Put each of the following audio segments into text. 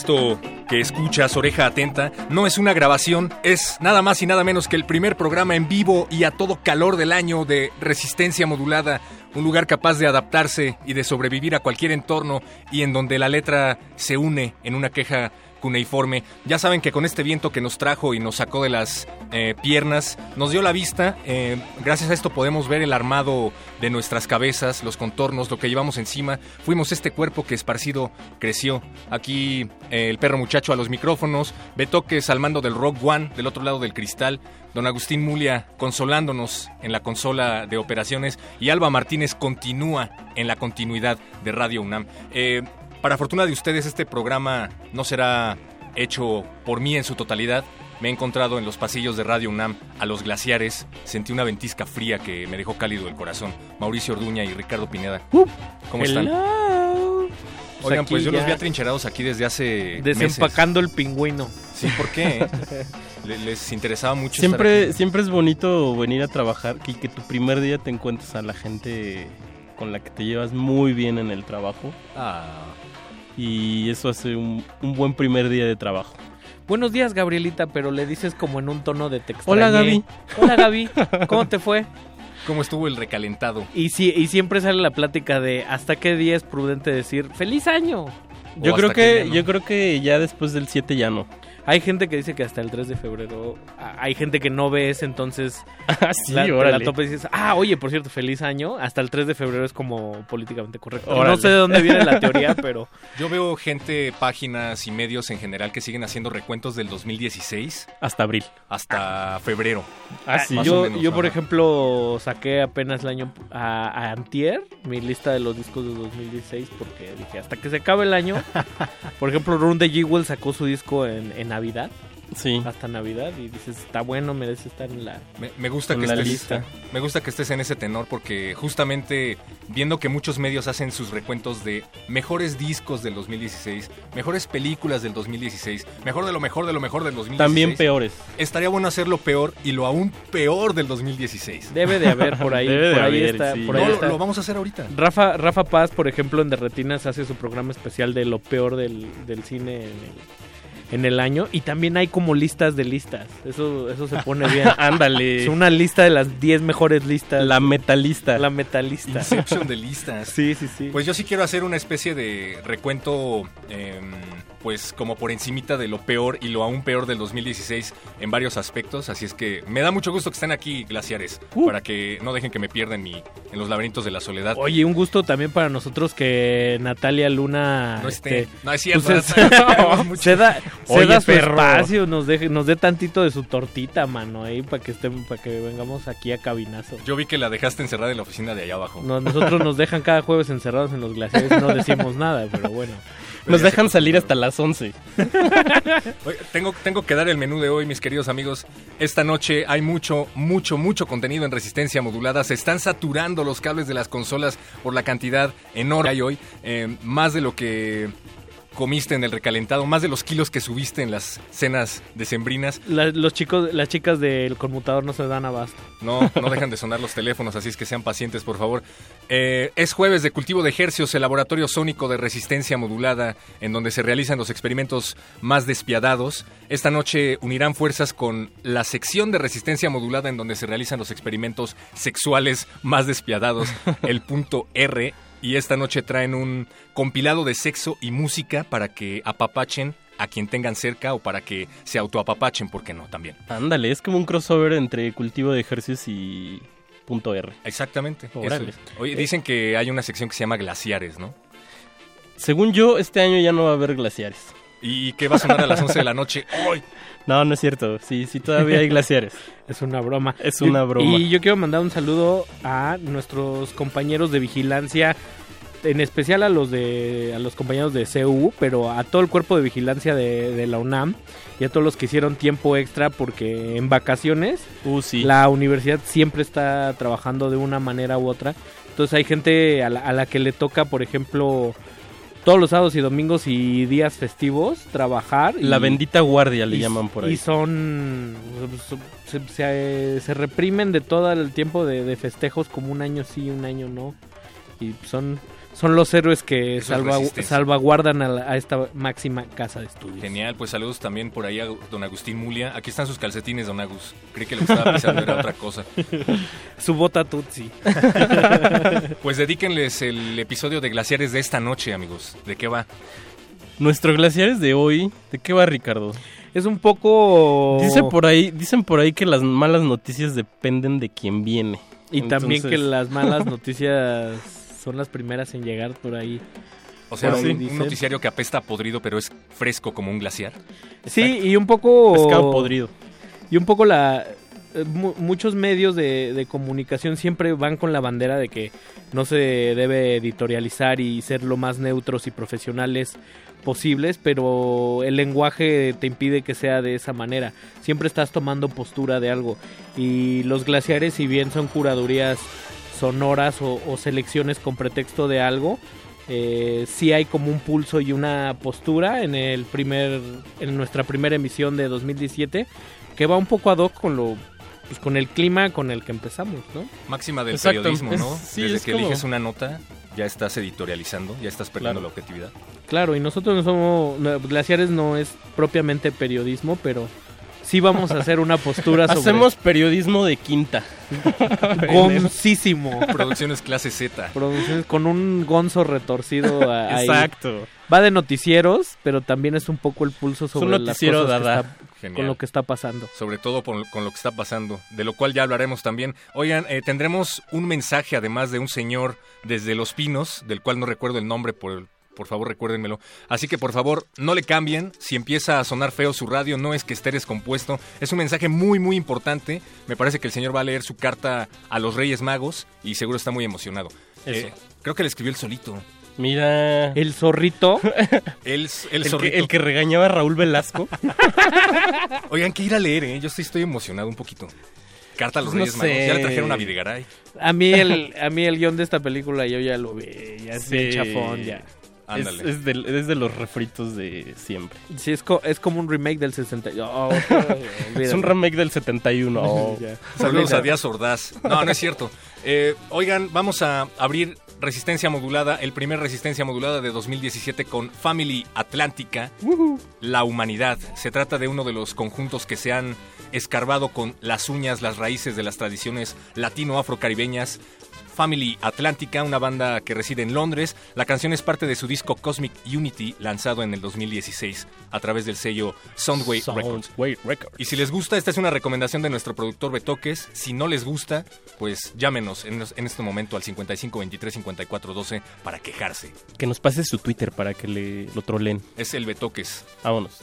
Esto que escuchas, oreja atenta, no es una grabación, es nada más y nada menos que el primer programa en vivo y a todo calor del año de resistencia modulada, un lugar capaz de adaptarse y de sobrevivir a cualquier entorno y en donde la letra se une en una queja cuneiforme. Ya saben que con este viento que nos trajo y nos sacó de las eh, piernas, nos dio la vista. Eh, gracias a esto podemos ver el armado de nuestras cabezas, los contornos, lo que llevamos encima. Fuimos este cuerpo que esparcido creció. Aquí eh, el perro muchacho a los micrófonos, Betoques al mando del Rock One, del otro lado del cristal. Don Agustín Mulia consolándonos en la consola de operaciones y Alba Martínez continúa en la continuidad de Radio UNAM. Para fortuna de ustedes, este programa no será hecho por mí en su totalidad. Me he encontrado en los pasillos de Radio UNAM a los glaciares. Sentí una ventisca fría que me dejó cálido el corazón. Mauricio Orduña y Ricardo Pineda. ¿Cómo están? Oigan, pues yo los vi atrincherados aquí desde hace Desempacando el pingüino. Sí, ¿por qué? les interesaba mucho siempre, estar aquí? Siempre es bonito venir a trabajar y que tu primer día te encuentres a la gente con la que te llevas muy bien en el trabajo. Ah, Y eso hace un, un buen primer día de trabajo. Buenos días, Gabrielita, pero le dices como en un tono de texto. Hola, Gaby. Hola, Gaby. ¿Cómo te fue? ¿Cómo estuvo el recalentado? Y, sí, y siempre sale la plática de hasta qué día es prudente decir ¡Feliz año! Yo creo que no. yo creo que ya después del 7 ya no. Hay gente que dice que hasta el 3 de febrero. ah, Hay gente que no ve ese, entonces Ah, sí, la, la órale. topa y dices, ah, oye, por cierto, feliz año. Hasta el 3 de febrero es como políticamente correcto. Órale. No sé de dónde viene la teoría, pero Yo veo gente, páginas y medios en general que siguen haciendo recuentos del 2016 Hasta abril. hasta febrero. Ah, sí. más o yo, menos, yo por ejemplo, saqué apenas el año a, a Antier, mi lista de los discos de 2016, porque dije, hasta que se acabe el año. por ejemplo, Run de Jewel sacó su disco en, en Navidad, Sí. hasta Navidad, y dices, está bueno, merece estar en la... Me, me gusta En que la estés lista. Me gusta que estés en ese tenor porque justamente viendo que muchos medios hacen sus recuentos de mejores discos del 2016, mejores películas del 2016, mejor de lo mejor de lo mejor del 2016. También peores. Estaría bueno hacer lo peor y lo aún peor del 2016. Debe de haber por ahí, Debe de por ahí haber, está, sí. por ahí No, lo, está. lo vamos a hacer ahorita. Rafa, Rafa Paz, por ejemplo, en Derretinas hace su programa especial de lo peor del, del cine en el, en el año. Y también hay como listas de listas. Eso, eso se pone bien. Ándale. Es una lista de las 10 mejores listas. La metalista. La metalista. Inception de listas. Sí, sí, sí. Pues yo sí quiero hacer una especie de recuento, em, pues como por encimita de lo peor y lo aún peor del 2016 en varios aspectos. Así es que me da mucho gusto que estén aquí, glaciares, Uh. para que no dejen que me pierda en, mi, en los laberintos de la soledad. Oye, un gusto también para nosotros que Natalia Luna no esté. este, no es cierto. pues es- Natalia, queremos mucho. se da, se Oye, da su perro. espacio, nos deje, nos dé tantito de su tortita, mano, ahí para que estén, para que vengamos aquí a cabinazo. Yo vi que la dejaste encerrada en la oficina de allá abajo. No, nosotros nos dejan cada jueves encerrados en los glaciares y no decimos nada, pero bueno. Nos dejan salir hasta las 11. Oye, tengo, tengo que dar el menú de hoy, mis queridos amigos. Esta noche hay mucho, mucho, mucho contenido en resistencia modulada. Se están saturando los cables de las consolas por la cantidad enorme que hay hoy. Eh, más de lo que comiste en el recalentado, más de los kilos que subiste en las cenas decembrinas. La- los chicos, las chicas del conmutador no se dan abasto. No, no dejan de sonar los teléfonos, así es que sean pacientes, por favor. Eh, es jueves de cultivo de ejercios, el laboratorio sónico de resistencia modulada, en donde se realizan los experimentos más despiadados. Esta noche unirán fuerzas con la sección de resistencia modulada, en donde se realizan los experimentos sexuales más despiadados, el punto R. y esta noche traen un compilado de sexo y música para que apapachen a quien tengan cerca o para que se autoapapachen, ¿por qué no? También. Ándale, es como un crossover entre cultivo de ejercicios y punto R. Exactamente. eso es. Oye, dicen que hay una sección que se llama glaciares, ¿no? Según yo, este año ya no va a haber glaciares. ¿Y que va a sonar a las 11 de la noche hoy? No, no es cierto. Sí, sí, todavía hay glaciares. Es una broma. Es una Y- broma. Y yo quiero mandar un saludo a nuestros compañeros de vigilancia, en especial a los de a los compañeros de CU, pero a todo el cuerpo de vigilancia de, de la UNAM y a todos los que hicieron tiempo extra porque en vacaciones Uh, sí. la universidad siempre está trabajando de una manera u otra. Entonces hay gente a la, a la que le toca, por ejemplo, todos los sábados y domingos y días festivos trabajar. La y- bendita guardia le y- llaman por Y ahí. son. Se, se- se reprimen de todo el tiempo de, de festejos, como un año sí, un año no. Y son, son los héroes que salva- salvaguardan a, la- a esta máxima casa de estudios. Genial, pues saludos también por ahí a don Agustín Mulia. Aquí están sus calcetines, don Agus. Creí que lo que estaba pisando era otra cosa. Su bota Tutsi. Pues dedíquenles el episodio de Glaciares de esta noche, amigos. ¿De qué va? Nuestro glaciares de hoy, ¿de qué va Ricardo? Es un poco. Dice por ahí, dicen por ahí que las malas noticias dependen de quién viene. Y también que las malas noticias son las primeras en llegar por ahí. O sea, un, un noticiario que apesta a podrido, pero es fresco como un glaciar. Sí, y un poco. Pescado podrido. Y un poco la... eh, mu- muchos medios de, de comunicación siempre van con la bandera de que no se debe editorializar y ser lo más neutros y profesionales posibles, pero el lenguaje te impide que sea de esa manera. Siempre estás tomando postura de algo. Y los glaciares, si bien son curadurías sonoras o, o selecciones con pretexto de algo, eh, sí hay como un pulso y una postura en el primer en nuestra primera emisión de 2017 que va un poco ad hoc con lo pues, con el clima con el que empezamos, ¿no? Máxima del Exacto. periodismo, ¿no? Es- sí, Desde es que como- eliges una nota, ya estás editorializando, ya estás perdiendo Claro. la objetividad. Claro, y nosotros no somos Glaciares no es propiamente periodismo, pero sí vamos a hacer una postura sobre Hacemos periodismo de quinta. goncísimo. Producciones clase Z. Producciones con un gonzo retorcido a- ahí. Exacto. Va de noticieros, pero también es un poco el pulso un sobre las cosas que está- con lo que está pasando. sobre todo por- con lo que está pasando, de lo cual ya hablaremos también. Oigan, eh, tendremos un mensaje además de un señor desde Los Pinos, del cual no recuerdo el nombre, por, por favor recuérdenmelo. Así que por favor no le cambien, si empieza a sonar feo su radio no es que esté descompuesto, es un mensaje muy muy importante. Me parece que el señor va a leer su carta a los Reyes Magos y seguro está muy emocionado. Eso. Eh, creo que le escribió el solito. Mira. El zorrito, El, el, El que, zorrito. el que regañaba a Raúl Velasco. Oigan, que ir a leer, ¿eh? Yo sí estoy emocionado un poquito. Carta a los Pues no Reyes Magos. Ya le trajeron a Videgaray. a mí el a mí el guion de esta película yo ya lo vi, ya es bien chafón ya. Es, Ándale. es de, es de los refritos de siempre. Sí, es, co- es como un remake del 60. Oh, Es un remake del 71. oh. Ya. Saludos a. Díaz Ordaz. No, no es cierto. Eh, oigan, vamos a abrir Resistencia Modulada, el primer Resistencia Modulada de 2017 con Family Atlántica, La Humanidad. Se trata de uno de los conjuntos que se han escarbado con las uñas, las raíces de las tradiciones latino-afrocaribeñas. Family Atlántica, una banda que reside en Londres. La canción es parte de su disco Cosmic Unity, lanzado en el 2016 a través del sello Soundwave Records. Y si les gusta, esta es una recomendación de nuestro productor Betoques. Si no les gusta, pues llámenos en, en este momento al 55 23 54 12 para quejarse. Que nos pase su Twitter para que le lo trolen. Es el Betoques. Vámonos.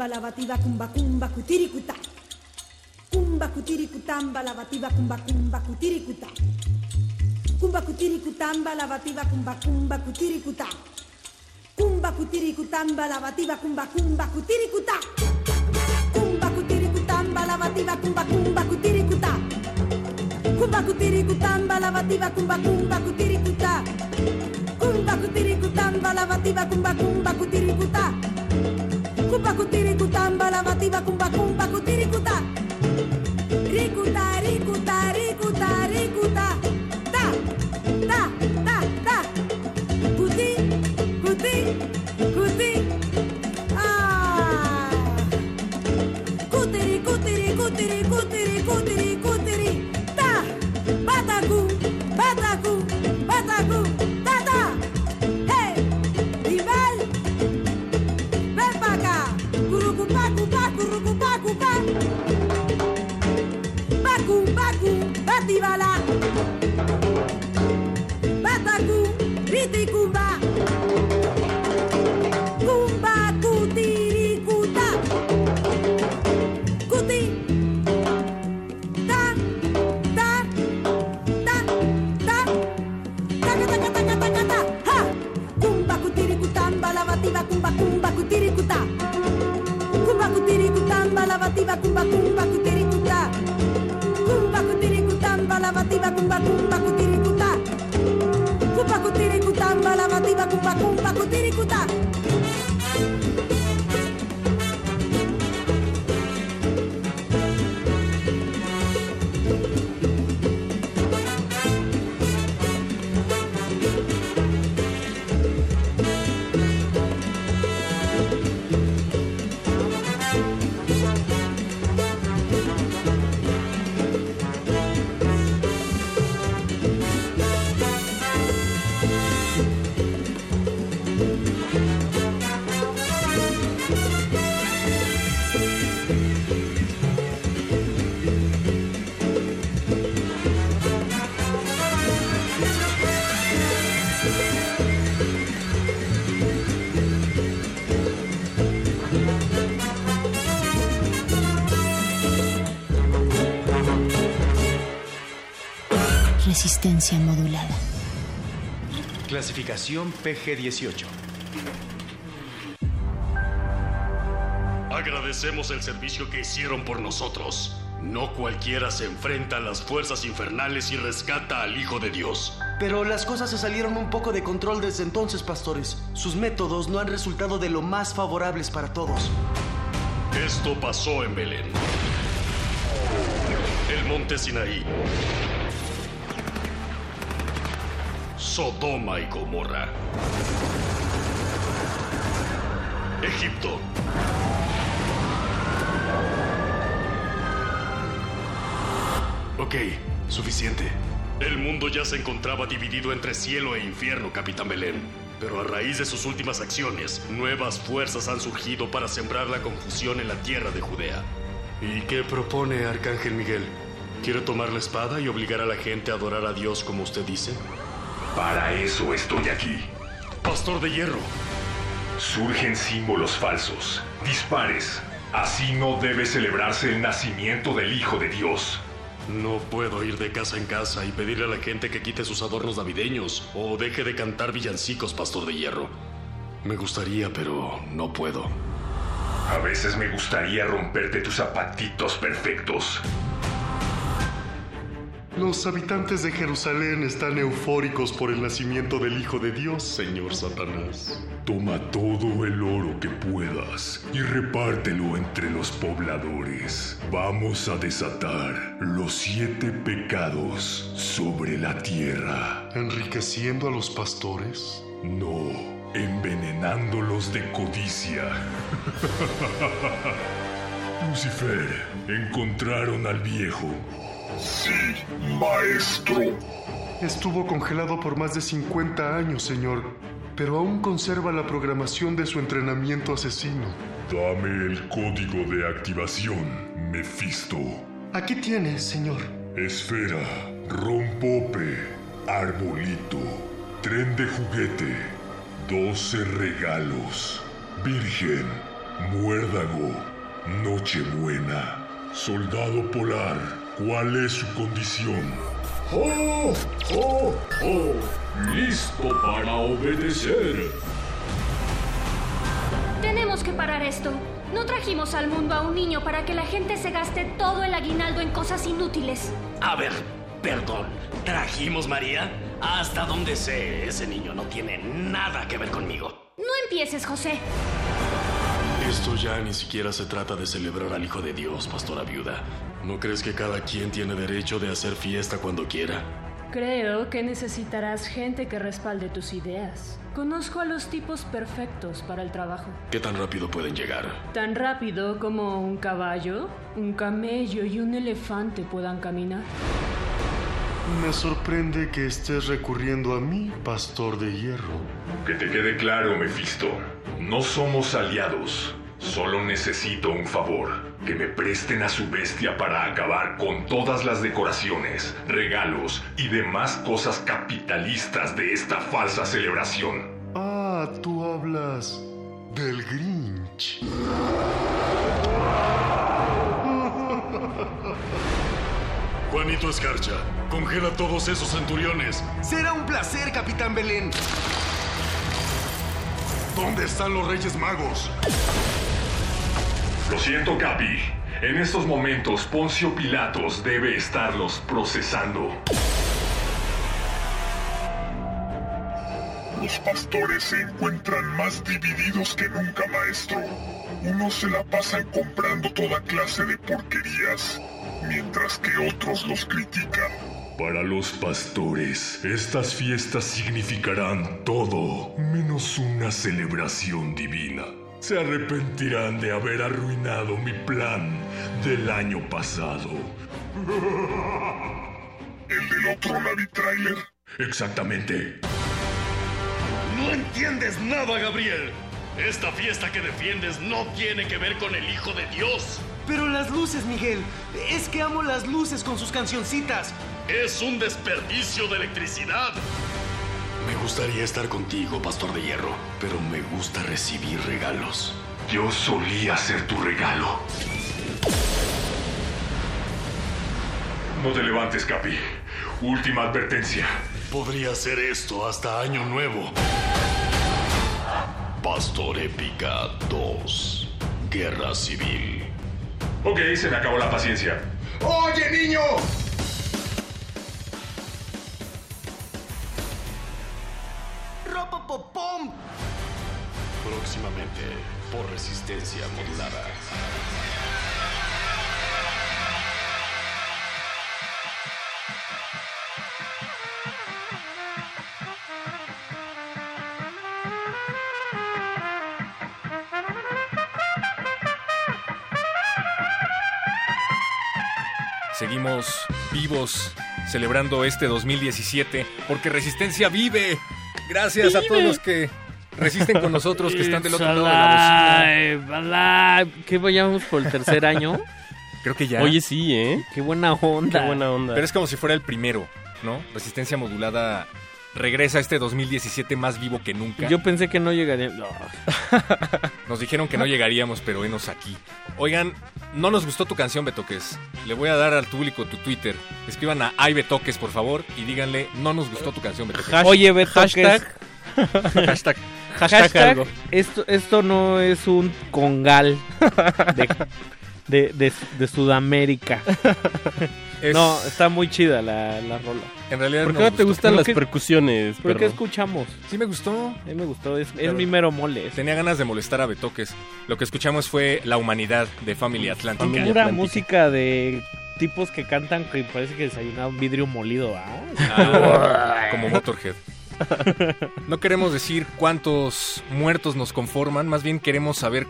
cutamba lavativa cumba cumba cutiricutà. Cumba cutiricutamba lavativa cumba cumba cutiricutà. Cumba cutiricutamba lavativa cumba cumba cutiricutà. Cumba cutiricutamba lavativa cumba cumba cutiricutà. Cumba cutiricutamba lavativa cumba cumba cutiricutà. Cumba cutiricutamba lavativa cumba cumba cutiricutà. Cumba cutiricutamba lavativa cumba cumba Resistencia modulada. Clasificación PG-18. Agradecemos el servicio que hicieron por nosotros. No cualquiera se enfrenta a las fuerzas infernales y rescata al Hijo de Dios. Pero las cosas se salieron un poco de control desde entonces, pastores. Sus métodos no han resultado de lo más favorables para todos. Esto pasó en Belén. El monte Sinaí. Sodoma y Gomorra. Egipto. Ok, suficiente. El mundo ya se encontraba dividido entre cielo e infierno, Capitán Belén. Pero a raíz de sus últimas acciones, nuevas fuerzas han surgido para sembrar la confusión en la tierra de Judea. ¿Y qué propone Arcángel Miguel? ¿Quiere tomar la espada y obligar a la gente a adorar a Dios como usted dice? Para eso estoy aquí. Pastor de hierro. Surgen símbolos falsos, dispares. Así no debe celebrarse el nacimiento del Hijo de Dios. No puedo ir de casa en casa y pedirle a la gente que quite sus adornos navideños o deje de cantar villancicos, Pastor de Hierro. Me gustaría, pero no puedo. A veces me gustaría romperte tus zapatitos perfectos. Los habitantes de Jerusalén están eufóricos por el nacimiento del Hijo de Dios, señor Satanás. Toma todo el oro que puedas y repártelo entre los pobladores. Vamos a desatar los siete pecados sobre la tierra. ¿Enriqueciendo a los pastores? No, envenenándolos de codicia. Lucifer, encontraron al viejo. Sí, maestro. Estuvo congelado por más de 50 años, señor, pero aún conserva la programación de su entrenamiento asesino. Dame el código de activación, Mephisto. Aquí tiene, señor. Esfera, rompope, arbolito, tren de juguete, 12 regalos, virgen, Muérdago, Nochebuena, Soldado Polar, ¿cuál es su condición? ¡Oh, oh, oh! ¡Listo para obedecer! Tenemos que parar esto. No trajimos al mundo a un niño para que la gente se gaste todo el aguinaldo en cosas inútiles. A ver, perdón. ¿Trajimos María? Hasta donde sé, ese niño no tiene nada que ver conmigo. No empieces, José. Esto ya ni siquiera se trata de celebrar al Hijo de Dios, pastora viuda. ¿No crees que cada quien tiene derecho de hacer fiesta cuando quiera? Creo que necesitarás gente que respalde tus ideas. Conozco a los tipos perfectos para el trabajo. ¿Qué tan rápido pueden llegar? Tan rápido como un caballo, un camello y un elefante puedan caminar. Me sorprende que estés recurriendo a mí, pastor de hierro. Que te quede claro, Mefisto. No somos aliados. Solo necesito un favor. Que me presten a su bestia para acabar con todas las decoraciones, regalos y demás cosas capitalistas de esta falsa celebración. Ah, tú hablas del Grinch. Juanito Escarcha, congela todos esos centuriones. Será un placer, Capitán Belén. ¿Dónde están los Reyes Magos? Lo siento, Capi. En estos momentos, Poncio Pilatos debe estarlos procesando. Los pastores se encuentran más divididos que nunca, maestro. Unos se la pasan comprando toda clase de porquerías, mientras que otros los critican. Para los pastores, estas fiestas significarán todo menos una celebración divina. Se arrepentirán de haber arruinado mi plan del año pasado. ¿El del otro Navi Trailer? Exactamente. No entiendes nada, Gabriel. Esta fiesta que defiendes no tiene que ver con el Hijo de Dios. Pero las luces, Miguel. Es que amo las luces con sus cancioncitas. Es un desperdicio de electricidad. Me gustaría estar contigo, Pastor de Hierro, pero me gusta recibir regalos. Yo solía ser tu regalo. No te levantes, Capi. Última advertencia. Podría ser esto hasta Año Nuevo. Pastor Épica 2. Guerra Civil. Ok, se me acabó la paciencia. ¡Oye, niño! ¡Ropopopom! Próximamente, por resistencia modulada. Seguimos vivos celebrando este 2017 porque Resistencia vive. Gracias a todos los que resisten con nosotros, que están del otro lado de la bocina. bocina. ¿Qué vayamos por el tercer año? Creo que ya. Oye, sí, ¿eh? Qué buena onda. Qué buena onda. Pero es como si fuera el primero, ¿no? Resistencia modulada regresa este 2017 más vivo que nunca. Yo pensé que no llegaría. No. Nos dijeron que no llegaríamos, pero venos aquí. Oigan, no nos gustó tu canción, Betoques. Le voy a dar al público tu Twitter. Escriban a Ay Betoques, por favor, y díganle, no nos gustó tu canción, Betoques. Oye, Betoques. Hashtag. Hashtag. Hashtag, Hashtag algo. Esto, esto no es un congal de, de, de- de Sudamérica. Es- No, está muy chida la, la rola. En realidad ¿Por qué no te gustan ¿Pero las qué- percusiones, ¿Pero qué perro? escuchamos? Sí me gustó. A mí me gustó, es, es mi mero mole. Tenía ganas de molestar a Betoques. Lo que escuchamos fue La Humanidad de Family Atlántica. Familia Pura Atlántica. música de tipos que cantan que parece que desayunaron vidrio molido. ¿ah? Ah, como Motorhead. No queremos decir cuántos muertos nos conforman, más bien queremos saber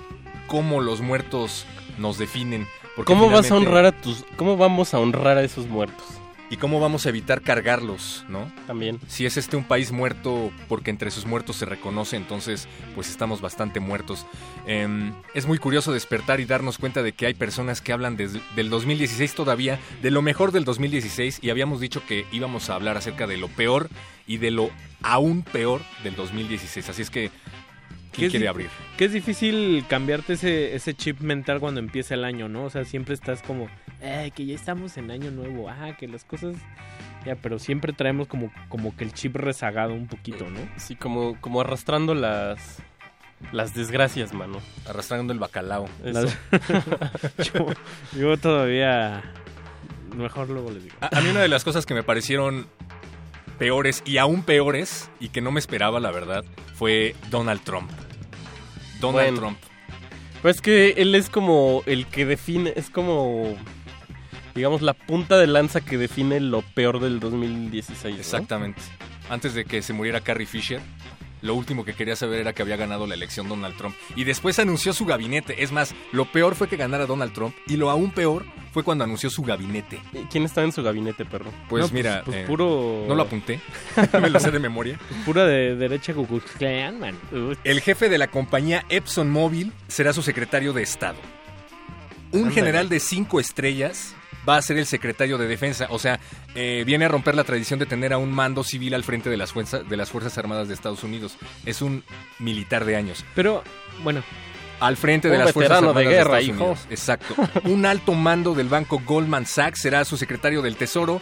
cómo los muertos nos definen. ¿Cómo vas a honrar a tus... ¿Cómo vamos a honrar a esos muertos? Y cómo vamos a evitar cargarlos, ¿no? También. Si es este un país muerto porque entre sus muertos se reconoce, entonces pues estamos bastante muertos. Em, es muy curioso despertar y darnos cuenta de que hay personas que hablan desde del 2016 todavía, de lo mejor del 2016 y habíamos dicho que íbamos a hablar acerca de lo peor y de lo aún peor del 2016. Así es que Que ¿Quién es quiere abrir? Que es difícil cambiarte ese, ese chip mental cuando empieza el año, ¿no? O sea, siempre estás como, eh, que ya estamos en año nuevo, ah, que las cosas... Ya, pero siempre traemos como, como que el chip rezagado un poquito, ¿no? Sí, como, como arrastrando las, las desgracias, mano. Arrastrando el bacalao. Las- yo, yo todavía... Mejor luego les digo. A, a mí una de las cosas que me parecieron peores y aún peores y que no me esperaba, la verdad, fue Donald Trump. Donald Bueno. Trump. Pues que él es como el que define, es como, digamos, la punta de lanza que define lo peor del 2016. ¿no? Exactamente. Antes de que se muriera Carrie Fisher, lo último que quería saber era que había ganado la elección Donald Trump. Y después anunció su gabinete. Es más, lo peor fue que ganara Donald Trump y lo aún peor fue cuando anunció su gabinete. ¿Y ¿Quién estaba en su gabinete, perro? Pues No, pues- mira, pues eh, puro- no lo apunté, me lo sé de memoria. Pura de derecha man. El jefe de la compañía Epson Móvil será su secretario de Estado. Un general de cinco estrellas va a ser el secretario de defensa. O sea, eh, viene a romper la tradición de tener a un mando civil al frente de las, fuerzas, de las Fuerzas Armadas de Estados Unidos. Es un militar de años. Pero, bueno. Al frente de Un las Fuerzas de Armadas de, guerra, Estados hijo. Unidos. Exacto. Un alto mando del banco Goldman Sachs será su secretario del Tesoro.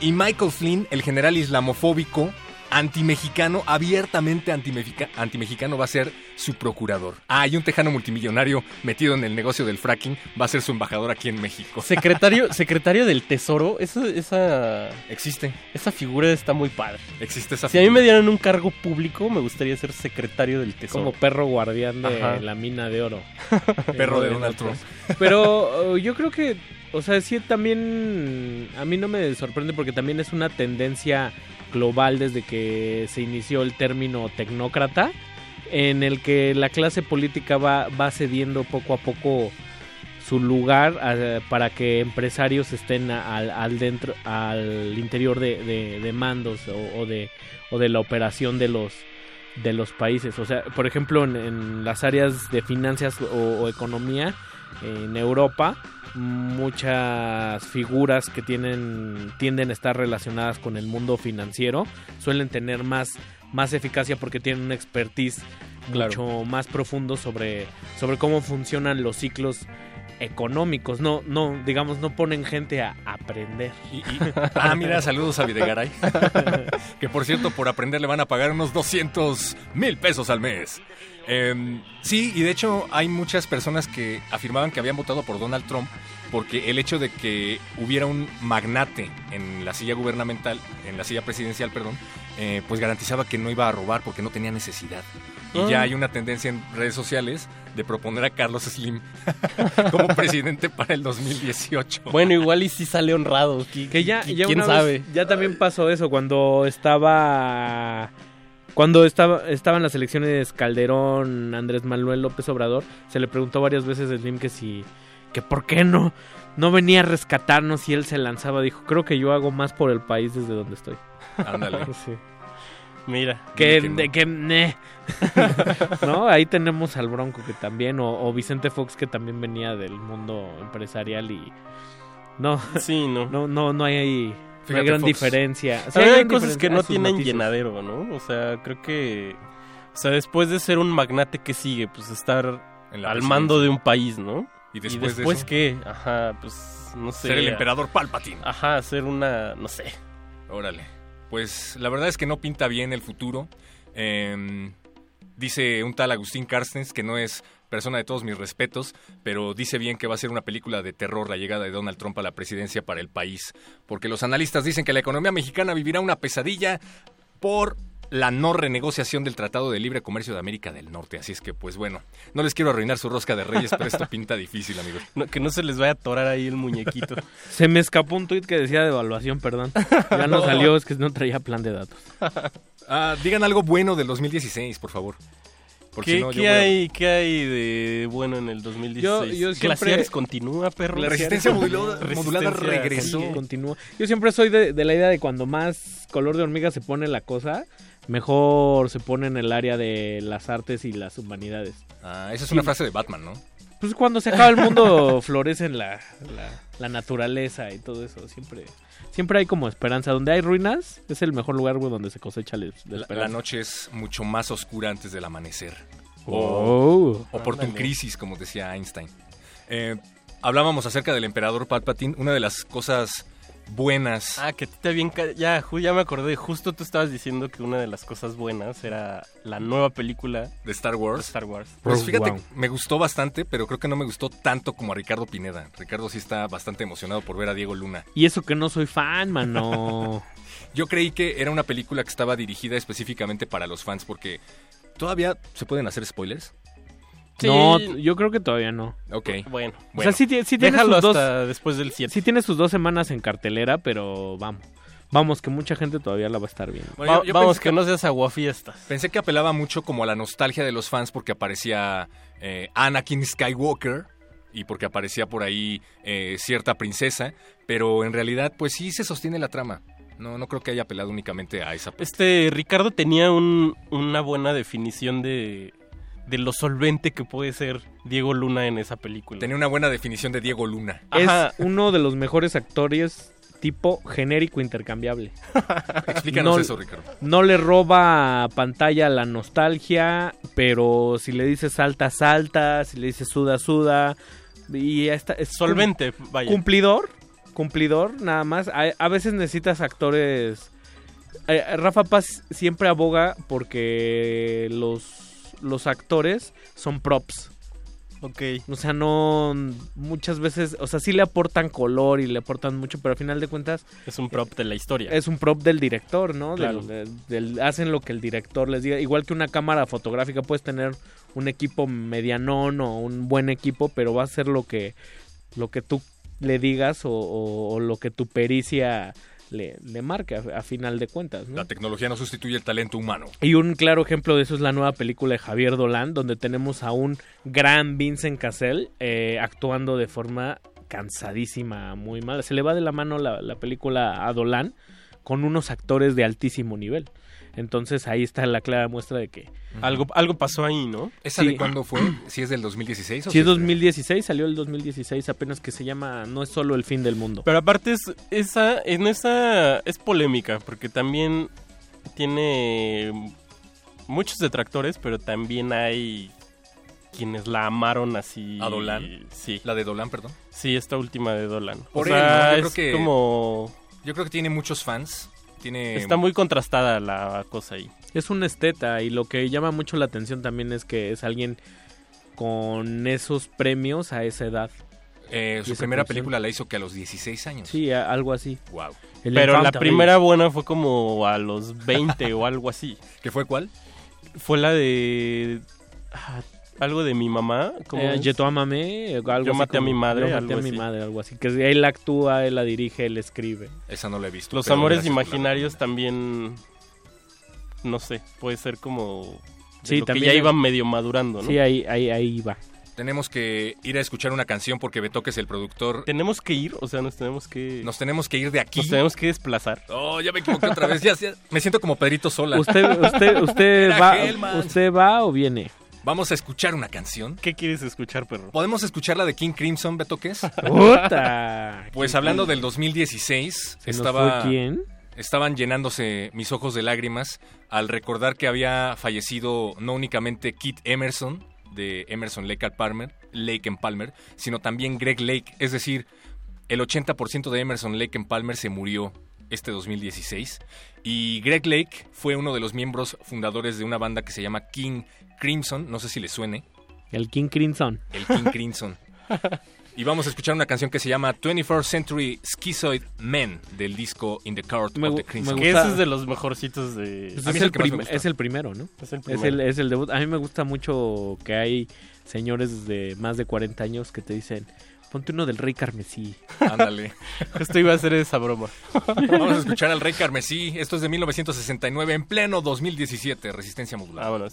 Y Michael Flynn, el general islamofóbico, antimexicano, abiertamente antimexica- antimexicano, va a ser su procurador. Ah, y un tejano multimillonario metido en el negocio del fracking va a ser su embajador aquí en México. Secretario, secretario del Tesoro, esa, esa, Existe. esa figura está muy padre. Existe esa Si a mí figura. me dieran un cargo público, me gustaría ser secretario del Tesoro. Como perro guardián de Ajá. la mina de oro. Perro de Donald. Trump. Pero uh, yo creo que, o sea, sí también a mí no me sorprende porque también es una tendencia global desde que se inició el término tecnócrata, en el que la clase política va, va cediendo poco a poco su lugar eh, para que empresarios estén al, dentro al interior de, de- mandos o, de o de la operación de los de los países. O sea por ejemplo en, en las áreas de finanzas o economía en Europa muchas figuras que tienen tienden a estar relacionadas con el mundo financiero suelen tener más más eficacia porque tienen una expertise Claro. mucho más profundo sobre sobre cómo funcionan los ciclos económicos no no digamos no ponen gente a aprender Y- y- ah, mira, saludos a Videgaray. que por cierto, por aprender le van a pagar unos 200 mil pesos al mes. Em, sí, y de hecho hay muchas personas que afirmaban que habían votado por Donald Trump porque el hecho de que hubiera un magnate en la silla gubernamental, en la silla presidencial, perdón, eh, pues garantizaba que no iba a robar porque no tenía necesidad. Y Ah. ya hay una tendencia en redes sociales de proponer a Carlos Slim como presidente para el 2018. Bueno, igual y si sale honrado. Que ya, ya ¿Quién vez- sabe? ya también pasó eso cuando estaba cuando estaba estaban las elecciones Calderón, Andrés Manuel López Obrador, se le preguntó varias veces a Slim que si que por qué no no venía a rescatarnos y él se lanzaba, dijo, "Creo que yo hago más por el país desde donde estoy." Ándale. Sí. Mira. Que, que no. que ne. no, ahí tenemos al Bronco que también o, o Vicente Fox que también venía del mundo empresarial y no Sí, no. no no no hay ahí Fíjate, hay gran Fox. diferencia. Sí, hay gran cosas que no a sus tienen matices. llenadero, ¿no? O sea, creo que... O sea, después de ser un magnate que sigue, pues estar al mando de un país, ¿no? Y después, ¿Y de después eso, qué? Ajá, pues no sé. ser el emperador Palpatine. Ajá, ser una... no sé. Órale. Pues la verdad es que no pinta bien el futuro. Em, dice un tal Agustín Carstens que no es persona de todos mis respetos, pero dice bien que va a ser una película de terror la llegada de Donald Trump a la presidencia para el país, porque los analistas dicen que la economía mexicana vivirá una pesadilla por la no renegociación del Tratado de Libre Comercio de América del Norte. Así es que, pues bueno, no les quiero arruinar su rosca de reyes, pero esto pinta difícil, amigos. No, que no se les vaya a atorar ahí el muñequito. Se me escapó un tuit que decía devaluación, perdón. Ya no, No. salió, es que no traía plan de datos. Ah, digan algo bueno del 2016, por favor. Porque ¿Qué, si no, yo qué hay, ¿Qué hay de bueno en el 2016? Yo- yo siempre- Glaciares continúa, perro. La resistencia modulada, modulada regresó. Sí, continúa. Yo siempre soy de, de la idea de cuando más color de hormiga se pone la cosa, mejor se pone en el área de las artes y las humanidades. Ah, esa es una frase de Batman, ¿no? Pues cuando se acaba el mundo florecen la, la, la naturaleza y todo eso. Siempre, siempre hay como esperanza. Donde hay ruinas es el mejor lugar güey, donde se cosecha la, la La, esperanza. la noche es mucho más oscura antes del amanecer. O Opportun Crisis, como decía Einstein. Eh, hablábamos acerca del emperador Palpatine. Una de las cosas buenas. Ah, que te bien. Ya, ya me acordé. Justo tú estabas diciendo que una de las cosas buenas era la nueva película de Star Wars. De Star Wars. Pues fíjate, me gustó bastante, pero creo que no me gustó tanto como a Ricardo Pineda. Ricardo sí está bastante emocionado por ver a Diego Luna. Y eso que no soy fan, mano. Yo creí que era una película que estaba dirigida específicamente para los fans porque todavía se pueden hacer spoilers. No, yo creo que todavía no. Ok. Bueno, O sea, sí, sí tiene Déjalo sus dos, hasta después del 7. sí tiene sus dos semanas en cartelera, pero vamos. Vamos, que mucha gente todavía la va a estar viendo. Bueno, Va- yo- yo vamos, pensé que no seas aguafiestas. Pensé que apelaba mucho como a la nostalgia de los fans porque aparecía eh, Anakin Skywalker y porque aparecía por ahí eh, cierta princesa, pero en realidad pues sí se sostiene la trama. No, no creo que haya apelado únicamente a esa. Este, Ricardo tenía un- una buena definición de, de lo solvente que puede ser Diego Luna en esa película. Tenía una buena definición de Diego Luna. Ajá. Es uno de los mejores actores tipo genérico intercambiable. Explícanos No- eso, Ricardo. No le roba pantalla la nostalgia, pero si le dices salta, salta, si le dices suda, suda. Y ya está. Es Solvente, cum- vaya. Cumplidor, cumplidor, nada más. A, a veces necesitas actores. eh, Rafa Paz siempre aboga porque los, los actores son props. Ok. O sea, no. Muchas veces. O sea, sí le aportan color y le aportan mucho, pero al final de cuentas. Es un prop de la historia. Es un prop del director, ¿no? Claro. Del- del- hacen lo que el director les diga. Igual que una cámara fotográfica, puedes tener un equipo medianón o un buen equipo, pero va a ser lo que, lo que tú le digas o, o- o lo que tu pericia le, le marque a, final de cuentas, ¿no? La tecnología no sustituye el talento humano. Y un claro ejemplo de eso es la nueva película de Javier Dolan, donde tenemos a un gran Vincent Cassel eh, actuando de forma cansadísima, muy mala. Se le va de la mano la, la película a Dolan con unos actores de altísimo nivel. Entonces ahí está la clara muestra de que... Algo, algo pasó ahí, ¿no? ¿Esa Sí. de cuándo fue? ¿Si es del 2016 o Si es si 2016, salió el 2016 apenas que se llama No es solo el fin del mundo. Pero aparte es, esa, en esa es polémica, porque también tiene muchos detractores, pero también hay quienes la amaron así. ¿A Dolan? Sí. La de Dolan, perdón. Sí, esta última de Dolan. Por o él, sea, ¿no? Yo es creo que- como... Yo creo que tiene muchos fans. Tiene... Está muy contrastada la cosa ahí. Es un esteta y lo que llama mucho la atención también es que es alguien con esos premios a esa edad. Eh, su primera función. película la hizo que a los 16 años. Sí, a- algo así. Wow. El Pero la primera buena fue como a los 20 o algo así. ¿Qué fue cuál? Fue la de... ah, algo de mi mamá. ¿cómo Eh? Yo te amé, algo Yo así maté a como- mi madre, Yo maté algo a mi así. madre, algo así. Que él actúa, él la dirige, él escribe. Esa no la he visto. Los amores imaginarios también, no sé, puede ser como de Sí, lo que también- ya iban medio madurando, ¿no? Sí, ahí, ahí, ahí va. Tenemos que ir a escuchar una canción porque Beto, que es el productor. Tenemos que ir, o sea, nos tenemos que... Nos tenemos que ir de aquí. Nos tenemos que desplazar. Oh, ya me equivoqué otra vez. Ya, ya- me siento como Pedrito Sola. ¿Usted, usted, usted, va, Hellman. ¿Usted va o viene? Vamos a escuchar una canción. ¿Qué quieres escuchar, perro? ¿Podemos escuchar la de King Crimson, Beto, qué es? ¡Puta! Pues hablando del 2016, ¿Se nos estaba, fue quién? estaban llenándose mis ojos de lágrimas al recordar que había fallecido no únicamente Kit Emerson, de Emerson Lake and Palmer, Lake and Palmer, sino también Greg Lake. Es decir, el 80% de Emerson Lake and Palmer se murió este 2016. Y Greg Lake fue uno de los miembros fundadores de una banda que se llama King Crimson, no sé si le suene, El King Crimson. el King Crimson. Y vamos a escuchar una canción que se llama 21st Century Schizoid Men del disco In the Court Me of the Crimson. me Que gusta- ese es de los mejorcitos de... Pues A mí es, es el prim- es el primero, ¿no? Es el Es primero. el, es el debut. A mí me gusta mucho que hay señores de más de 40 años que te dicen, ponte uno del Rey Carmesí. Ándale. Justo iba a hacer esa broma. Vamos a escuchar al Rey Carmesí. Esto es de 1969, en pleno 2017. Resistencia modulada. Vámonos.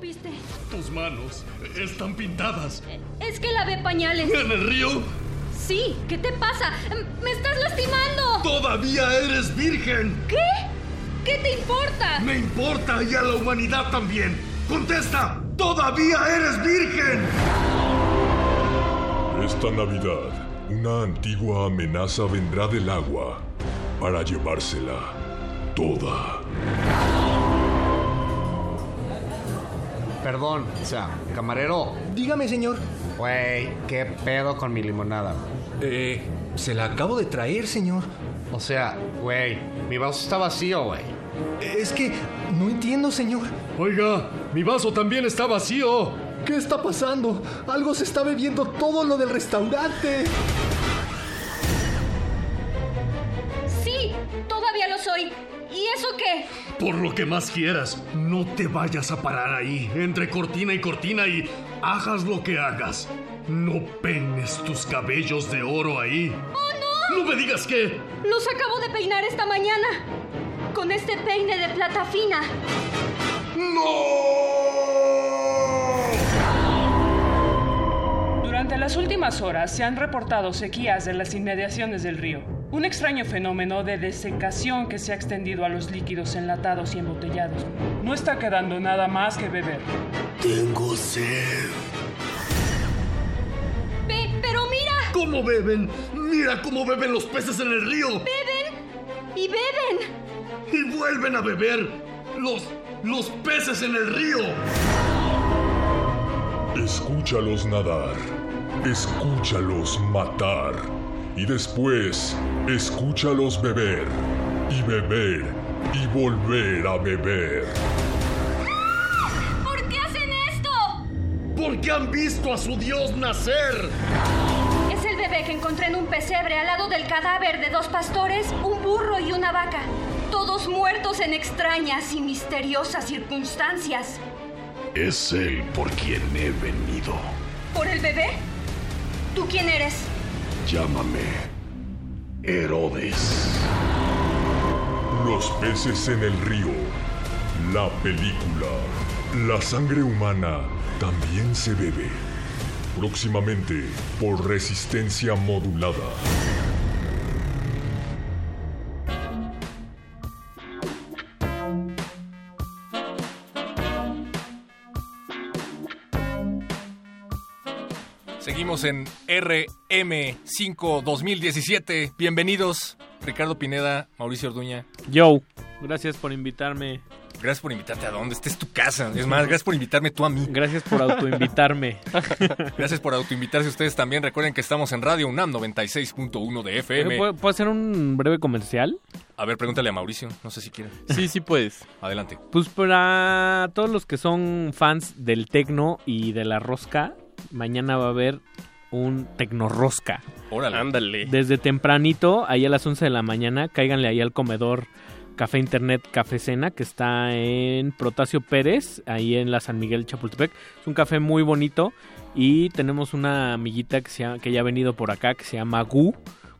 supiste? Tus manos están pintadas. Es que lavé pañales. ¿En el río? Sí, ¿qué te pasa? ¡Me estás lastimando! ¡Todavía eres virgen! ¿Qué? ¿Qué te importa? Me importa y a la humanidad también. ¡Contesta! ¡Todavía eres virgen! Esta Navidad, una antigua amenaza vendrá del agua para llevársela toda. Perdón, o sea, camarero. Dígame, señor. Güey, ¿qué pedo con mi limonada? Eh, se la acabo de traer, señor. O sea, güey, mi vaso está vacío, güey. Es que no entiendo, señor. Oiga, mi vaso también está vacío. ¿Qué está pasando? Algo se está bebiendo todo lo del restaurante. Sí, todavía lo soy. ¿Y eso qué? Por lo que más quieras, no te vayas a parar ahí, entre cortina y cortina y hagas lo que hagas. No peines tus cabellos de oro ahí. ¡Oh, no! ¡No me digas que! Los acabo de peinar esta mañana. Con este peine de plata fina. Durante las últimas horas se han reportado sequías en las inmediaciones del río. Un extraño fenómeno de desecación que se ha extendido a los líquidos enlatados y embotellados. No está quedando nada más que beber. Tengo sed. Pe- pero mira, ¿Cómo beben? Mira cómo beben los peces en el río. beben y beben. Y vuelven a beber los los peces en el río. Escúchalos nadar, escúchalos matar y después escúchalos beber y beber y volver a beber. ¿Por qué hacen esto? Porque han visto a su dios nacer. Es el bebé que encontré en un pesebre al lado del cadáver de dos pastores, un burro y una vaca. Todos muertos en extrañas y misteriosas circunstancias. Es él por quien he venido. ¿Por el bebé? ¿Tú quién eres? Llámame Herodes. Los peces en el río. La película. La sangre humana también se bebe. Próximamente por resistencia modulada. Seguimos en RM5 2017. Bienvenidos, Ricardo Pineda, Mauricio Orduña. Yo, gracias por invitarme. Gracias por invitarte a donde. Esta es tu casa. Es más, gracias por invitarme tú a mí. Gracias por autoinvitarme. Gracias por autoinvitarse ustedes también. Recuerden que estamos en Radio UNAM 96.1 de FM. ¿Puedo, puedo hacer un breve comercial? A ver, pregúntale a Mauricio. No sé si quiere. Sí, sí puedes. Adelante. Pues para todos los que son fans del tecno y de la rosca, mañana va a haber un tecno rosca. Órale. Ándale. Desde tempranito, ahí a las 11 de la mañana, cáiganle ahí al comedor Café Internet Café Cena, que está en Protasio Pérez, ahí en la San Miguel Chapultepec. Es un café muy bonito y tenemos una amiguita que, se llama- que ya ha venido por acá, que se llama Gu,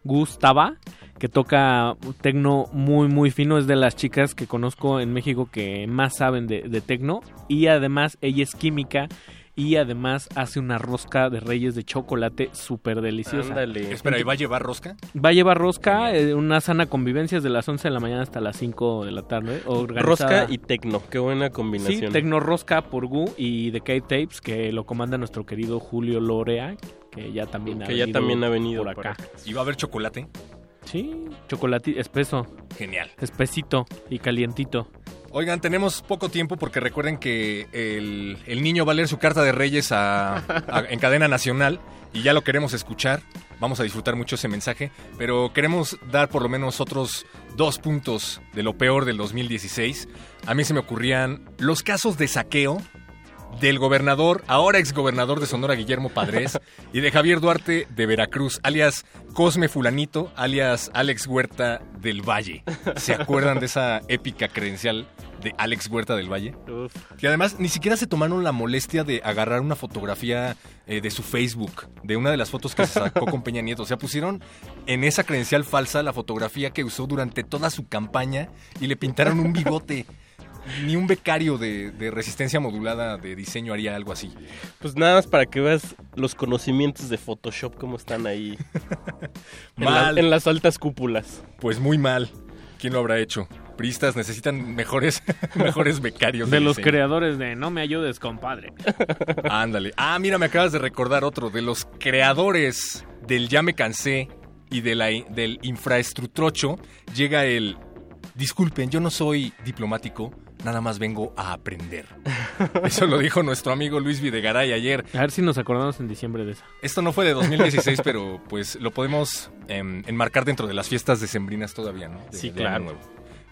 Gustava, que toca tecno muy muy fino, es de las chicas que conozco en México que más saben de, de tecno y además ella es química y además hace una rosca de reyes de chocolate súper deliciosa. Ándale. Espera, ¿y va a llevar rosca? Va a llevar rosca, eh, una sana convivencia desde las 11 de la mañana hasta las 5 de la tarde. Organizada. Rosca y tecno, qué buena Sí, combinación. Tecno Rosca por Gu y The Cave Tapes, que lo comanda nuestro querido Julio Lorea, que ya también ha ya venido también ha venido por por acá. ¿Y va a haber chocolate? Sí, chocolate espeso, Genial. espesito y calientito. Oigan, tenemos poco tiempo porque recuerden que el, niño va a leer su carta de Reyes en cadena nacional y ya lo queremos escuchar. Vamos a disfrutar mucho ese mensaje, pero queremos dar por lo menos otros dos puntos de lo peor del 2016. A mí se me ocurrían los casos de saqueo del gobernador, ahora exgobernador de Sonora, Guillermo Padres, y de Javier Duarte de Veracruz, alias Cosme Fulanito, alias Alex Huerta del Valle. ¿Se acuerdan de esa épica credencial de Alex Huerta del Valle? Uf. Que además ni siquiera se tomaron la molestia de agarrar una fotografía eh, de su Facebook, de una de las fotos que se sacó con Peña Nieto. O sea, pusieron en esa credencial falsa la fotografía que usó durante toda su campaña y le pintaron un bigote. Ni un becario de, de resistencia modulada de diseño haría algo así. Pues nada más para que veas los conocimientos de Photoshop, cómo están ahí. en, la- Mal. en las altas cúpulas. Pues muy mal. ¿Quién lo habrá hecho? Pristas necesitan mejores, mejores becarios. De los diseño. creadores de No me ayudes, compadre. Ándale. Ah, mira, me acabas de recordar otro. De los creadores del Ya me cansé y de la, del infraestructrocho, llega el... Disculpen, yo no soy diplomático, nada más vengo a aprender. Eso lo dijo nuestro amigo Luis Videgaray ayer. A ver si nos acordamos en diciembre de esa. Esto no fue de 2016, pero pues lo podemos em, enmarcar dentro de las fiestas decembrinas todavía, ¿no? De- Sí, de claro. Nuevo.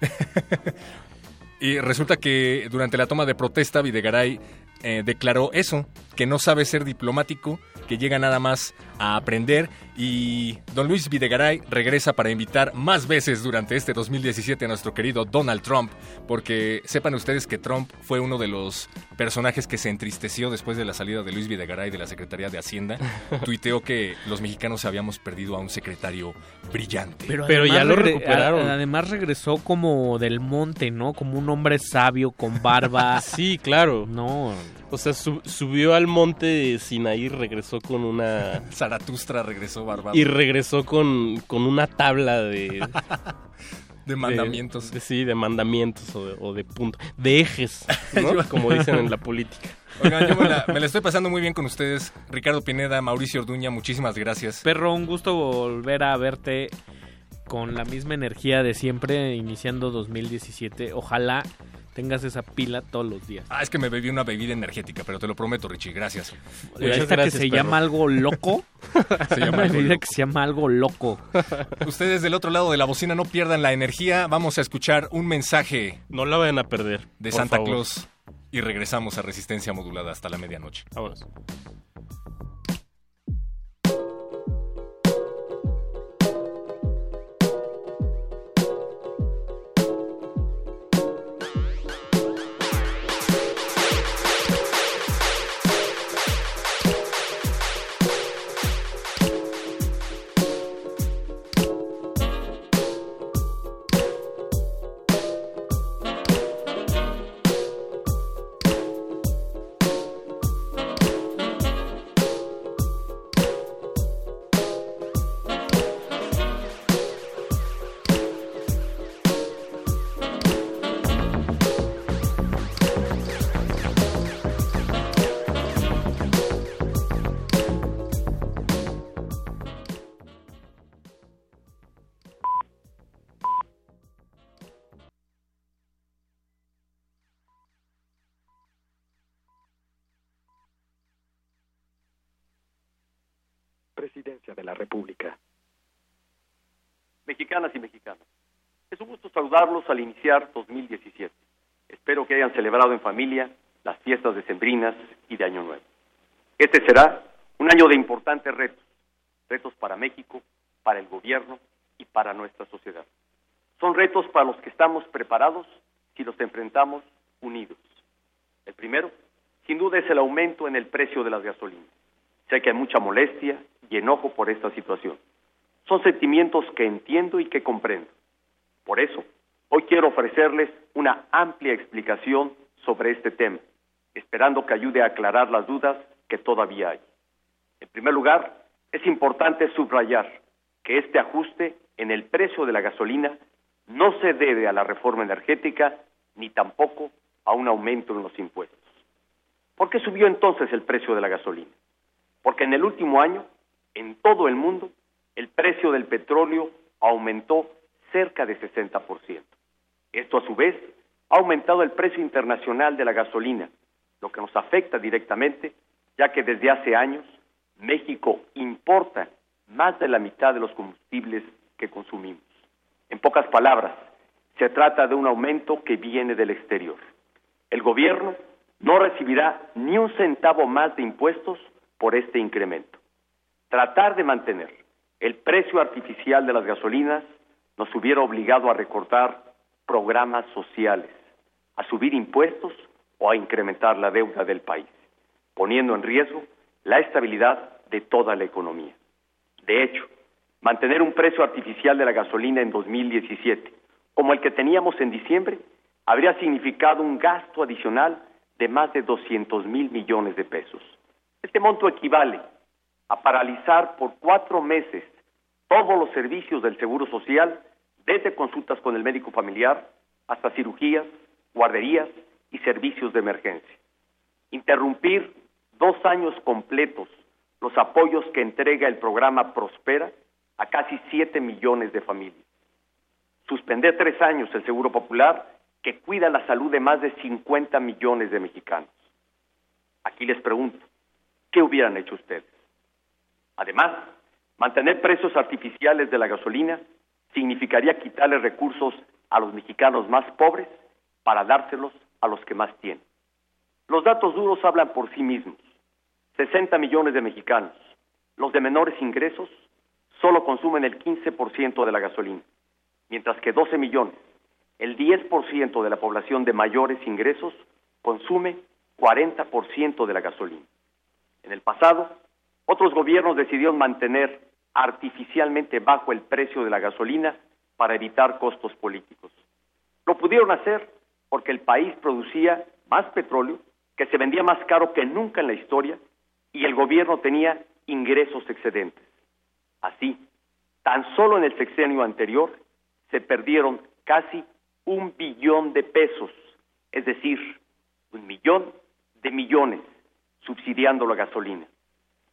y resulta que durante la toma de protesta, Videgaray eh, declaró eso, que no sabe ser diplomático, que llega nada más a aprender Y don Luis Videgaray regresa para invitar más veces durante este 2017 a nuestro querido Donald Trump, porque sepan ustedes que Trump fue uno de los personajes que se entristeció después de la salida de Luis Videgaray de la Secretaría de Hacienda. Tuiteó que los mexicanos habíamos perdido a un secretario brillante. Pero además ya lo recuperaron. Además regresó como del monte, ¿no? Como un hombre sabio con barba. Sí, claro. No. O sea, su- subió al monte de Sinaí, regresó con una... Zaratustra regresó barbado. Y regresó con, con una tabla de... De mandamientos. de- sí, de mandamientos o de, o de punto. De ejes, ¿no? Como dicen en la política. Oigan, yo me la, me la estoy pasando muy bien con ustedes. Ricardo Pineda, Mauricio Orduña, muchísimas gracias. Perro, un gusto volver a verte con la misma energía de siempre iniciando 2017. Ojalá tengas esa pila todos los días. Ah, es que me bebí una bebida energética, pero te lo prometo, Richie, gracias. Esta que se llama algo loco. Se llama algo bebida loco. que se llama algo loco. Ustedes del otro lado de la bocina no pierdan la energía. Vamos a escuchar un mensaje. No la vayan a perder. De Santa favor. Claus. Y regresamos a Resistencia Modulada hasta la medianoche. Vámonos. De la República. Mexicanas y mexicanos, es un gusto saludarlos al iniciar 2017. Espero que hayan celebrado en familia las fiestas decembrinas y de Año Nuevo. Este será un año de importantes retos, retos para México, para el gobierno y para nuestra sociedad. Son retos para los que estamos preparados si los enfrentamos unidos. El primero, sin duda, es el aumento en el precio de las gasolinas. Sé que hay mucha molestia y enojo por esta situación. Son sentimientos que entiendo y que comprendo. Por eso, hoy quiero ofrecerles una amplia explicación sobre este tema, esperando que ayude a aclarar las dudas que todavía hay. En primer lugar, es importante subrayar que este ajuste en el precio de la gasolina no se debe a la reforma energética ni tampoco a un aumento en los impuestos. ¿Por qué subió entonces el precio de la gasolina? Porque en el último año, en todo el mundo, el precio del petróleo aumentó cerca de 60%. Esto a su vez ha aumentado el precio internacional de la gasolina, lo que nos afecta directamente, ya que desde hace años México importa más de la mitad de los combustibles que consumimos. En pocas palabras, se trata de un aumento que viene del exterior. El gobierno no recibirá ni un centavo más de impuestos por este incremento. Tratar de mantener el precio artificial de las gasolinas nos hubiera obligado a recortar programas sociales, a subir impuestos o a incrementar la deuda del país, poniendo en riesgo la estabilidad de toda la economía. De hecho, mantener un precio artificial de la gasolina en 2017, como el que teníamos en diciembre, habría significado un gasto adicional de más de 200 mil millones de pesos. Este monto equivale a paralizar por cuatro meses todos los servicios del Seguro Social, desde consultas con el médico familiar hasta cirugías, guarderías y servicios de emergencia. Interrumpir dos años completos los apoyos que entrega el programa Prospera a casi 7 millones de familias. Suspender tres años el Seguro Popular que cuida la salud de más de 50 millones de mexicanos. Aquí les pregunto, ¿qué hubieran hecho ustedes? Además, mantener precios artificiales de la gasolina significaría quitarle recursos a los mexicanos más pobres para dárselos a los que más tienen. Los datos duros hablan por sí mismos. 60 millones de mexicanos, los de menores ingresos, solo consumen el 15% de la gasolina, mientras que 12 millones, el 10% de la población de mayores ingresos, consume 40% de la gasolina. En el pasado, otros gobiernos decidieron mantener artificialmente bajo el precio de la gasolina para evitar costos políticos. Lo pudieron hacer porque el país producía más petróleo, que se vendía más caro que nunca en la historia, y el gobierno tenía ingresos excedentes. Así, tan solo en el sexenio anterior se perdieron casi un billón de pesos, es decir, un millón de millones subsidiando la gasolina.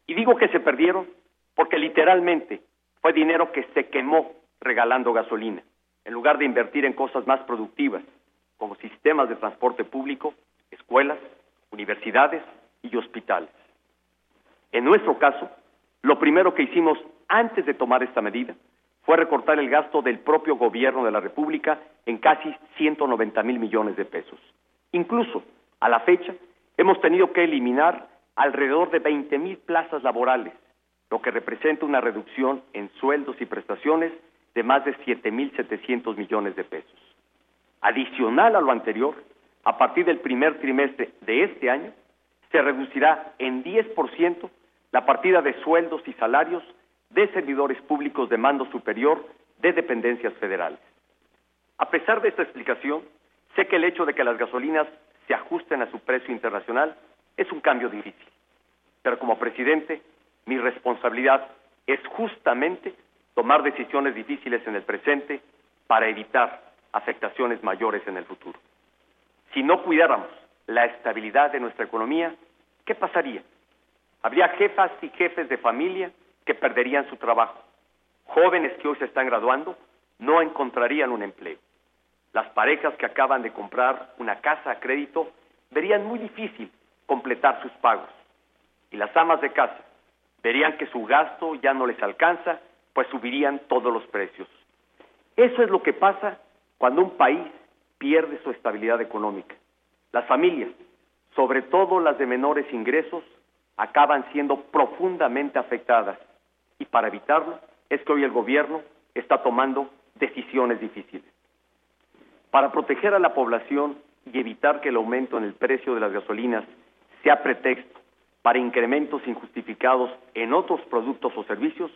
Y digo que se perdieron porque literalmente fue dinero que se quemó regalando gasolina, en lugar de invertir en cosas más productivas, como sistemas de transporte público, escuelas, universidades y hospitales. En nuestro caso, lo primero que hicimos antes de tomar esta medida fue recortar el gasto del propio gobierno de la República en casi 190 mil millones de pesos. Incluso, a la fecha, hemos tenido que eliminar alrededor de 20 mil plazas laborales, lo que representa una reducción en sueldos y prestaciones de más de 7 mil 700 millones de pesos. Adicional a lo anterior, a partir del primer trimestre de este año, se reducirá en 10% la partida de sueldos y salarios de servidores públicos de mando superior de dependencias federales. A pesar de esta explicación, sé que el hecho de que las gasolinas se ajusten a su precio internacional es un cambio difícil. Pero como presidente, mi responsabilidad es justamente tomar decisiones difíciles en el presente para evitar afectaciones mayores en el futuro. Si no cuidáramos la estabilidad de nuestra economía, ¿qué pasaría? Habría jefas y jefes de familia que perderían su trabajo. Jóvenes que hoy se están graduando no encontrarían un empleo. Las parejas que acaban de comprar una casa a crédito verían muy difícil completar sus pagos. Y las amas de casa verían que su gasto ya no les alcanza, pues subirían todos los precios. Eso es lo que pasa cuando un país pierde su estabilidad económica. Las familias, sobre todo las de menores ingresos, acaban siendo profundamente afectadas. Y para evitarlo es que hoy el gobierno está tomando decisiones difíciles. Para proteger a la población y evitar que el aumento en el precio de las gasolinas sea pretexto para incrementos injustificados en otros productos o servicios,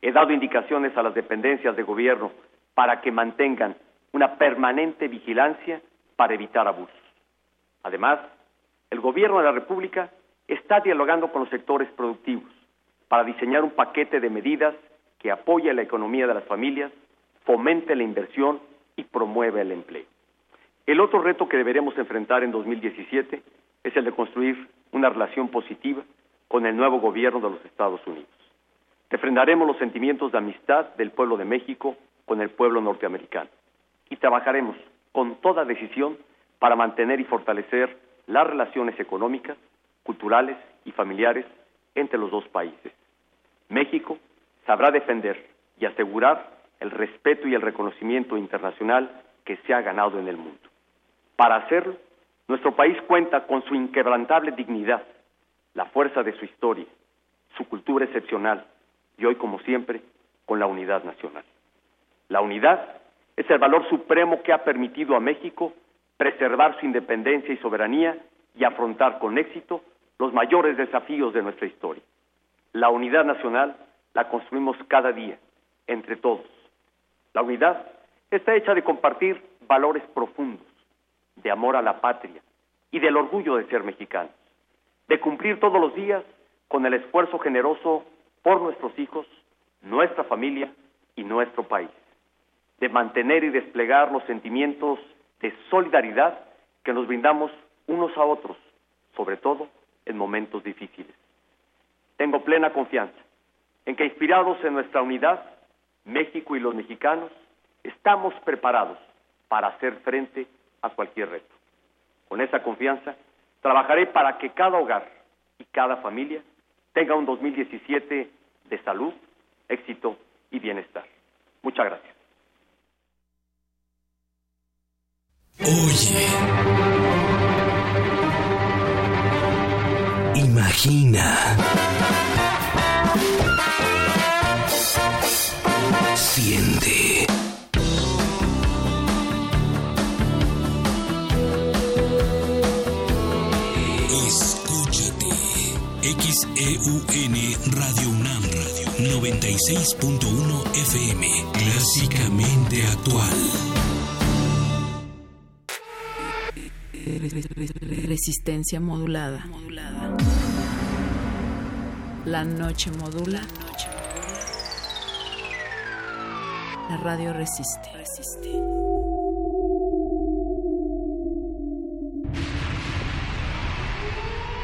he dado indicaciones a las dependencias de gobierno para que mantengan una permanente vigilancia para evitar abusos. Además, el gobierno de la República está dialogando con los sectores productivos para diseñar un paquete de medidas que apoye la economía de las familias, fomente la inversión y promueva el empleo. El otro reto que deberemos enfrentar en 2017 es el de construir una relación positiva con el nuevo gobierno de los Estados Unidos. Refrendaremos los sentimientos de amistad del pueblo de México con el pueblo norteamericano y trabajaremos con toda decisión para mantener y fortalecer las relaciones económicas, culturales y familiares entre los dos países. México sabrá defender y asegurar el respeto y el reconocimiento internacional que se ha ganado en el mundo. Para hacerlo, nuestro país cuenta con su inquebrantable dignidad, la fuerza de su historia, su cultura excepcional y hoy, como siempre, con la unidad nacional. La unidad es el valor supremo que ha permitido a México preservar su independencia y soberanía y afrontar con éxito los mayores desafíos de nuestra historia. La unidad nacional la construimos cada día, entre todos. La unidad está hecha de compartir valores profundos, de amor a la patria y del orgullo de ser mexicanos, de cumplir todos los días con el esfuerzo generoso por nuestros hijos, nuestra familia y nuestro país, de mantener y desplegar los sentimientos de solidaridad que nos brindamos unos a otros, sobre todo en momentos difíciles. Tengo plena confianza en que inspirados en nuestra unidad, México y los mexicanos estamos preparados para hacer frente a cualquier reto. Con esa confianza, trabajaré para que cada hogar y cada familia tenga un 2017 de salud, éxito y bienestar. Muchas gracias. Oye. Imagina. XEUN Radio UNAM Radio 96.1 FM. Clásicamente actual. Resistencia modulada. La noche modula. La radio resiste.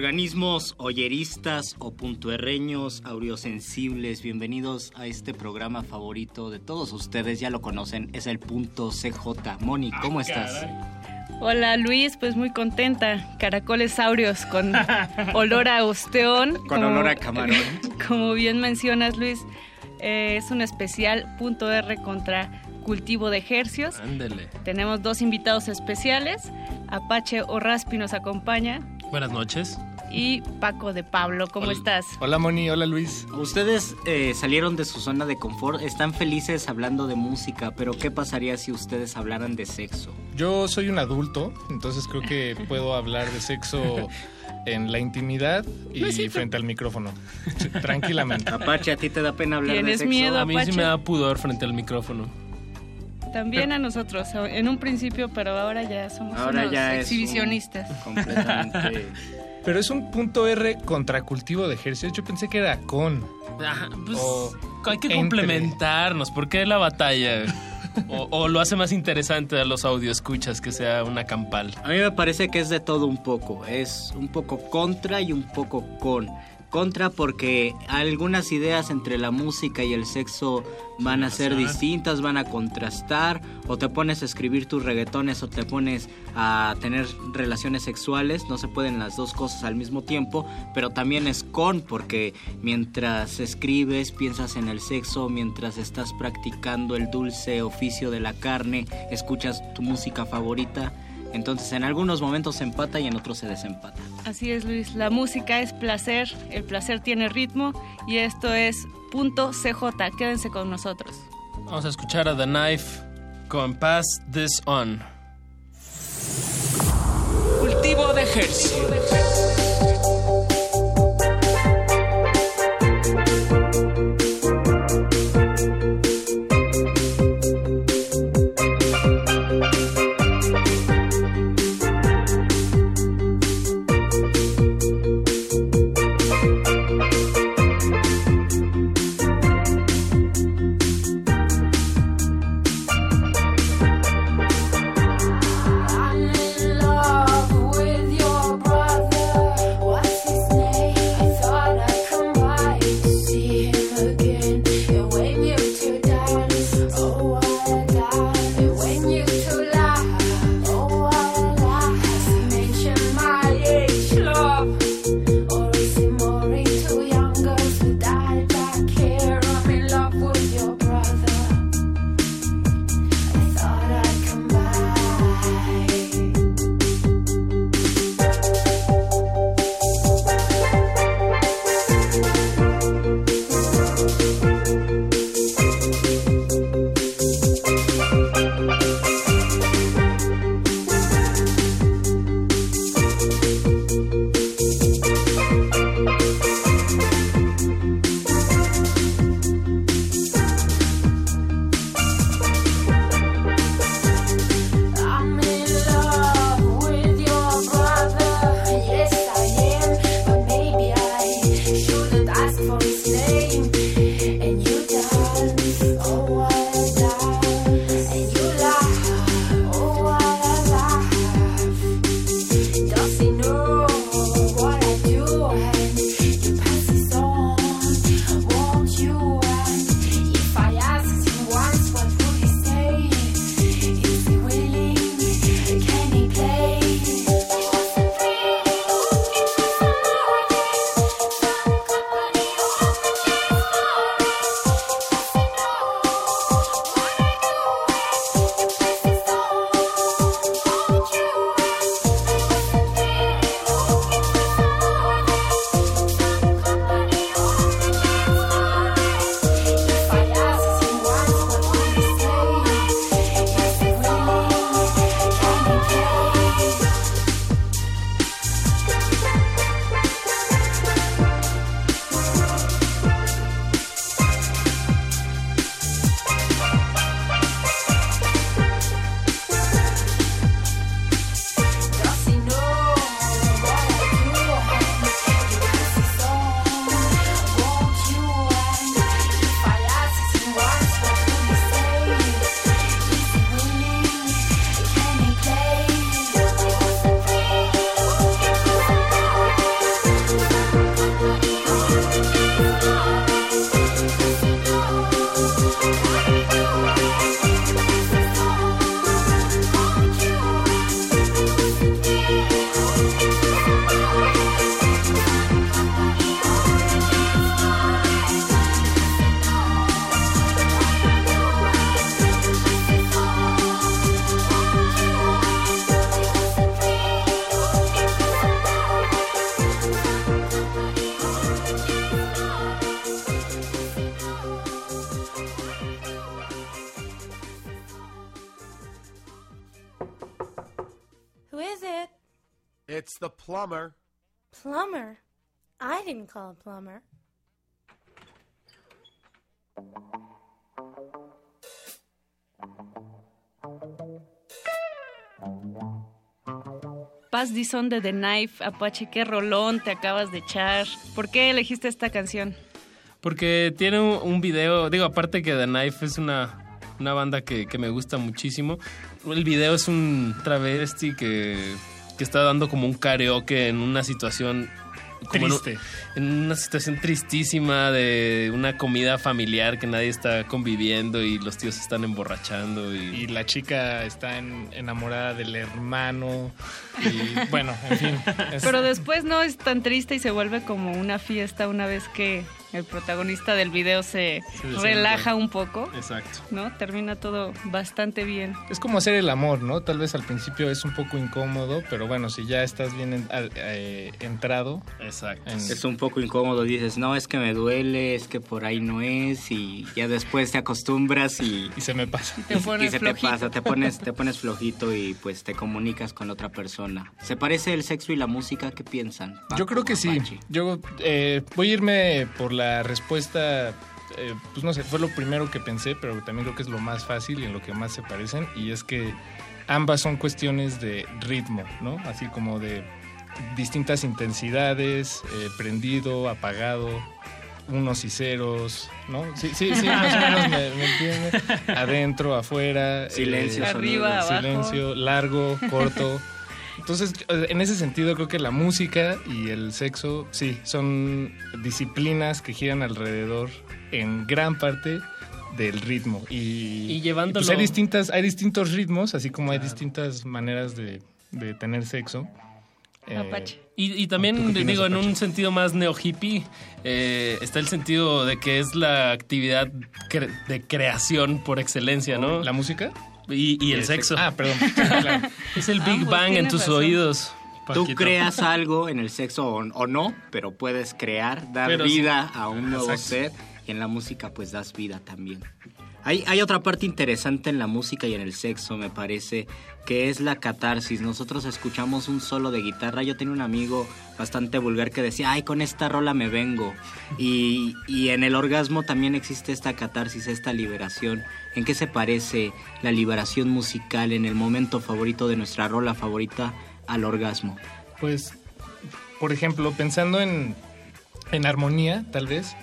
Organismos oyeristas o puntuerreños, audiosensibles, bienvenidos a este programa favorito de todos ustedes, ya lo conocen, es el punto CJ. Moni, ¿cómo estás? Hola Luis, pues muy contenta. Caracoles áureos con olor a osteón. Con como- olor a camarón. Como bien mencionas Luis, eh, es un especial punto R contra cultivo de ejercios. Ándele. Tenemos dos invitados especiales. Apache Orraspi nos acompaña Buenas noches. y Paco de Pablo. ¿Cómo estás? Hola Moni, hola Luis. Ustedes eh, salieron de su zona de confort, están felices hablando de música, pero ¿qué pasaría si ustedes hablaran de sexo? Yo soy un adulto, entonces creo que puedo hablar de sexo en la intimidad y frente al micrófono. Tranquilamente. Apache, ¿a ti te da pena hablar de ¿Tienes sexo? miedo, A mí sí me da pudor frente al micrófono. También a nosotros, en un principio, pero ahora ya somos Ahora unos ya es un- exhibicionistas. Completamente. Pero es un punto R contra cultivo de ejercicios. Yo pensé que era con. Ajá, pues hay que entre. complementarnos. ¿Por qué la batalla? O, o lo hace más interesante a los audioscuchas que sea una campal. A mí me parece que es de todo un poco. Es un poco contra y un poco con. Contra porque algunas ideas entre la música y el sexo van a ser distintas, van a contrastar. O te pones a escribir tus reggaetones o te pones a tener relaciones sexuales. No se pueden las dos cosas al mismo tiempo. Pero también es con porque mientras escribes piensas en el sexo, mientras estás practicando el dulce oficio de la carne, escuchas tu música favorita. Entonces en algunos momentos se empata y en otros se desempata. Así es, Luis. La música es placer, el placer tiene ritmo y esto es punto CJ. Quédense con nosotros. Vamos a escuchar a The Knife con Pass This On. Cultivo de ejercicio. Plumber. Plumber? I didn't call a plumber. Paz Dison de The Knife, Apache, qué rolón te acabas de echar. ¿Por qué elegiste esta canción? Porque tiene un, un video, digo, aparte que The Knife es una, una banda que, que me gusta muchísimo. El video es un travesti que, que está dando como un karaoke en una situación... como en un- Triste. En, una situación tristísima de una comida familiar que nadie está conviviendo y los tíos se están emborrachando y... Y la chica está en- enamorada del hermano. Y bueno, en fin. es- Pero después no es tan triste y se vuelve como una fiesta una vez que el protagonista del video se, relaja un poco, Exacto. ¿no? Termina todo bastante bien. Es como hacer el amor, ¿no? Tal vez al principio es un poco incómodo, pero bueno, si ya estás bien en- al- eh, entrado. Exacto. Es un poco incómodo, dices, no, es que me duele, es que por ahí no es, y ya después te acostumbras y... Y se me pasa. te pones y se te pasa, te pones, te pones flojito y pues te comunicas con la otra persona. ¿Se parece el sexo y la música? ¿Qué piensan? Yo creo que sí. Yo eh, voy a irme por la respuesta. eh, pues no sé, fue lo primero que pensé, pero también creo que es lo más fácil y en lo que más se parecen. Y es que ambas son cuestiones de ritmo, ¿no? Así como de distintas intensidades, eh, prendido, apagado, unos y ceros, ¿no? Sí, sí, sí, más o menos me, me entiende. Adentro, afuera. Silencio, eh, Arriba, abajo. Silencio, largo, corto. Entonces, eh, en ese sentido, creo que la música y el sexo, sí, son disciplinas que giran alrededor en gran parte del ritmo. Y, Y llevándolo- pues hay, distintas, hay distintos ritmos, así como hay distintas maneras de, de tener sexo. Eh, Apache. Y, y ¿Tú también, digo, en un sentido más neo-hippie, eh, está el sentido de que es la actividad cre- de creación por excelencia, ¿no? ¿La música? Y, y el el sexo. sexo. Ah, perdón. Claro. Es el Big Ambos, Bang en tus razón. oídos. Tú creas algo en el sexo o, o no, pero puedes crear, dar Pero vida a un nuevo Exacto. ser y en la música pues das vida también. Hay, otra parte interesante en la música y en el sexo, me parece, que es la catarsis. Nosotros escuchamos un solo de guitarra. Yo tenía un amigo bastante vulgar que decía, ay, con esta rola me vengo. Y, y en el orgasmo también existe esta catarsis, esta liberación. ¿En qué se parece la liberación musical en el momento favorito de nuestra rola favorita al orgasmo? Pues, por ejemplo, pensando en, en armonía, tal vez,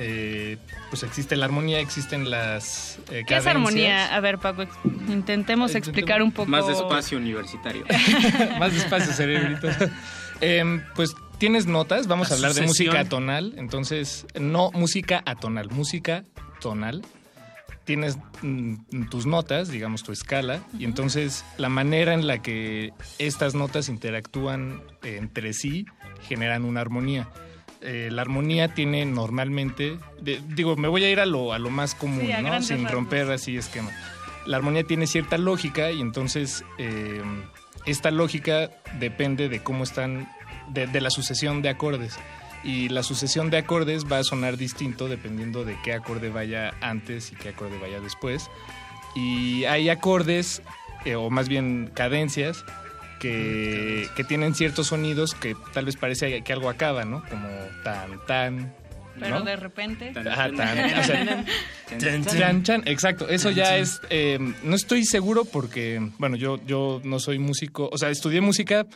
eh, pues existe la armonía, existen las eh, ¿Qué es armonía? A ver, Paco, intentemos explicar un poco. Más despacio universitario. Más despacio, cerebrito. Em, pues tienes notas, vamos La a hablar de música atonal, entonces, no música atonal, música tonal. Tienes mm, tus notas, digamos tu escala, y entonces la manera en la que estas notas interactúan eh, entre sí generan una armonía. Eh, la armonía tiene normalmente, de- digo, me voy a ir a lo, a lo más común, Sí, ¿no? Sin rasgos. romper así esquema. La armonía tiene cierta lógica y entonces eh, esta lógica depende de cómo están, de, de la sucesión de acordes. Y la sucesión de acordes va a sonar distinto dependiendo de qué acorde vaya antes y qué acorde vaya después. Y hay acordes, eh, o más bien cadencias, que, que tienen ciertos sonidos que tal vez parece que algo acaba, ¿no? Como tan, tan. Pero ¿no? de repente. Ajá, tan, o sea, Chan, chan, chan, exacto. Eso ya es. eh, no estoy seguro porque, bueno, yo, yo no soy músico. O sea, estudié música,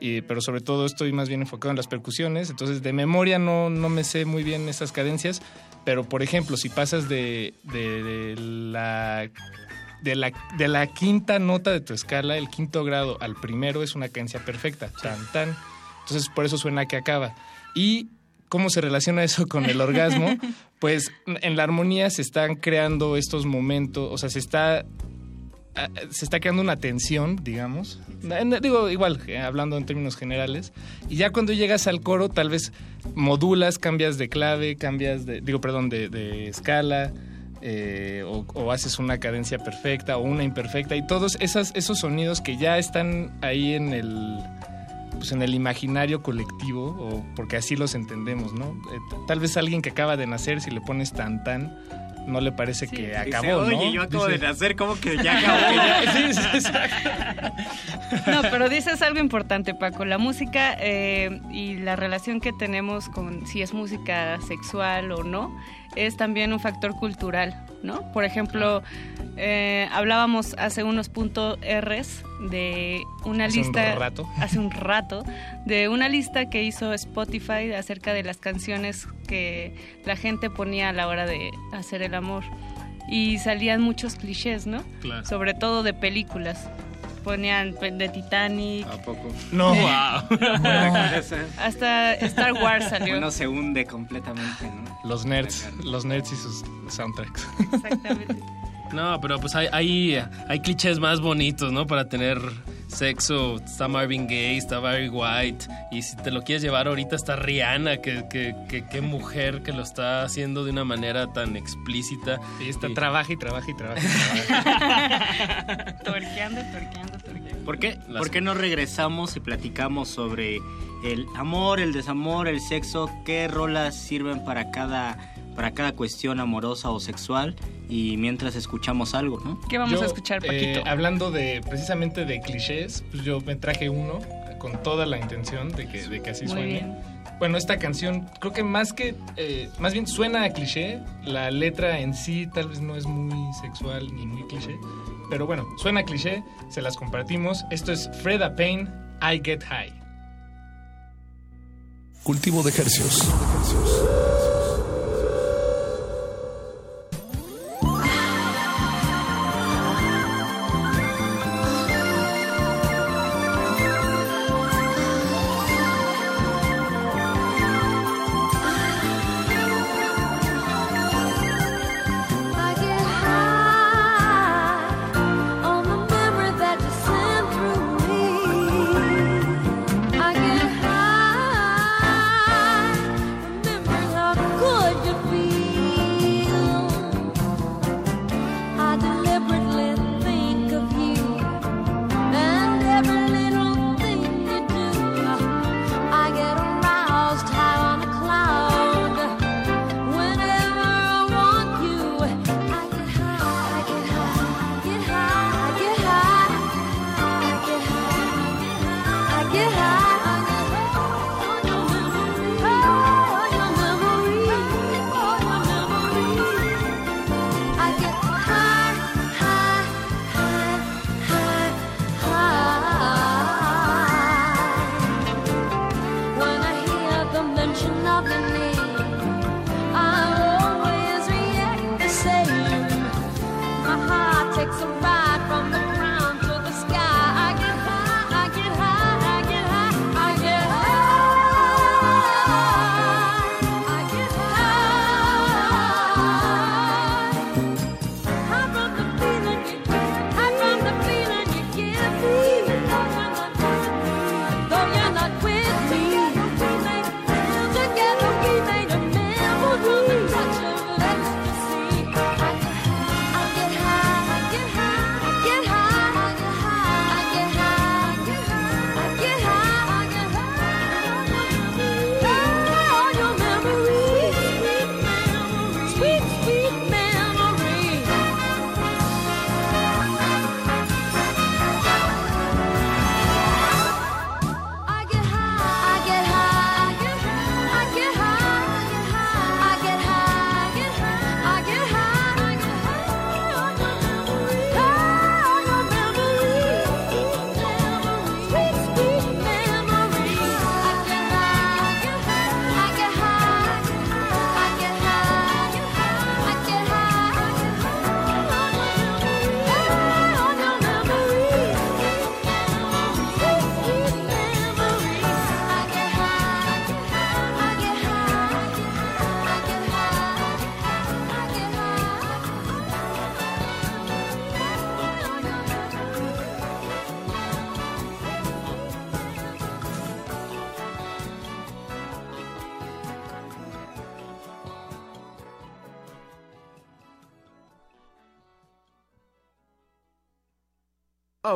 y, pero sobre todo estoy más bien enfocado en las percusiones. Entonces, de memoria no, no me sé muy bien esas cadencias. Pero, por ejemplo, si pasas de, de- de la. De la, de la quinta nota de tu escala, el quinto grado al primero es una cadencia perfecta. Tan, tan. Entonces, por eso suena que acaba. Y ¿Cómo se relaciona eso con el orgasmo? Pues en la armonía se están creando estos momentos, o sea, se está ah, se está creando una tensión, digamos. Digo, igual, eh, hablando en términos generales. Y ya cuando llegas al coro, tal vez modulas, cambias de clave, cambias de, digo, perdón, de, de escala, eh, o, o haces una cadencia perfecta o una imperfecta. Y todos esas, esos sonidos que ya están ahí en el, pues en el imaginario colectivo, o porque así los entendemos, ¿no? Eh, tal vez alguien que acaba de nacer, si le pones tan tan, no le parece que Dice, acabó, ¿no? Oye, yo acabo Dice- de nacer, ¿cómo que ya acabó? Sí, sí, exacto. No, pero dices algo importante, Paco. La música eh, y la relación que tenemos con si es música sexual o no es también un factor cultural, ¿no? Por ejemplo, eh, hablábamos hace unos puntos Rs de una Hace un lista rato. hace un rato de una lista que hizo Spotify acerca de las canciones que la gente ponía a la hora de hacer el amor y salían muchos clichés, ¿no? Claro. Sobre todo de películas. Ponían pe- de Titanic. ¿A poco? No. Wow. Hasta Star Wars salió. Uno se hunde completamente, ¿no? Los nerds, los nerds y sus soundtracks. Exactamente. No, pero pues hay, hay, hay clichés más bonitos, ¿no? Para tener sexo. Está Marvin Gaye, está Barry White. Y si te lo quieres llevar ahorita está Rihanna, que, que, que, mujer que lo está haciendo de una manera tan explícita. Y está trabaja y trabaja y trabaja. y trabaja. Tuerqueando, tuerqueando, tuerqueando. ¿Por qué, Las- ¿Por qué no regresamos y platicamos sobre el amor, el desamor, el sexo? ¿Qué rolas sirven para cada, para cada cuestión amorosa o sexual? Y mientras escuchamos algo, ¿no? ¿Qué vamos Yo, a escuchar, eh, Paquito? hablando de precisamente de clichés, pues yo me traje uno con toda la intención de que, de que así Muy suene. bien. Bueno, esta canción creo que más que, eh, más bien suena a cliché, la letra en sí tal vez no es muy sexual ni muy cliché, pero bueno, suena a cliché, se las compartimos. Esto es Freda Payne, I Get High. Cultivo de ejercicios.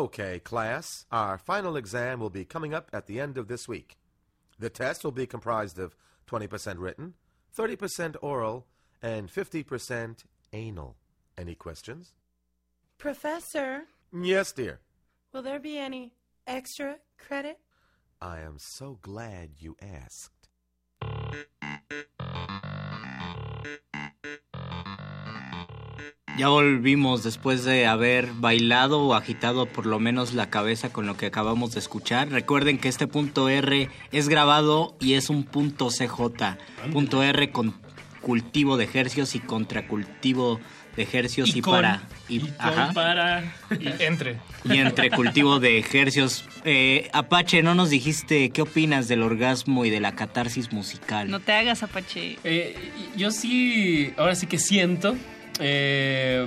Okay, class, our final exam will be coming up at the end of this week. The test will be comprised of 20% written, 30% oral, and 50% anal. Any questions? Professor, Yes, dear. will there be any extra credit? I am so glad you asked. Ya volvimos después de haber bailado o agitado por lo menos la cabeza con lo que acabamos de escuchar. Recuerden que este punto R es grabado y es un punto CJ. Punto R con cultivo de hercios y contracultivo de hercios y, con- para. Y, y con ajá. para. Y entre. Y entre cultivo de ejercios. Eh, Apache, no nos dijiste qué opinas del orgasmo y de la catarsis musical. No te hagas, Apache. Eh, yo sí, ahora sí que siento. Eh,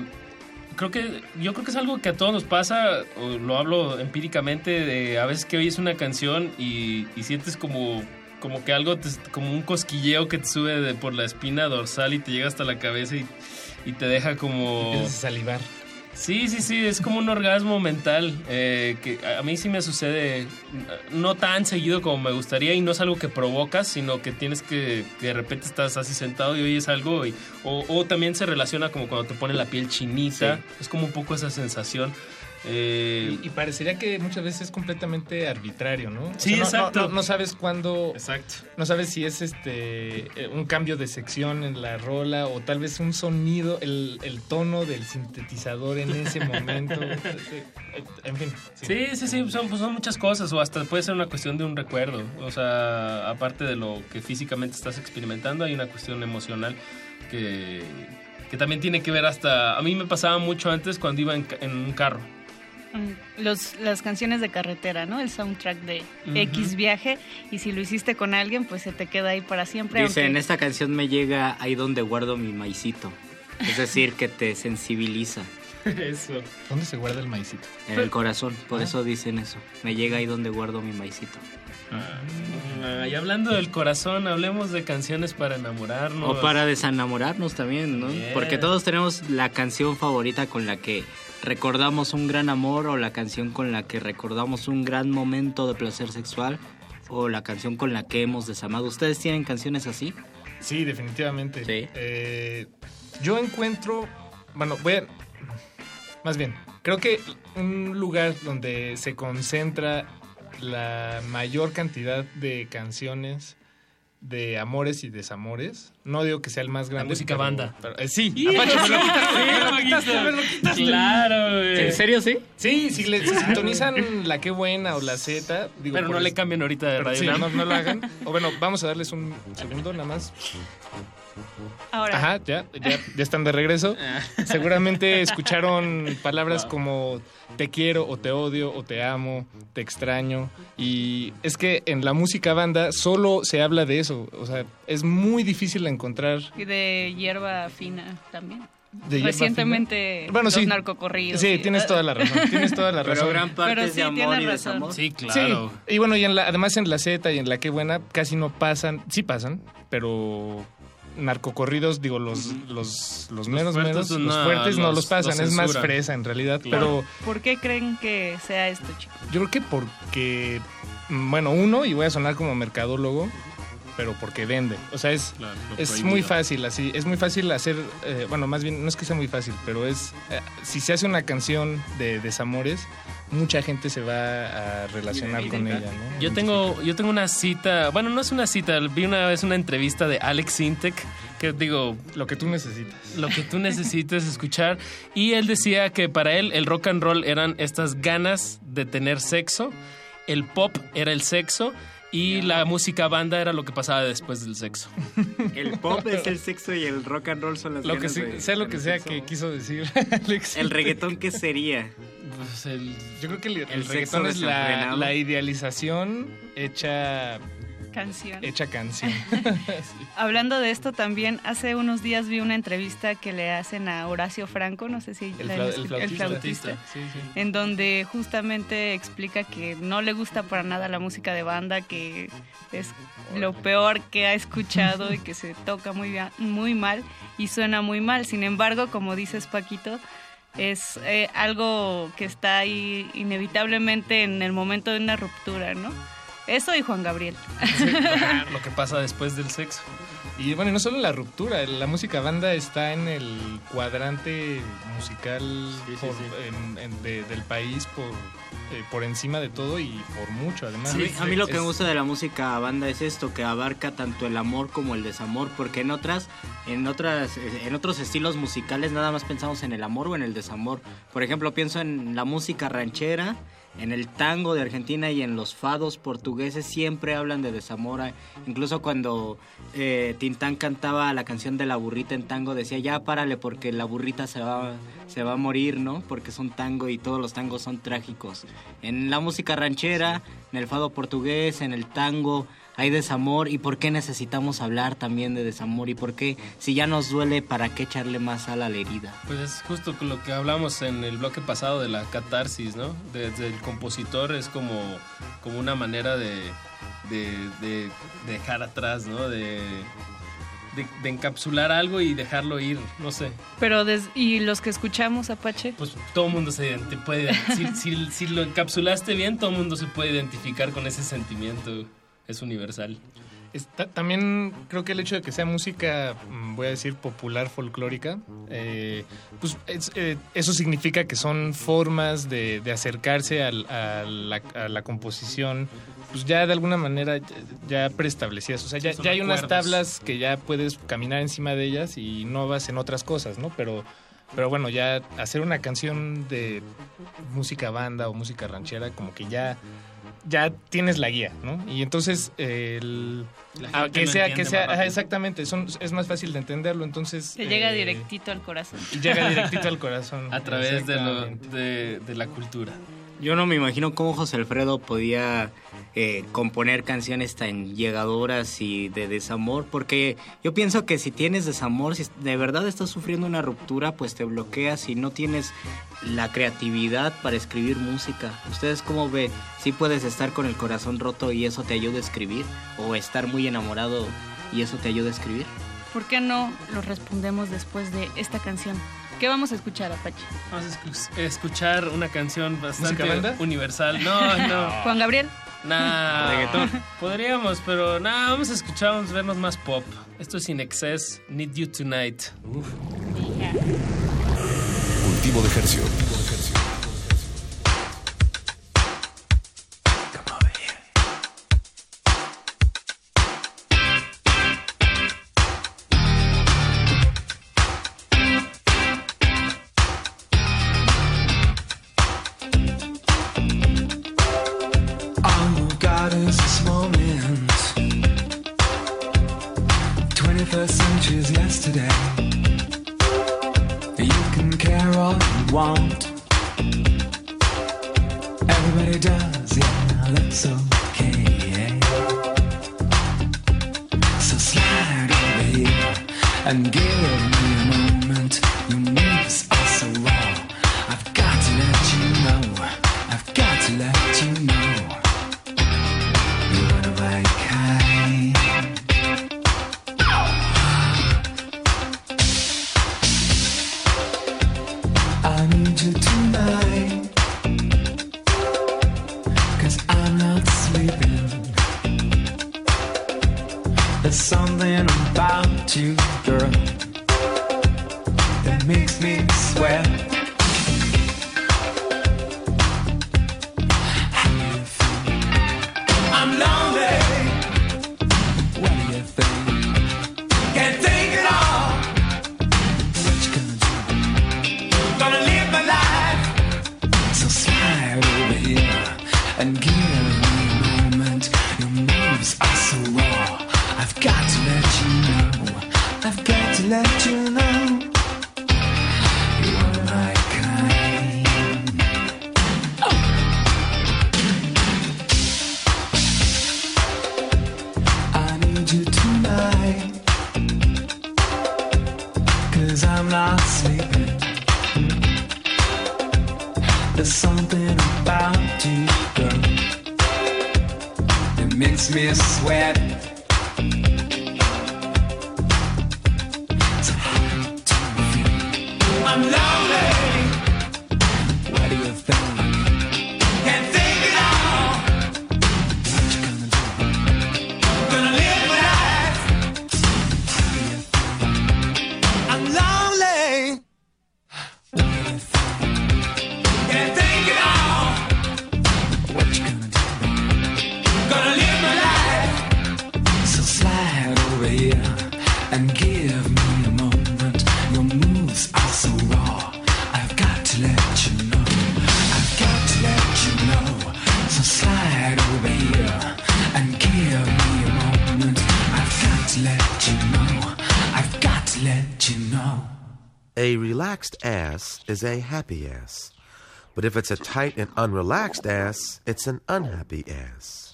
creo que yo creo que es algo que a todos nos pasa. lo hablo empíricamente. De a veces que oyes una canción y, sientes como como que algo te- como un cosquilleo que te sube de- por la espina dorsal y te llega hasta la cabeza y, y te deja como Empiezas a salivar. Sí, sí, sí, es como un orgasmo mental eh, que a mí sí me sucede no tan seguido como me gustaría y no es algo que provocas, sino que tienes que, que de repente estás así sentado y oyes algo y, o, o también se relaciona como cuando te pone la piel chinita, es como un poco esa sensación. Eh, Y, y parecería que muchas veces es completamente arbitrario, ¿no? O Sí, sea, no- exacto. No, no- no sabes cuándo. Exacto. No sabes si es este eh, un cambio de sección en la rola o tal vez un sonido, el, el tono del sintetizador en ese momento. en fin. Sí, sí, sí, son, pues son muchas cosas, o hasta puede ser una cuestión de un recuerdo. O sea, aparte de lo que físicamente estás experimentando, hay una cuestión emocional que, que también tiene que ver hasta... A mí me pasaba mucho antes cuando iba en, ca- en un carro. Mm, Los, las canciones de carretera, ¿no? El soundtrack de Ujú. X viaje. Y si lo hiciste con alguien, pues se te queda ahí para siempre. Dice, aunque- en esta canción me llega ahí donde guardo mi maicito. Es decir, que te sensibiliza Eso. ¿Dónde se guarda el maicito? en el corazón. Por eso dicen eso. Me llega ahí donde guardo mi maicito. Ah, y hablando del corazón, hablemos de canciones para enamorarnos. O para desenamorarnos también, ¿no? Bien. Porque todos tenemos la canción favorita con la que recordamos un gran amor o la canción con la que recordamos un gran momento de placer sexual o la canción con la que hemos desamado. ¿Ustedes tienen canciones así? Sí, definitivamente. Sí. Eh, yo encuentro, bueno, voy a, más bien, creo que un lugar donde se concentra la mayor cantidad de canciones de amores y desamores. No digo que sea el más grande. música pero- banda. pero- eh, sí, Sí, Apache, me lo sí, quitaste, me lo Paquito. quitaste, me lo quitaste. Claro, güey. ¿En serio sí? Sí, si le si sintonizan la que buena o la Z, digo, Pero no le cambien ahorita de Radio sí, no, no lo hagan. O bueno, vamos a darles un segundo nada más. Ahora. Ajá, ya, ya, ya están de regreso. Seguramente escucharon palabras como te quiero o te odio o te amo, te extraño. Y es que en la música banda solo se habla de eso. O sea, es muy difícil encontrar Y de hierba fina también. de hierba Recientemente. Bueno, los sí. narcocorridos. Sí, y- tienes toda la razón. Tienes toda la Pero razón. gran parte Pero es sí, de amor y razón. desamor. Sí, claro. Sí, y bueno, y en la, además en la Z y en la que buena casi no pasan, sí pasan, pero narcocorridos, digo, los, los, los meros fuertes, meros, no, los fuertes no los- los pasan, los es más fresa en realidad, Claro. pero ¿Por qué creen que sea esto, chicos? yo creo que porque, mm, bueno, uno, y voy a sonar como mercadólogo, pero porque vende, o sea, es, lo es muy fácil, así, es muy fácil hacer, eh, bueno, más bien, no es que sea muy fácil, pero es, eh, si se hace una canción de desamores, mucha gente se va a relacionar con ella, ¿no? Yo tengo, yo tengo una cita, bueno, no es una cita, vi una vez una entrevista de Alex Sintek, que digo, Lo que tú necesitas. lo que tú necesites escuchar, y él decía que para él el rock and roll eran estas ganas de tener sexo, el pop era el sexo, y la música banda era lo que pasaba después del sexo. El pop es el sexo y el rock and roll son las Lo que ganas sí- de- sea lo que sea sexo. que quiso decir Alex. El reggaetón, ¿qué sería? Pues el- Yo creo que el, el El reggaetón es la idealización hecha, Canción. hecha canción. Hablando de esto también, hace unos días vi una entrevista que le hacen a Horacio Franco, no sé si El, la fla- el flautista. Sí, sí. en donde justamente explica que no le gusta para nada la música de banda, que es lo peor que ha escuchado y que se toca muy, bien- muy mal y suena muy mal. Sin embargo, como dices Paquito, es eh, algo que está ahí inevitablemente en el momento de una ruptura, ¿no? Eso y Juan Gabriel. Sí, lo que pasa después del sexo. Y bueno, y no solo la ruptura, la música banda está en el cuadrante musical por- en- en- de- del país por, eh, por encima de todo y por mucho además. A mí, a mí lo que Es- me gusta de la música banda es esto, que abarca tanto el amor como el desamor, porque en otras, en otras, en otros estilos musicales nada más pensamos en el amor o en el desamor. Por ejemplo, pienso en la música ranchera, en el tango de Argentina y en los fados portugueses siempre hablan de desamor. Incluso cuando eh, Tintán cantaba la canción de la burrita en tango decía ya párale porque la burrita se va, se va a morir, ¿no? Porque es un tango y todos los tangos son trágicos. En la música ranchera, en el fado portugués, en el tango, hay desamor. ¿Y por qué necesitamos hablar también de desamor? ¿Y por qué, si ya nos duele, para qué echarle más sal a la herida? Pues es justo con lo que hablamos en el bloque pasado de la catarsis, ¿no? Desde el compositor es como, como una manera de, de, de dejar atrás, ¿no? De, de, de encapsular algo y dejarlo ir, no sé. Pero, des- ¿y los que escuchamos, Apache? Pues todo el mundo se identi- puede... si, si, si lo encapsulaste bien, todo el mundo se puede identificar con ese sentimiento. Es universal. Está- también creo que el hecho de que sea música, mm, voy a decir, popular, folclórica, eh, pues es- eh, eso significa que son formas de, de acercarse al- a, la, a la composición, pues ya de alguna manera ya, ya preestablecidas. O sea, ya, ya hay unas tablas que ya puedes caminar encima de ellas y no vas en otras cosas, ¿no? Pero, pero bueno, ya hacer una canción de música banda o música ranchera, como que ya ya tienes la guía, ¿no? Y entonces el La ah, gente que sea que sea ajá, exactamente, son, es más fácil de entenderlo, entonces Te llega eh, directito al corazón. llega directito al corazón A través de, lo, de la cultura. Yo no me imagino cómo José Alfredo podía eh, componer canciones tan llegadoras y de desamor, porque yo pienso que si tienes desamor, si de verdad estás sufriendo una ruptura, pues te bloqueas y no tienes la creatividad para escribir música. ¿Ustedes cómo ve? ¿Si puedes estar con el corazón roto y eso te ayuda a escribir? ¿O estar muy enamorado y eso te ayuda a escribir? ¿Por qué no lo respondemos después de esta canción? ¿Qué vamos a escuchar, Apache? Vamos a escu- escuchar una canción bastante universal. No, no. Juan Gabriel. Nah. Reggaetón. Podríamos, pero nada, vamos a escuchar, vamos a vernos más pop. Esto es In Excess, Need You Tonight. Uf. Cultivo de ejercicio. Is a happy ass. But if it's a tight and unrelaxed ass, it's an unhappy ass.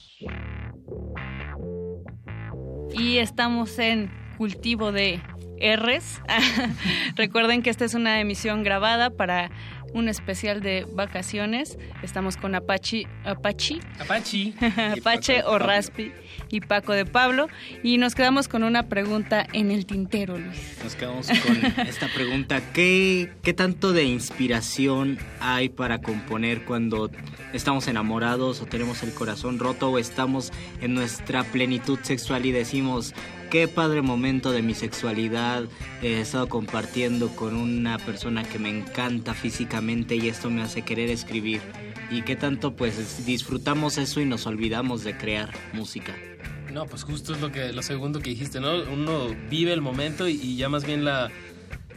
Y estamos en cultivo de R's. Recuerden que esta es una emisión grabada para un especial de vacaciones. Estamos con Apache, Apache, Apache, Apache o Raspi y Paco de Pablo. Y nos quedamos con una pregunta en el tintero, Luis. Nos quedamos con esta pregunta. ¿Qué, ¿Qué tanto de inspiración hay para componer cuando estamos enamorados o tenemos el corazón roto o estamos en nuestra plenitud sexual y decimos, qué padre momento de mi sexualidad he estado compartiendo con una persona que me encanta físicamente y esto me hace querer escribir? ¿Y qué tanto pues disfrutamos eso y nos olvidamos de crear música? No, pues justo es lo que lo segundo que dijiste, ¿no? Uno vive el momento y, y ya más bien la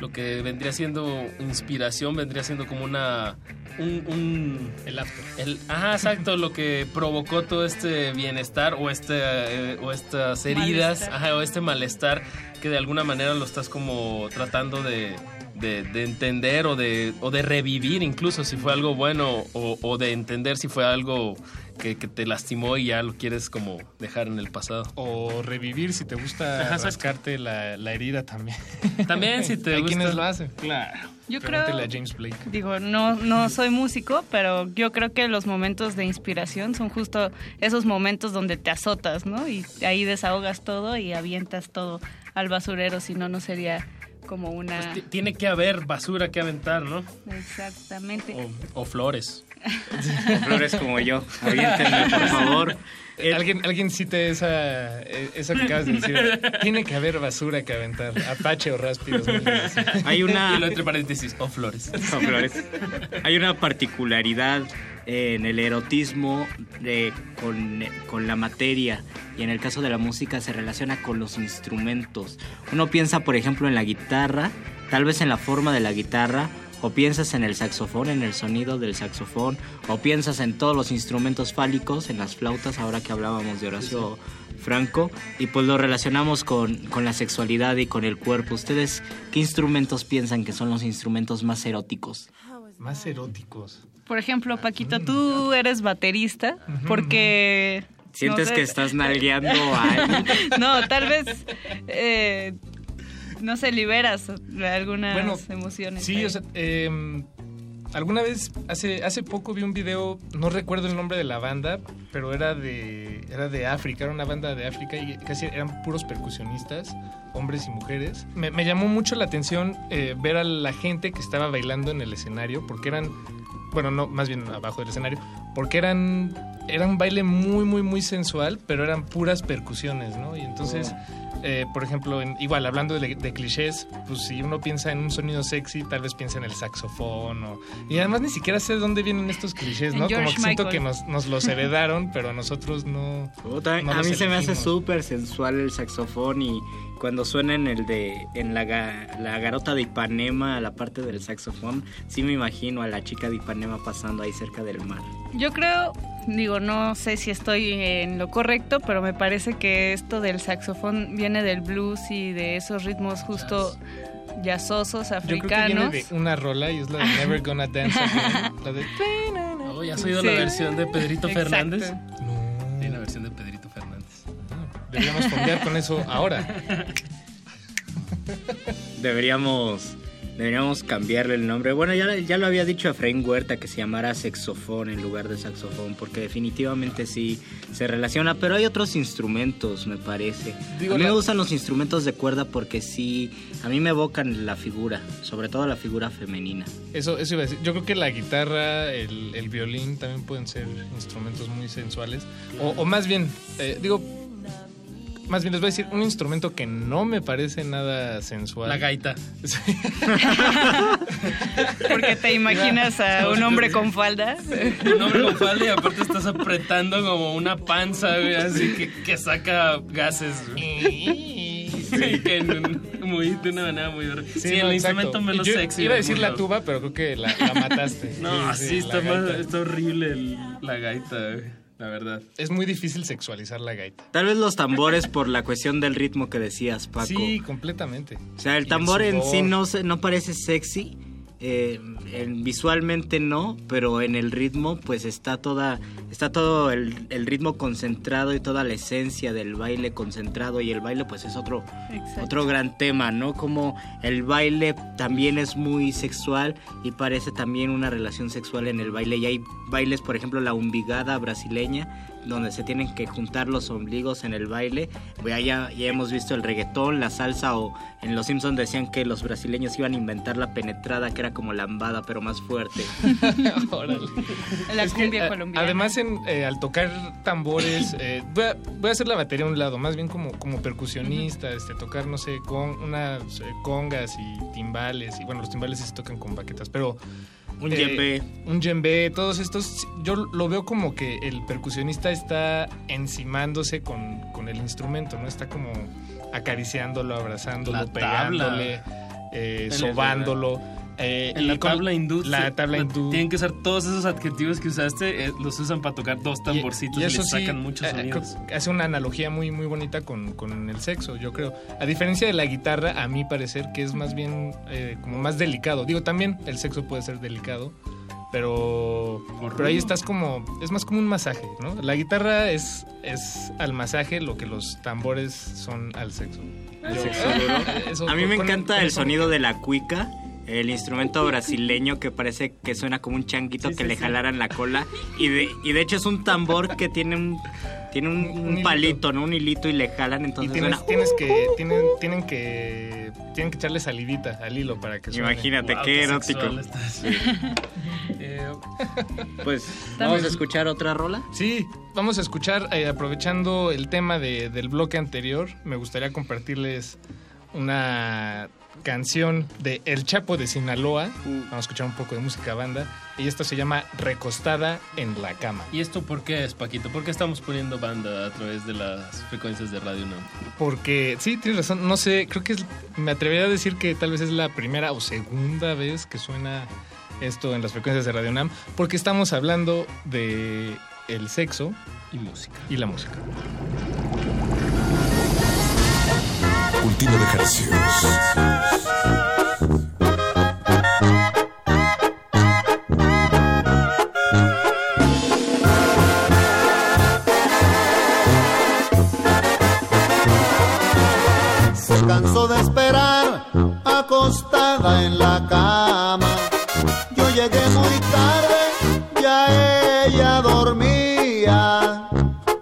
lo que vendría siendo inspiración vendría siendo como una un, un- El after. el ajá exacto lo que provocó todo este bienestar o este eh, o estas heridas Malestar. ajá, o este malestar que de alguna manera lo estás como tratando de de, de entender o de, o de revivir incluso si fue algo bueno o, o de entender si fue algo que, que te lastimó y ya lo quieres como dejar en el pasado. O revivir si te gusta rascarte la, la herida también. También si te Hay gusta. quienes lo hacen. Claro. Yo Pregúntele creo- a James Blake. Digo, no, no soy músico, pero yo creo que los momentos de inspiración son justo esos momentos donde te azotas, ¿no? Y ahí desahogas todo y avientas todo al basurero, si no, no sería como una... Pues ti- tiene que haber basura que aventar, ¿no? Exactamente. O, o flores. Flores como yo. Aviéntenme, por favor. Alguien, alguien cite esa, eh, eso que acabas de decir. Tiene que haber basura que aventar. Apache o Raspi 2016. Hay una- Y lo entre paréntesis, o flores. No, Flores. Hay una particularidad en el erotismo de, con, con la materia y en el caso de la música se relaciona con los instrumentos. Uno piensa, por ejemplo, en la guitarra, tal vez en la forma de la guitarra, o piensas en el saxofón, en el sonido del saxofón, o piensas en todos los instrumentos fálicos, en las flautas, ahora que hablábamos de Horacio Franco, y pues lo relacionamos con, con la sexualidad y con el cuerpo. ¿Ustedes qué instrumentos piensan que son los instrumentos más eróticos? Más eróticos. Por ejemplo, Paquito, tú eres baterista porque... ¿Sientes no sé. que estás nalgueando a alguien? no, tal vez... eh, no sé, liberas algunas Bueno, emociones. Sí, ahí. o sea, eh, alguna vez, hace, hace poco vi un video, no recuerdo el nombre de la banda, pero era de, era de África, era una banda de África y casi eran puros percusionistas, hombres y mujeres. Me, me llamó mucho la atención eh, ver a la gente que estaba bailando en el escenario, porque eran, bueno, no, más bien abajo del escenario, porque eran, era un baile muy, muy, muy sensual, pero eran puras percusiones, ¿no? Y entonces... Eh, por ejemplo, en- igual hablando de, de clichés, pues si uno piensa en un sonido sexy, tal vez piensa en el saxofón. O, y además ni siquiera sé de dónde vienen estos clichés, ¿no? Como que siento Michael. que nos, nos los heredaron, pero a nosotros no. No a mí se me hace elegimos. súper sensual el saxofón y cuando suena en el de en la, la garota de Ipanema, la parte del saxofón, sí me imagino a la chica de Ipanema pasando ahí cerca del mar. Yo creo, digo, no sé si estoy en lo correcto, pero me parece que esto del saxofón viene del blues y de esos ritmos justo jazzosos Yo creo que viene africanos. de una rola y es la de Never Gonna Dance Again. La de. Oh, ¿Ya has oído Sí. la versión de Pedrito Exacto. Fernández? Sí, la versión de Pedrito Fernández. Deberíamos fondear con eso ahora. Deberíamos deberíamos cambiarle el nombre. Bueno, ya, ya lo había dicho Efraín Huerta que se llamara saxofón en lugar de saxofón, porque definitivamente sí se relaciona, pero hay otros instrumentos, me parece. Digo, a mí la- me gustan los instrumentos de cuerda porque sí, a mí me evocan la figura, sobre todo la figura femenina. Eso, eso iba a decir. Yo creo que la guitarra, el, el violín también pueden ser instrumentos muy sensuales. O, o más bien, eh, digo, más bien les voy a decir un instrumento que no me parece nada sensual. La gaita. Porque te imaginas a un hombre con falda. Un hombre con falda y aparte estás apretando como una panza, güey, así que, que saca gases. Sí, que en- muy, de una manera muy... Sí, Sí, el exacto. instrumento menos Yo sexy. Iba a decir la tuba, pero creo que la, la mataste. No, sí, está, más- está horrible el- la gaita, güey, la verdad. Es muy difícil sexualizar la gaita. Tal vez los tambores por la cuestión del ritmo que decías, Paco. Sí, completamente. O sea, el Y tambor en sí no, se- no parece sexy. Eh, en- visualmente no, pero en el ritmo pues está toda está todo el, el ritmo concentrado y toda la esencia del baile concentrado y el baile pues es otro Exacto. otro gran tema, ¿no? Como el baile también es muy sexual y parece también una relación sexual en el baile. Y hay bailes, por ejemplo, la umbigada brasileña, donde se tienen que juntar los ombligos en el baile. Ya, ya, ya hemos visto el reggaetón, la salsa o en Los Simpsons decían que los brasileños iban a inventar la penetrada, que era como lambada, pero más fuerte. La Es que, cumbia a- colombiana. Además, en, eh, al tocar tambores, eh, voy, a, voy a hacer la batería a un lado, más bien como, como percusionista, este, tocar, no sé, con unas eh, congas y timbales, y bueno, los timbales sí se tocan con baquetas, pero... Un eh, djembe. Un djembe, todos estos, yo lo veo como que el percusionista está encimándose con, con el instrumento, ¿no? Está como acariciándolo, abrazándolo, La pegándole, eh, sobándolo. Eh, En la y tabla hindú. La tabla hindú. Tienen que usar todos esos adjetivos que usaste, eh, los usan para tocar dos tamborcitos y, eso les sí, sacan muchos eh, sonidos. creo que hace una analogía muy muy bonita con, con el sexo, yo creo. A diferencia de la guitarra, a mi parecer que es más bien eh, como más delicado. Digo, también el sexo puede ser delicado, pero, pero ahí estás como, es más como un masaje, ¿no? La guitarra es, es al masaje lo que los tambores son al sexo. Al sexo eso- A mí me con- encanta con el eso- sonido de la cuica, el instrumento brasileño que parece que suena como un changuito Sí, que sí, le sí. jalaran la cola. Y de, y de hecho es un tambor que tiene un, tiene un, palito, ¿no? Un hilito y le jalan, Y entonces tienes, suena... tienes que tienen, tienen que tienen que echarle salivita al hilo para que suene. Imagínate, Wow, qué erótico. Eh, Pues, ¿vamos a escuchar otra rola? Sí, vamos a escuchar, eh, aprovechando el tema de- del bloque anterior, me gustaría compartirles una canción de El Chapo de Sinaloa. Vamos a escuchar un poco de música banda. Y esto se llama Recostada en la cama. ¿Y esto por qué es, Paquito? ¿Por qué estamos poniendo banda a través de las frecuencias de Radio UNAM? Porque, sí, tienes razón, no sé, creo que es- me atrevería a decir que tal vez es la primera o segunda vez que suena esto en las frecuencias de Radio Nam, porque estamos hablando de el sexo y música. Y la música. Cultivo de ejercicios. Se cansó de esperar acostada en la cama. Yo llegué muy tarde, ya ella dormía.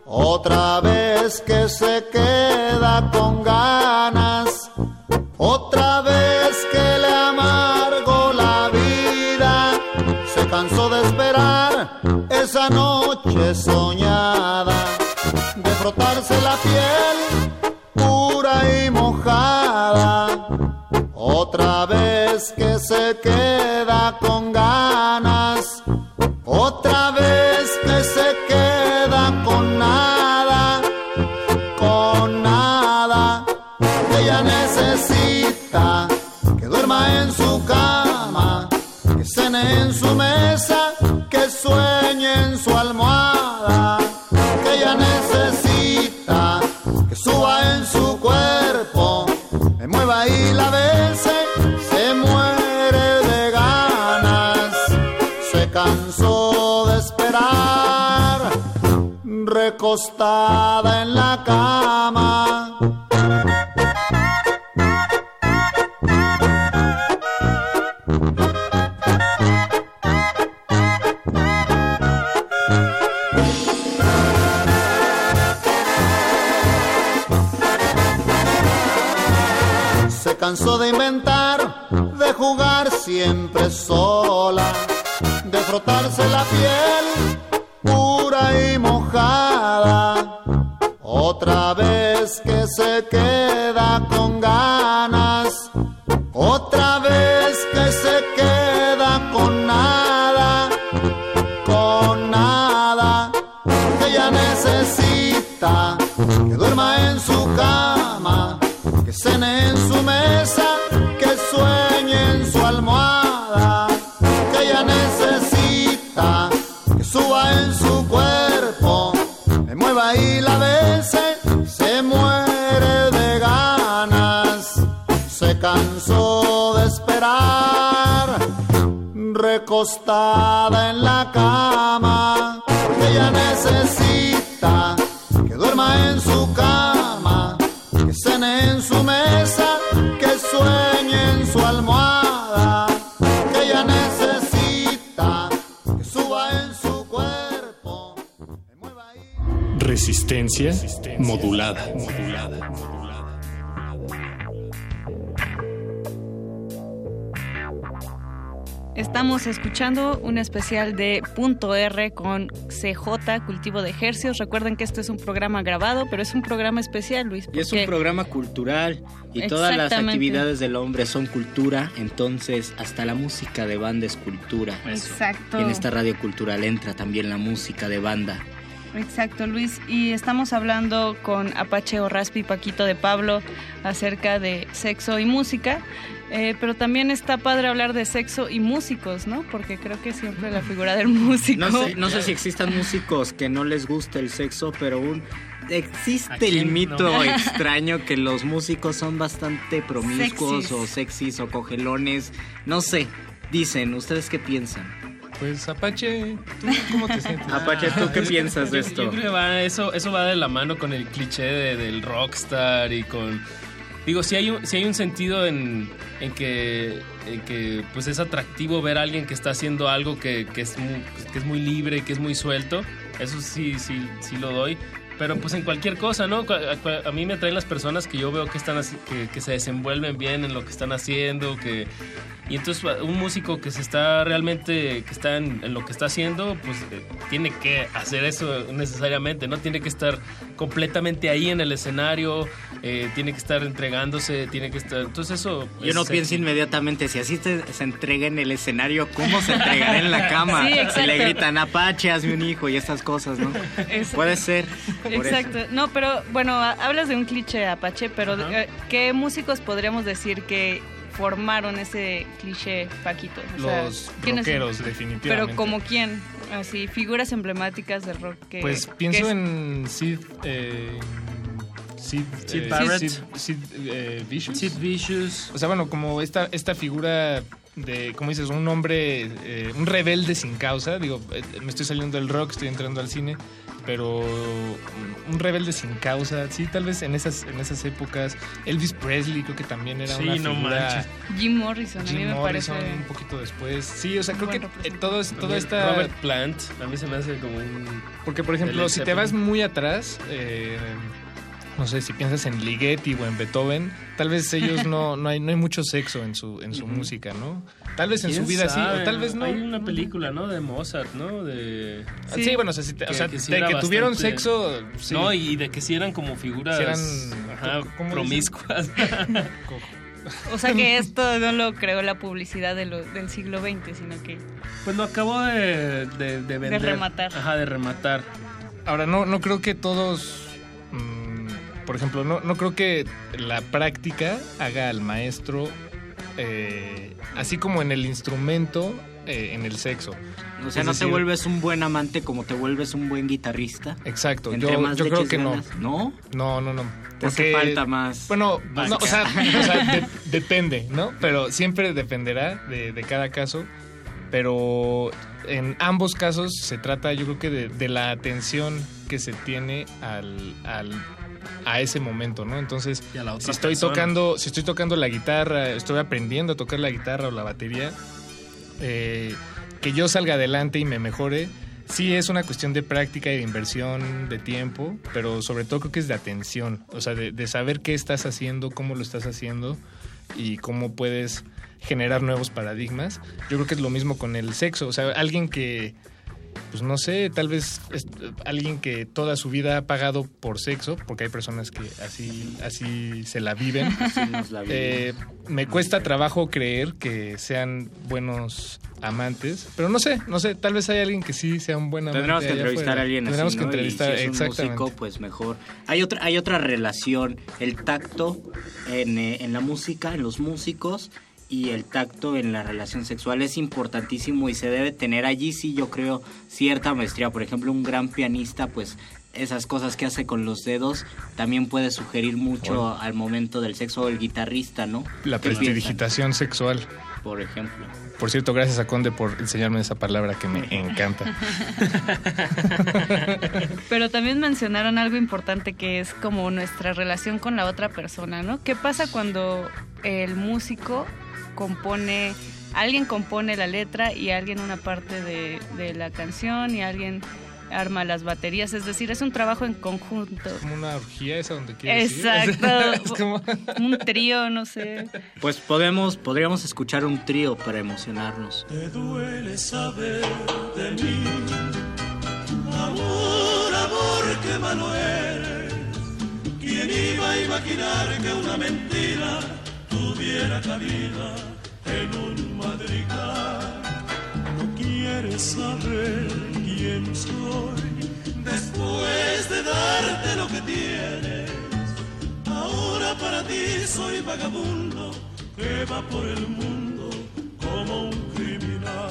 Otra vez que se queda con ganas. Otra vez que le amargo la vida. Se cansó de esperar esa noche soñada. De frotarse la piel pura y mojada. Otra vez que se queda con recostada en la cama. Se cansó de inventar, de jugar siempre sola, de frotarse la piel que se queda con ganas, otra vez que se queda con nada, con recostada en la cama, ella necesita que duerma en su cama, que cene en su mesa, que sueñe en su almohada, que ella necesita que suba en su cuerpo. Resistencia modulada. Estamos escuchando un especial de Punto R con CJ, Cultivo de Ejercios. Recuerden que este es un programa grabado, pero es un programa especial, Luis. Y es un programa cultural y todas las actividades del hombre son cultura, entonces hasta la música de banda es cultura. Exacto. Y en esta radio cultural entra también la música de banda. Exacto, Luis. Y estamos hablando con Apache Raspi Paquito de Pablo acerca de sexo y música. Eh, pero también está padre hablar de sexo y músicos, ¿no? Porque creo que siempre la figura del músico. No sé, no sé si existan músicos que no les guste el sexo, pero un ¿A existe el mito no? extraño que los músicos son bastante promiscuos Sexys. o sexys o cogelones. No sé, dicen, ¿ustedes qué piensan? Pues Apache, ¿tú cómo te sientes? Apache, ¿tú qué piensas de Yo- esto? Yo creo que va, eso, eso va de la mano con el cliché de- del rockstar y con... Digo, si hay un, sí hay un sentido en, en que, que pues es atractivo ver a alguien que está haciendo algo que, que es muy, que es muy libre, que es muy suelto. Eso sí, sí, sí lo doy. Pero pues en cualquier cosa, ¿no? Cu- A, a mí me atraen las personas que yo veo que, están así- que, que se desenvuelven bien en lo que están haciendo, que... Y entonces un músico que se está realmente, que está en, en lo que está haciendo, pues eh, tiene que hacer eso necesariamente, ¿no? Tiene que estar completamente ahí en el escenario, eh, tiene que estar entregándose, tiene que estar... Entonces eso... Yo es no sexy. pienso inmediatamente, si así te- se entrega en el escenario, ¿cómo se entregará en la cama? Sí, le gritan Apache, hazme un hijo y estas cosas, ¿no? Puede ser. Eso. Exacto. No, pero bueno, ha- hablas de un cliché Apache, pero eh, ¿qué músicos podríamos decir que formaron ese cliché Paquito? O sea, Los rockeros, definitivamente. Pero como quién, así, figuras emblemáticas del rock que... Pues que pienso es- en Sid. Eh, Sid, Sid eh, Barrett. Sid, Sid, eh, Vicious. Sid Vicious. O sea, bueno, como esta, esta figura de, como dices, un hombre, eh, un rebelde sin causa. Digo, eh, me estoy saliendo del rock, estoy entrando al cine. Pero un rebelde sin causa, sí, tal vez en esas, en esas épocas. Elvis Presley creo que también era Sí, una no figura. manches. Jim Morrison, a mí Jim me Morrison parece... un poquito después. Sí, o sea, creo que eh, todo, es- toda esta... Robert Plant, a mí se me hace como un... Porque, por ejemplo, si te vas muy atrás, eh, no sé, si piensas en Ligeti o en Beethoven, tal vez ellos no, no, hay, no hay mucho sexo en su, en su música, ¿no? Tal vez en su ¿Quién vida sí, o tal vez no. Hay una película, ¿no? De Mozart, ¿no? De... Sí, bueno, o sea, si te- o sea, de que tuvieron sexo, sí. No, y de que sí eran como figuras Sí eran- ajá, promiscuas. O sea que esto no lo creó la publicidad de lo- del siglo XX, sino que... pues lo acabó de, de, de vender. rematar. Ajá, de rematar. Ahora, no, no creo que todos. Por ejemplo, no, no creo que la práctica haga al maestro eh, así como en el instrumento, eh, en el sexo. O sea, Es no te vuelves un buen amante como te vuelves un buen guitarrista. Exacto, Entre yo, más yo creo que no. ganas. ¿No? No, no, no. Te hace falta más Bueno, no, o sea, o sea, de- depende, ¿no? Pero siempre dependerá de, de cada caso. Pero en ambos casos se trata, yo creo que de, de la atención que se tiene al, al- a ese momento, ¿no? Entonces, si estoy tocando, si estoy tocando la guitarra, estoy aprendiendo a tocar la guitarra o la batería, eh, que yo salga adelante y me mejore, sí es una cuestión de práctica y de inversión de tiempo, pero sobre todo creo que es de atención, o sea, de, de saber qué estás haciendo, cómo lo estás haciendo y cómo puedes generar nuevos paradigmas. Yo creo que es lo mismo con el sexo, o sea, alguien que pues no sé, tal vez es- alguien que toda su vida ha pagado por sexo, porque hay personas que así, así se la viven. Así nos la viven. Eh, me cuesta trabajo creer que sean buenos amantes, pero no sé, no sé, tal vez hay alguien que sí sea un buen amante. Tendremos que entrevistar a alguien Tendremos así, que ¿no? entrevistar, y si es un músico, pues mejor. Hay otra, hay otra relación, el tacto en, eh, en la música, en los músicos y el tacto en la relación sexual es importantísimo y se debe tener allí sí yo creo cierta maestría. Por ejemplo, un gran pianista, pues esas cosas que hace con los dedos también puede sugerir mucho Bueno. al momento del sexo o el guitarrista, ¿no? La prestidigitación sexual. Por ejemplo. Por cierto, gracias a Conde por enseñarme esa palabra que me encanta. Pero también mencionaron algo importante que es como nuestra relación con la otra persona, ¿no? ¿Qué pasa cuando el músico compone, alguien compone la letra y alguien una parte de, de la canción y alguien arma las baterías? Es decir, es un trabajo en conjunto. Como una orgía esa donde quieres ir. Exacto. Es como- Un trío, no sé. Pues podemos, podríamos escuchar un trío para emocionarnos. Te duele saber de mí. Amor, amor, qué malo eres. ¿Quién iba a imaginar que una mentira tuviera cabida en un madrigal? No quieres saber quién soy después de darte lo que tienes. Ahora para ti soy vagabundo que va por el mundo como un criminal.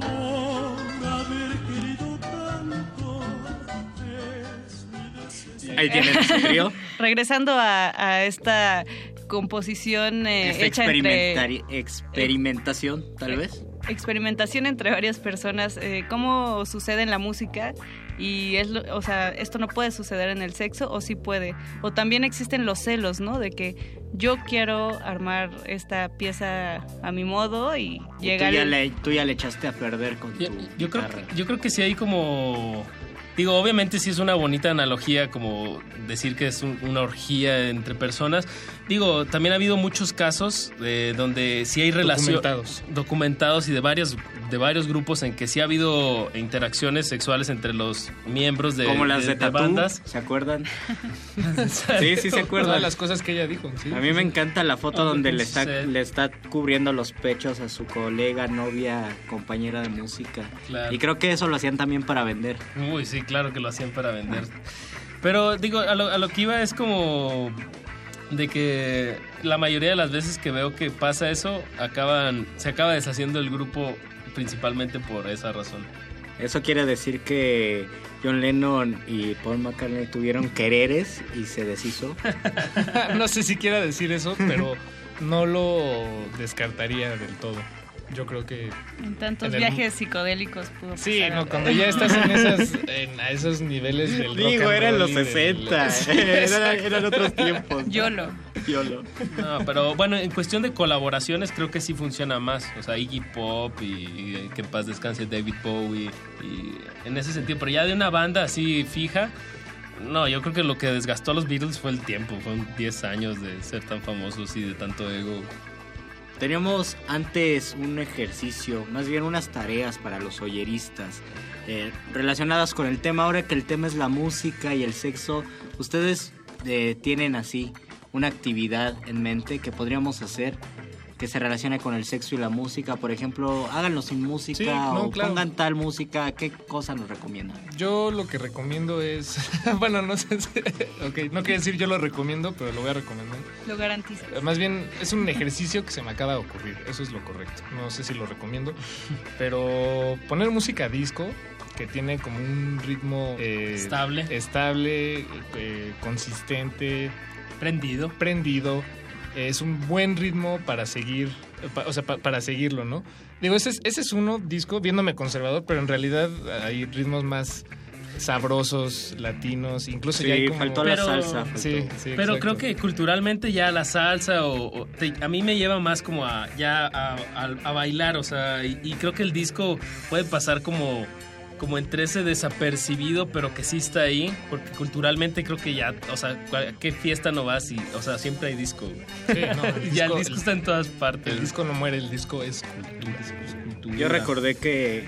Por haber querido tanto, es mi. Ahí tienen ese trío. Regresando a, a esta composición eh, hecha entre experimentación, tal vez. experimentación entre varias personas, eh, cómo sucede en la música y es, lo- o sea, esto no puede suceder en el sexo o sí puede. O también existen los celos, ¿no? De que yo quiero armar esta pieza a mi modo y Y tú llegar ya, le, tú ya le echaste a perder con tu Yo creo, que, yo creo que sí hay como... Digo, obviamente sí es una bonita analogía como decir que es un- una orgía entre personas. Digo, también ha habido muchos casos de donde sí hay relación Documentados. documentados y de varios de varios grupos en que sí ha habido interacciones sexuales entre los miembros de, Como las de, Tatú, bandas. ¿se acuerdan? sí, sí se acuerdan. Todas las cosas que ella dijo. sí, A mí me encanta la foto donde le está, eh. le está cubriendo los pechos a su colega, novia, compañera de música. Claro. Y creo que eso lo hacían también para vender. Uy, sí, claro que lo hacían para vender. Pero digo, a lo, a lo que iba es como de que la mayoría de las veces que veo que pasa eso, acaban, se acaba deshaciendo el grupo principalmente por esa razón. Eso quiere decir que John Lennon y Paul McCartney tuvieron quereres y se deshizo. no sé si quiera decir eso, pero no lo descartaría del todo. Yo creo que en tantos en el- viajes psicodélicos pudo Sí, pasar. no, cuando ya estás en, esas, en a esos niveles del rock Digo, and eran los y del- 60. eran, eran otros tiempos. YOLO. YOLO. No, pero bueno, en cuestión de colaboraciones creo que sí funciona más. O sea, Iggy Pop y, y que en paz descanse David Bowie. Y en ese sentido, pero ya de una banda así fija, no, yo creo que lo que desgastó a los Beatles fue el tiempo. Fueron 10 años de ser tan famosos y de tanto ego. Teníamos antes un ejercicio, más bien unas tareas para los oyeristas eh, relacionadas con el tema. Ahora que el tema es la música y el sexo, ¿ustedes eh, tienen así una actividad en mente que podríamos hacer que se relacione con el sexo y la música? Por ejemplo, háganlo sin música Sí, no, o claro. pongan tal música. ¿Qué cosa nos recomiendan? Yo lo que recomiendo es. bueno, no sé. si- ok, no quiero decir yo lo recomiendo, pero lo voy a recomendar. Lo garantizo. Más bien es un ejercicio que se me acaba de ocurrir. Eso es lo correcto. No sé si lo recomiendo. Pero poner música disco que tiene como un ritmo eh, Estable. estable, eh, consistente, Prendido. prendido. Es un buen ritmo para seguir, pa- o sea, pa- para seguirlo, ¿no? Digo, ese es, ese es uno disco, viéndome conservador, pero en realidad hay ritmos más sabrosos, latinos, incluso Sí, ya hay como... faltó la salsa, Sí, sí, Pero exacto. creo que culturalmente ya la salsa o, o- te- a mí me lleva más como a ya a, a- a bailar, o sea, y, y creo que el disco puede pasar como como entre ese desapercibido, pero que sí está ahí, porque culturalmente creo que ya, o sea, ¿cuál- ¿qué fiesta no vas? Y, o sea, siempre hay disco. güey. Sí, no, el ya el disco- disco el- está en todas partes. El disco no muere, el disco es cultura. es cultura. Yo recordé que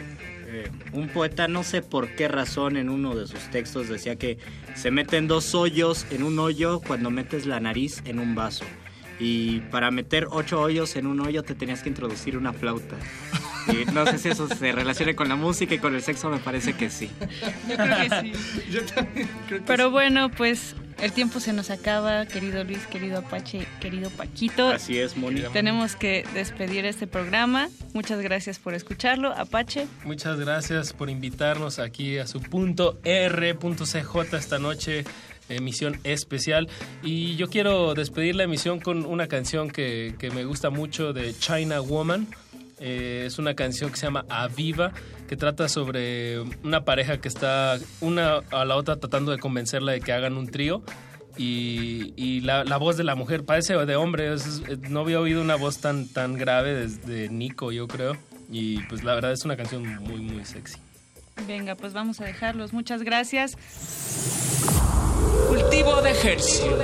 eh, un poeta, no sé por qué razón, en uno de sus textos decía que se meten dos hoyos en un hoyo cuando metes la nariz en un vaso. Y para meter ocho hoyos en un hoyo te tenías que introducir una flauta. Y no sé si eso se relaciona con la música y con el sexo, me parece que sí. Yo creo que sí. Yo también creo que Pero bueno, pues el tiempo se nos acaba, querido Luis, querido Apache, querido Paquito. Así es, Moni. Tenemos que despedir este programa. Muchas gracias por escucharlo, Apache. Muchas gracias por invitarnos aquí a su punto R.cj esta noche, emisión especial. Y yo quiero despedir la emisión con una canción que, que me gusta mucho de China Woman. Eh, es una canción que se llama Aviva, que trata sobre una pareja que está una a la otra tratando de convencerla de que hagan un trío. Y, y la, la voz de la mujer parece de hombre. es- no había oído una voz tan, tan grave desde Nico, yo creo. Y pues la verdad es una canción muy, muy sexy. Venga, pues vamos a dejarlos. Muchas gracias. Cultivo de ejercicio.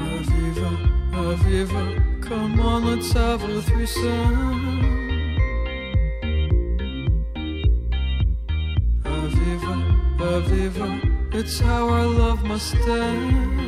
Aviva, Aviva, come on, let's have a threesome. It's how our love must end.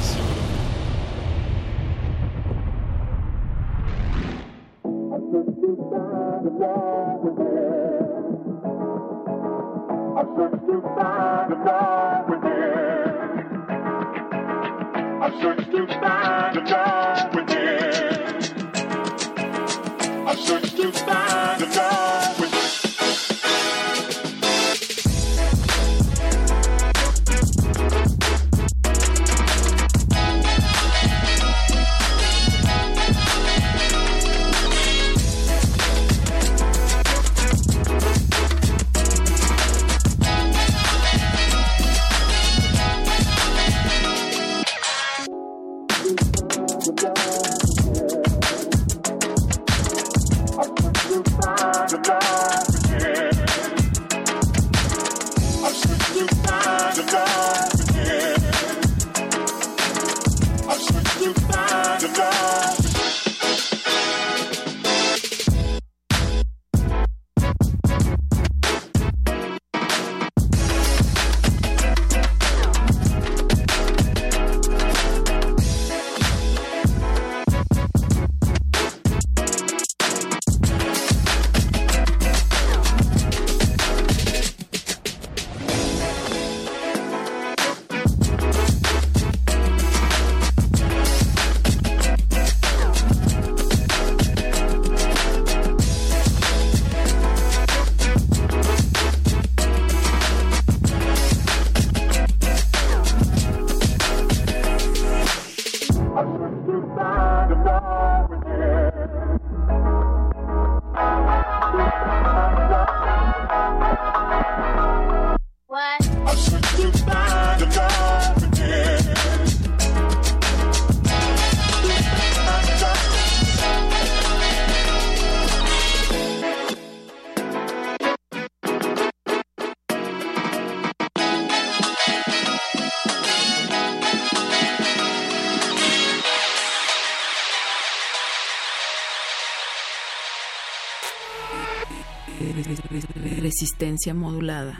Resistencia modulada.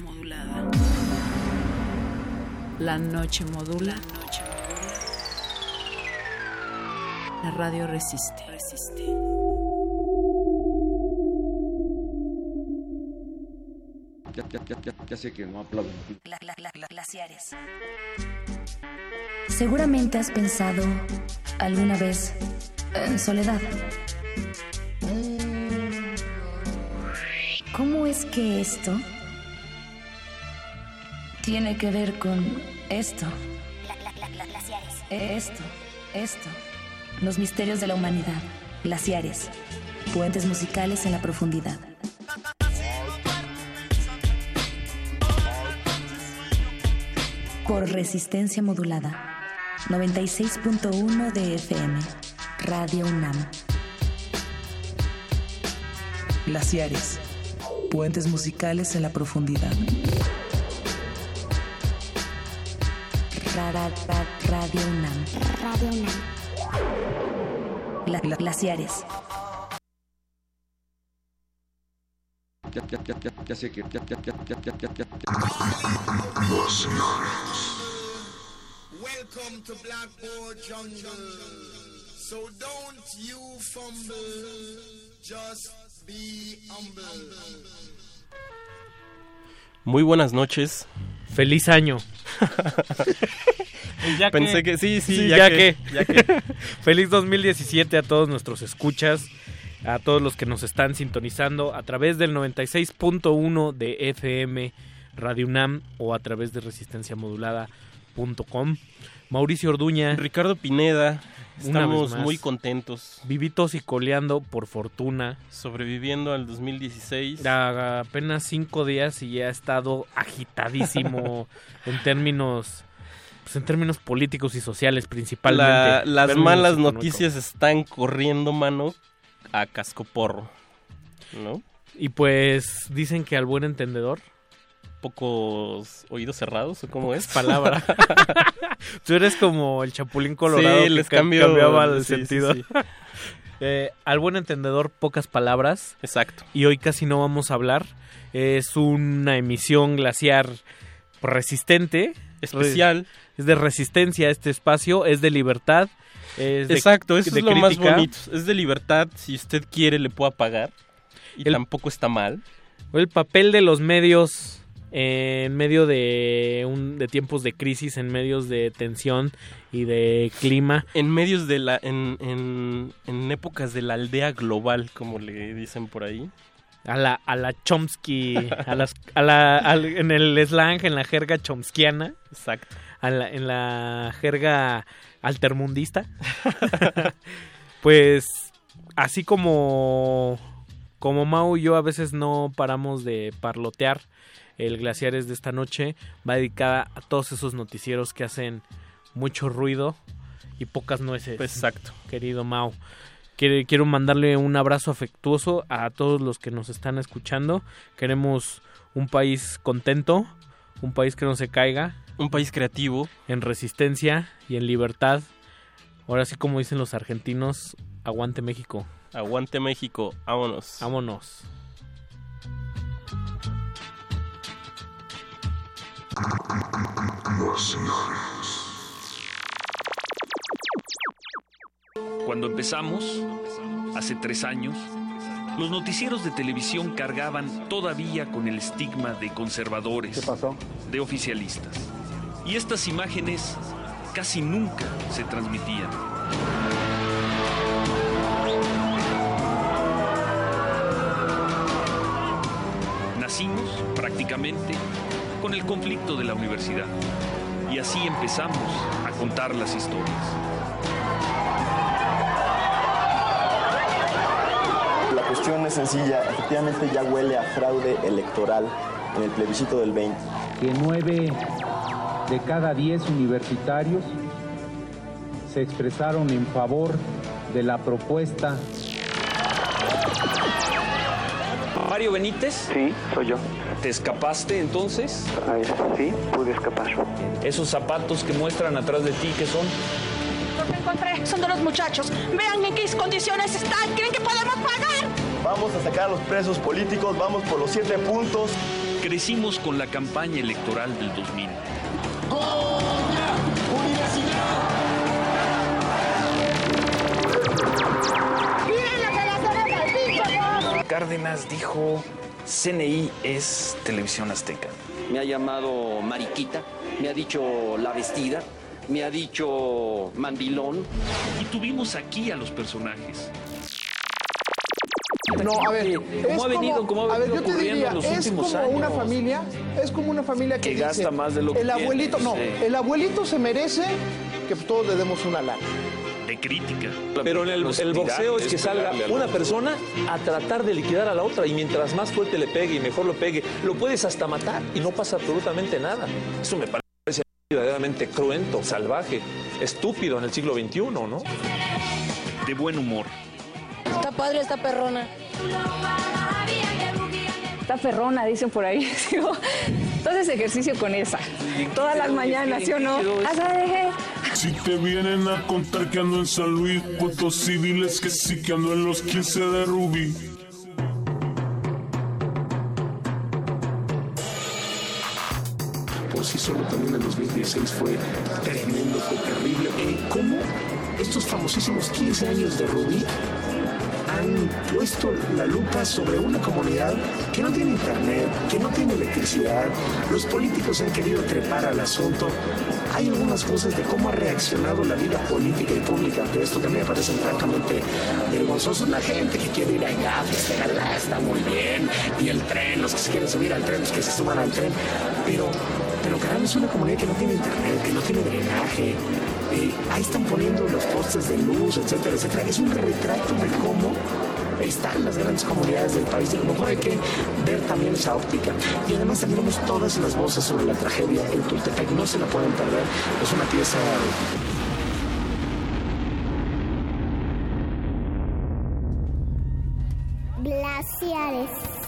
La noche modula. La radio resiste. Ya, ya, ya, ya, ya sé que no aplauden. glaciares. Seguramente has pensado alguna vez en soledad. Que esto tiene que ver con esto? Esto, esto. Los misterios de la humanidad. Glaciares. Puentes musicales en la profundidad. Por resistencia modulada. 96.1 de FM. Radio UNAM. Glaciares. Puentes musicales en la profundidad. Ra- ra- ra- Radio UNAM. Radio UNAM. glaciares. Ya, ya, ya, ya, ya sé que ya, ya, ya, ya, ya, ya, ya. Welcome to Blackboard Jungle. So don't you fumble, just. Muy buenas noches. Feliz año. Ya Pensé que sí, sí, ya, ya que. que, ya que. Feliz 2017 a todos nuestros escuchas. a todos los que nos están sintonizando a través del 96.1 de FM Radio UNAM o a través de resistenciamodulada.com. Mauricio Orduña. Ricardo Pineda. Estamos muy contentos. Vivitos y coleando, por fortuna. Sobreviviendo al 2016. A- apenas cinco días y ya ha estado agitadísimo en términos pues en términos políticos y sociales principalmente. La- las malas económicos. noticias están corriendo, mano, a cascoporro. ¿No? Y pues dicen que al buen entendedor. Pocos oídos cerrados, ¿o cómo es? Palabra. Tú eres como el chapulín colorado Sí, que les ca- cambio- cambiaba el sí, sentido. sí. Eh, al buen entendedor, pocas palabras. Exacto. Y hoy casi no vamos a hablar. Es una emisión glaciar resistente. Especial. Es de resistencia este espacio, es de libertad. Es de- Exacto, eso de es lo más crítica. bonito. Es de libertad, si usted quiere le pueda pagar. Y El- tampoco está mal. El papel de los medios en medio de, un, de tiempos de crisis, en medios de tensión y de clima. En medios de la... En, en, en épocas de la aldea global, como le dicen por ahí. A la, a la Chomsky, a las, a la, en el slang, en la jerga chomskiana. Exacto. A la- en la jerga altermundista. pues así como, como Mau y yo a veces no paramos de parlotear, el Glaciares de esta noche va dedicada a todos esos noticieros que hacen mucho ruido y pocas nueces. Exacto. Querido Mau. Quiero, quiero mandarle un abrazo afectuoso a todos los que nos están escuchando. Queremos un país contento, un país que no se caiga. Un país creativo. En resistencia y en libertad. Ahora sí, como dicen los argentinos, aguante México. Aguante México, vámonos. Vámonos. Cuando empezamos, hace tres años, los noticieros de televisión cargaban todavía con el estigma de conservadores, de oficialistas. Y estas imágenes casi nunca se transmitían. Nacimos, prácticamente, con el conflicto de la universidad. Y así empezamos a contar las historias. La cuestión es sencilla, efectivamente ya huele a fraude electoral en el plebiscito del 20. que nueve de cada diez universitarios se expresaron en favor de la propuesta. Mario Benítez. Sí, soy yo. ¿Te escapaste entonces? sí, pude escapar. Esos zapatos que muestran atrás de ti, ¿qué son? Los encontré, son de los muchachos. Vean en qué condiciones están. ¿Creen que podemos pagar? Vamos a sacar a los presos políticos, vamos por los siete puntos. Crecimos con la campaña electoral del 2000. Cárdenas dijo, CNI es televisión azteca. Me ha llamado Mariquita, me ha dicho La Vestida, me ha dicho Mandilón. Y tuvimos aquí a los personajes. No, a ver, ¿Cómo es ha venido- como- cómo ha a ver, venido yo te diría, en los es últimos como una familia, es como una familia que, Que dice, gasta más de lo que el tiene, abuelito, no, sí. el abuelito se merece que todos le demos una lana. Crítica. Pero en el, el boxeo es que salga una persona a tratar de liquidar a la otra y mientras más fuerte le pegue y mejor lo pegue, lo puedes hasta matar y no pasa absolutamente nada. Eso me parece verdaderamente cruento, salvaje, estúpido en el siglo XXI, ¿no? De buen humor. Está padre esta perrona. Está ferrona, dicen por ahí. Entonces ejercicio con esa. Todas las mañanas, ¿sí o no? Si te vienen a contar que ando en San Luis, puestos civiles que sí que ando en los 15 de Rubí. por sí solo también el 2016 fue tremendo, fue terrible. Eh, ¿Cómo estos famosísimos 15 años de Rubí han puesto la lupa sobre una comunidad que no tiene internet, que no tiene electricidad? Los políticos han querido trepar al asunto hay algunas cosas de cómo ha reaccionado la vida política y pública ante esto que me parecen francamente vergonzosos. La gente que quiere ir allá, festejarla, está muy bien. Y el tren, los que se quieren subir al tren, los que se suban al tren. Pero, pero caramba, es una comunidad que no tiene internet, que no tiene drenaje. Eh, ahí están poniendo los postes de luz, etcétera, etcétera. Es un retrato de cómo están las grandes comunidades del país y a lo mejor hay que ver también esa óptica. Y además tenemos todas las voces sobre la tragedia en Tultepec, no se la pueden perder. Es una pieza Glaciares.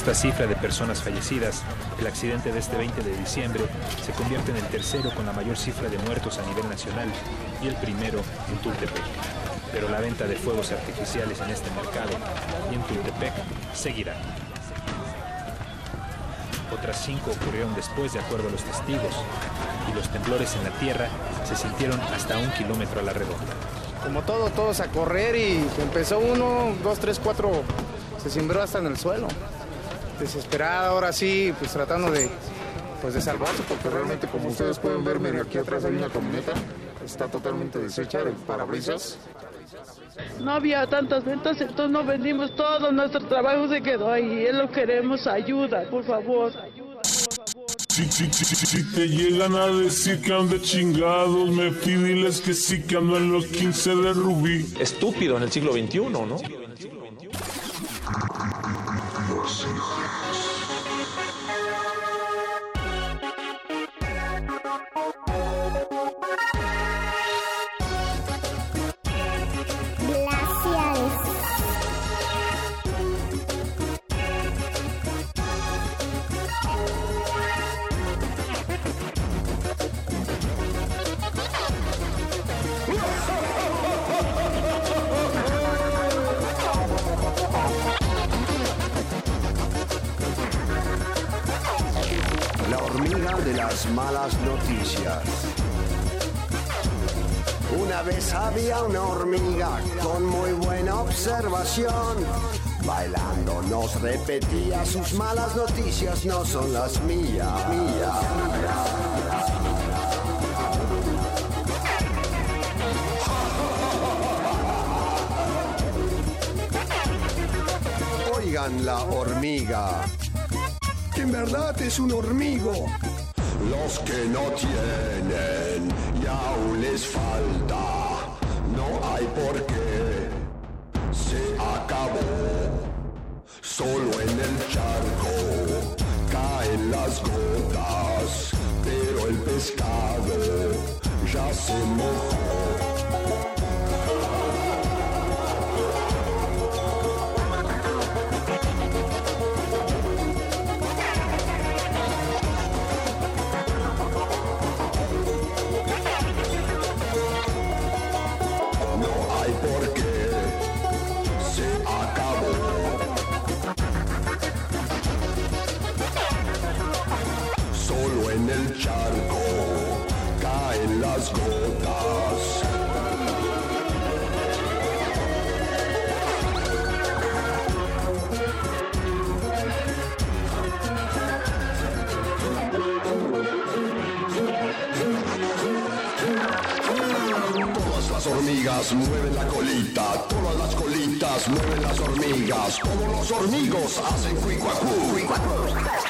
Esta cifra de personas fallecidas, el accidente de este 20 de diciembre se convierte en el tercero con la mayor cifra de muertos a nivel nacional y el primero en Tultepec. Pero la venta de fuegos artificiales en este mercado y en Tultepec seguirá. Otras cinco ocurrieron después, de acuerdo a los testigos, y los temblores en la tierra se sintieron hasta un kilómetro a la redonda. Como todo, todos a correr y empezó uno, dos, tres, cuatro, se cimbró hasta en el suelo. Desesperada, ahora sí, pues tratando de, pues de salvarse, porque realmente como ustedes pueden ver, medio aquí atrás hay una camioneta, está totalmente deshecha del parabrisas. No había tantas ventas, entonces no vendimos todo, nuestro trabajo se quedó ahí. Él lo queremos ayuda, por favor. Si, si, si, si, si te llegan a decir que ando chingados, me diles que sí que ando en los 15 de Rubí. Estúpido en el siglo XXI, ¿no? De las malas noticias. Una vez había una hormiga con muy buena observación. Bailando nos repetía sus malas noticias no son las mías. mías. Oigan la hormiga, que en verdad es un hormigo. Los que no tienen y aún les falta, no hay por qué, se acabó. Solo en el charco caen las gotas, pero el pescado ya se mojó. Hormigas mueven la colita, todas las colitas mueven las hormigas, como los hormigos hacen cuicuacú. Hacen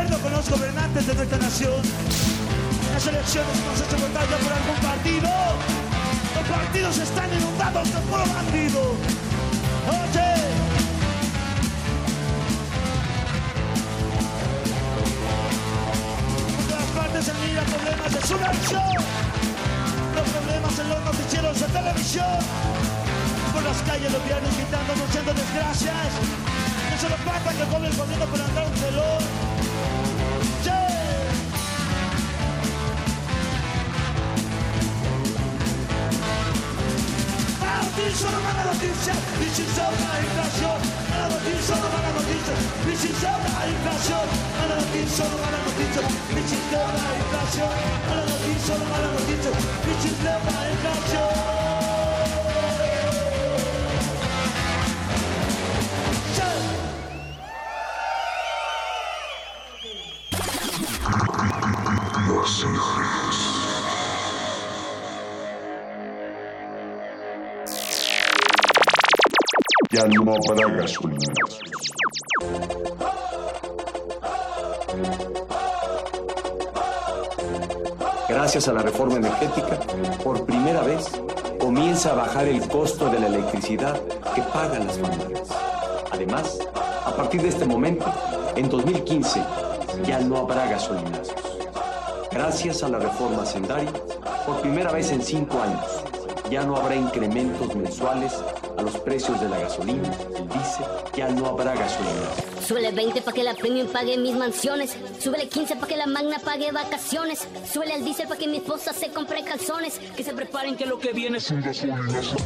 acuerdo con los gobernantes de nuestra nación. Las elecciones no se votar ya por algún partido. Los partidos están inundados de puro bandido. Oye. En todas partes se mira problemas de subversión. Los problemas en los noticieros de televisión por las calles los viernes gritando, anunciando desgracias. No se lo pasa que come el gobierno por andar un telón. No mala noticia, crisis de una inflación. Mala noticia, crisis de una inflación. Crisis de una inflación. Una inflación. Ya no habrá gasolina. Gracias a la reforma energética, por primera vez comienza a bajar el costo de la electricidad que pagan las familias. Además, a partir de este momento, en 2015, ya no habrá gasolinazos. Gracias a la reforma Sendari, por primera vez en cinco años, ya no habrá incrementos mensuales a los precios de la gasolina, el diésel, ya no habrá gasolina. Súbele 20 para que la premium pague mis mansiones. Súbele 15 para que la magna pague vacaciones. Súbele al diésel para que mi esposa se compre calzones. Que se preparen que lo que viene es un gasolinazo.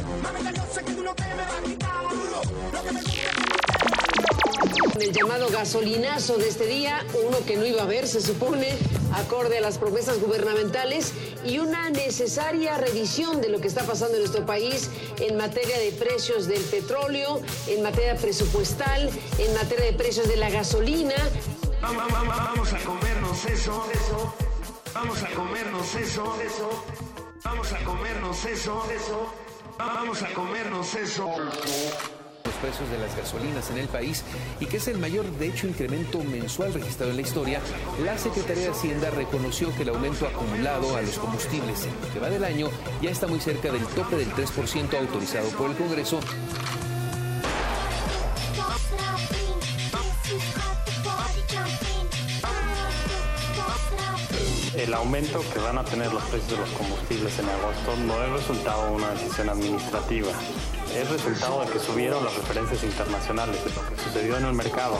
El llamado gasolinazo de este día, uno que no iba a haber, se supone, acorde a las promesas gubernamentales y una necesaria revisión de lo que está pasando en nuestro país en materia de precios del petróleo, en materia presupuestal, en materia de precios de la gasolina. Vamos, a comernos eso, eso. Vamos a comernos eso, eso. Vamos a comernos eso, eso. Vamos a comernos eso. Los precios de las gasolinas en el país y que es el mayor, de hecho, incremento mensual registrado en la historia, la Secretaría de Hacienda reconoció que el aumento acumulado a los combustibles en lo que va del año ya está muy cerca del tope del 3% autorizado por el Congreso. El aumento que van a tener los precios de los combustibles en agosto no es resultado de una decisión administrativa, es resultado de que subieron las referencias internacionales, de lo que sucedió en el mercado.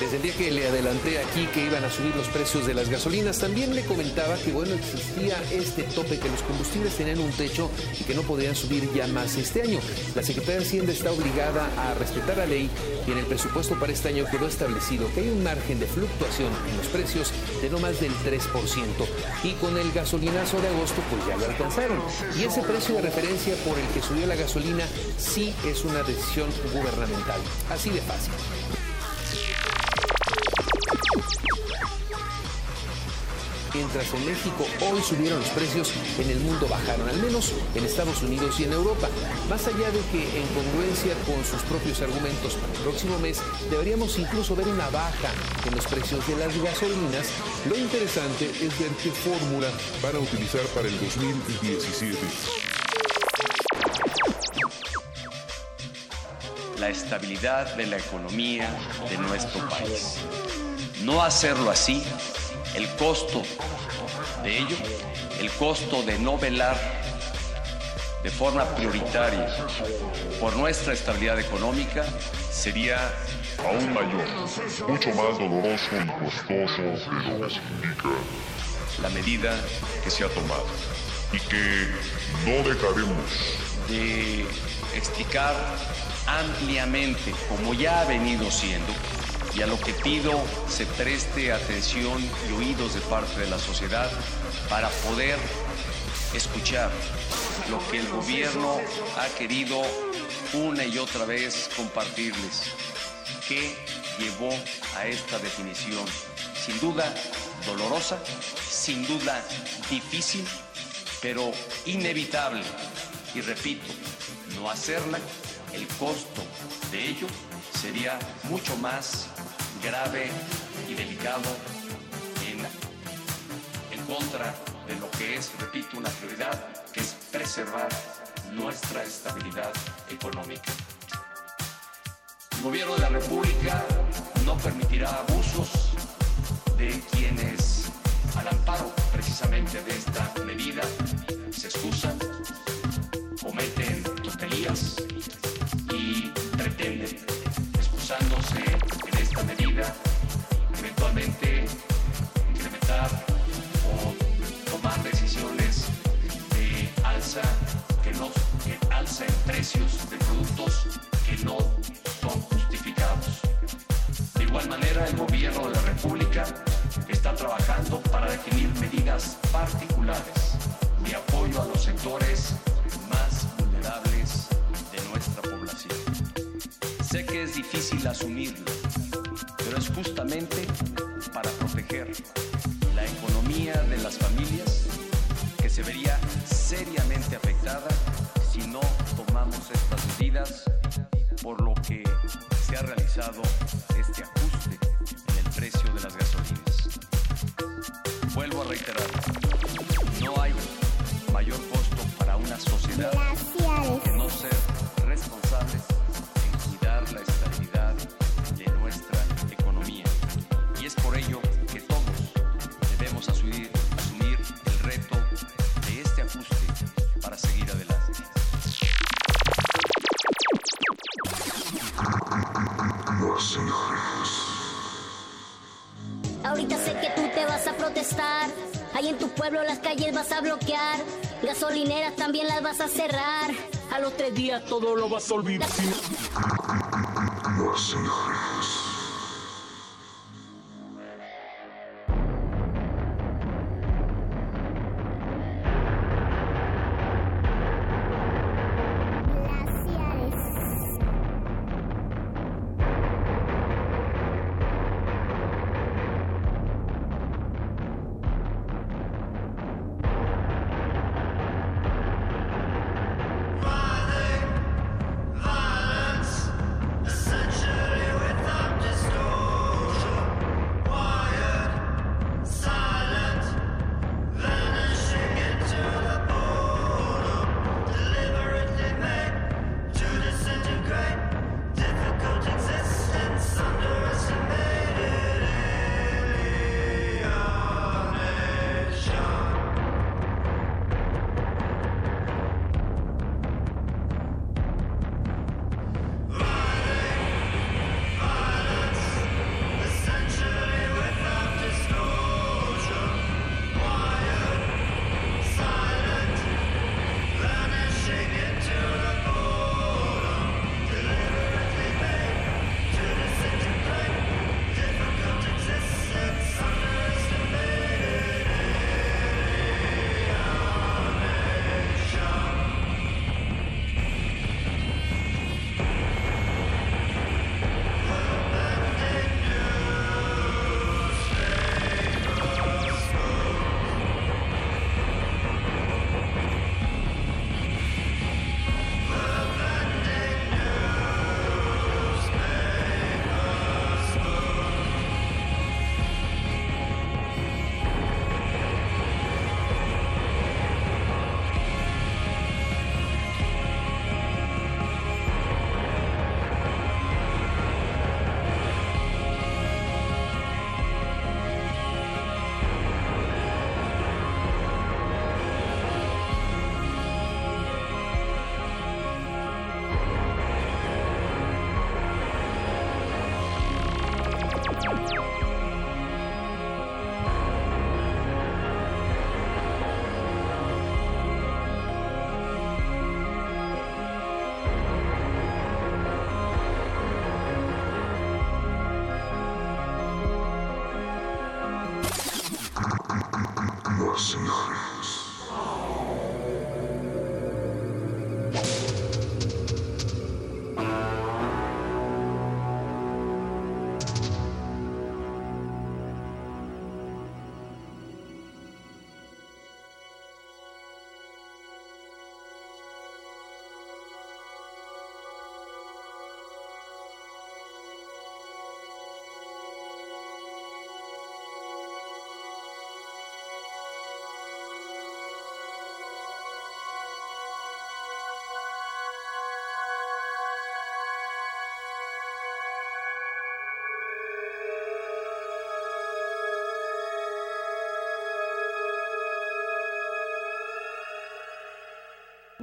Desde el día que le adelanté aquí que iban a subir los precios de las gasolinas, también le comentaba que bueno, existía este tope que los combustibles tenían un techo y que no podían subir ya más este año. La Secretaría de Hacienda está obligada a respetar la ley y en el presupuesto para este año quedó establecido que hay un margen de fluctuación en los precios de no más del 3%. Y con el gasolinazo de agosto pues ya lo alcanzaron. Y ese precio de referencia por el que subió la gasolina sí es una decisión gubernamental. Así de fácil. Mientras en México hoy subieron los precios, en el mundo bajaron, al menos en Estados Unidos y en Europa. Más allá de que en congruencia con sus propios argumentos para el próximo mes, deberíamos incluso ver una baja en los precios de las gasolinas, lo interesante es ver qué fórmula van a utilizar para el 2017. La estabilidad de la economía de nuestro país. No hacerlo así el costo de ello, el costo de no velar de forma prioritaria por nuestra estabilidad económica sería aún mayor, mucho más doloroso y costoso de lo que significa la medida que se ha tomado y que no dejaremos de explicar ampliamente, como ya ha venido siendo, y a lo que pido se preste atención y oídos de parte de la sociedad para poder escuchar lo que el gobierno ha querido una y otra vez compartirles. ¿Qué llevó a esta definición? Sin duda dolorosa, sin duda difícil, pero inevitable. Y repito, no hacerla, el costo de ello sería mucho más grave y delicado en, en contra de lo que es, repito, una prioridad, que es preservar nuestra estabilidad económica. El gobierno de la República no permitirá abusos de quienes, al amparo precisamente de esta medida, se excusan, cometen tonterías Lugares. Todo lo vas a olvidar.